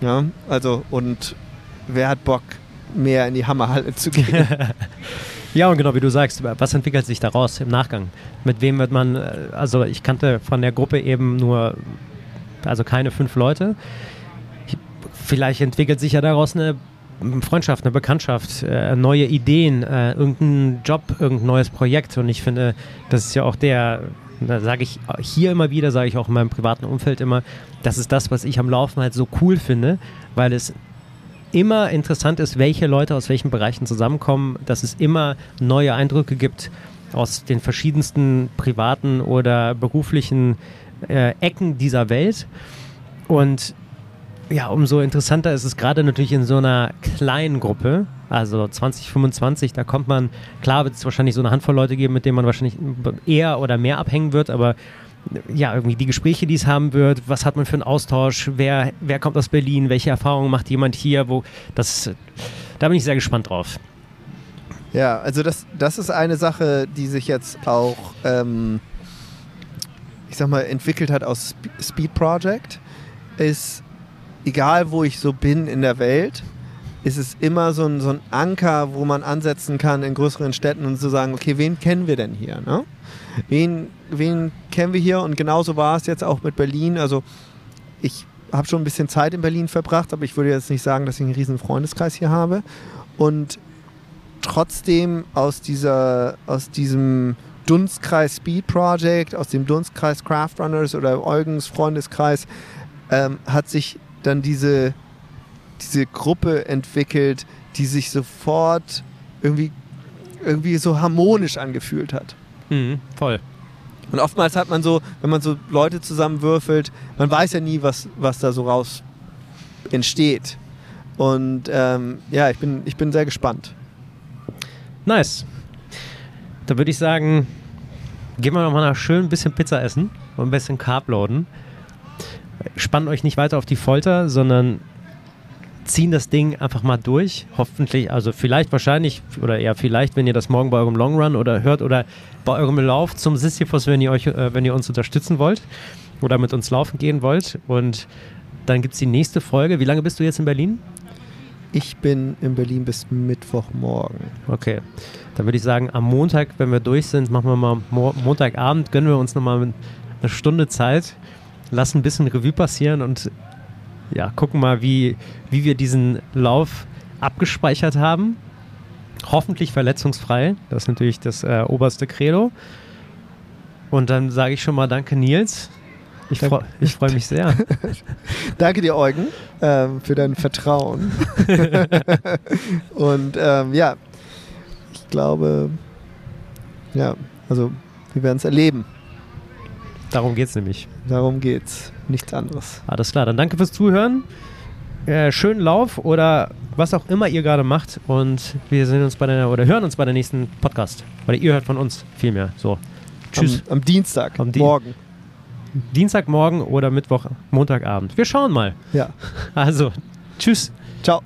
Ja? Also, und wer hat Bock, mehr in die Hammerhalle zu gehen? ja, und genau wie du sagst, was entwickelt sich daraus im Nachgang? Mit wem wird man, äh, also ich kannte von der Gruppe eben nur, also keine fünf Leute. Vielleicht entwickelt sich ja daraus eine Freundschaft, eine Bekanntschaft, äh, neue Ideen, äh, irgendein Job, irgendein neues Projekt. Und ich finde, das ist ja auch der, da sage ich hier immer wieder, sage ich auch in meinem privaten Umfeld immer, das ist das, was ich am Laufen halt so cool finde, weil es immer interessant ist, welche Leute aus welchen Bereichen zusammenkommen, dass es immer neue Eindrücke gibt aus den verschiedensten privaten oder beruflichen äh, Ecken dieser Welt. Und ja, umso interessanter ist es gerade natürlich in so einer kleinen Gruppe, also 2025, da kommt man, klar wird es wahrscheinlich so eine Handvoll Leute geben, mit denen man wahrscheinlich eher oder mehr abhängen wird, aber ja, irgendwie die Gespräche, die es haben wird, was hat man für einen Austausch, wer, wer kommt aus Berlin, welche Erfahrungen macht jemand hier, wo, das, da bin ich sehr gespannt drauf. Ja, also das, das ist eine Sache, die sich jetzt auch, ähm, ich sag mal, entwickelt hat aus Speed Project, ist egal wo ich so bin in der Welt, ist es immer so ein, so ein Anker, wo man ansetzen kann in größeren Städten und zu so sagen, okay, wen kennen wir denn hier? Ne? Wen, wen kennen wir hier? Und genauso war es jetzt auch mit Berlin. Also ich habe schon ein bisschen Zeit in Berlin verbracht, aber ich würde jetzt nicht sagen, dass ich einen riesen Freundeskreis hier habe. Und trotzdem aus, dieser, aus diesem Dunstkreis Speed Project, aus dem Dunstkreis Craft Runners oder Eugens Freundeskreis, ähm, hat sich dann diese, diese Gruppe entwickelt, die sich sofort irgendwie, irgendwie so harmonisch angefühlt hat. Mhm, voll. Und oftmals hat man so, wenn man so Leute zusammenwürfelt, man weiß ja nie, was, was da so raus entsteht. Und ähm, ja, ich bin, ich bin sehr gespannt. Nice. Da würde ich sagen, gehen wir noch mal schön ein bisschen Pizza essen und ein bisschen Carb loaden spannen euch nicht weiter auf die Folter, sondern ziehen das Ding einfach mal durch. Hoffentlich, also vielleicht wahrscheinlich oder eher vielleicht, wenn ihr das morgen bei eurem Long Run oder hört oder bei eurem Lauf zum Sisyphus, wenn ihr euch, äh, wenn ihr uns unterstützen wollt oder mit uns laufen gehen wollt. Und dann gibt es die nächste Folge. Wie lange bist du jetzt in Berlin? Ich bin in Berlin bis Mittwochmorgen. Okay. Dann würde ich sagen, am Montag, wenn wir durch sind, machen wir mal Mo Montagabend, gönnen wir uns nochmal eine Stunde Zeit lassen ein bisschen Revue passieren und ja, gucken mal, wie, wie wir diesen Lauf abgespeichert haben. Hoffentlich verletzungsfrei. Das ist natürlich das äh, oberste Credo. Und dann sage ich schon mal Danke, Nils. Ich freue freu mich sehr. Danke dir, Eugen, ähm, für dein Vertrauen. Und ähm, ja, ich glaube, ja, also wir werden es erleben. Darum geht es nämlich. Darum geht's. Nichts anderes. Alles klar, dann danke fürs Zuhören. Äh, schönen Lauf oder was auch immer ihr gerade macht. Und wir sehen uns bei der oder hören uns bei der nächsten Podcast. Oder ihr hört von uns vielmehr. So. Tschüss. Am, am Dienstag. Am Di morgen. Dienstagmorgen oder Mittwoch, Montagabend. Wir schauen mal. Ja. Also, tschüss. Ciao.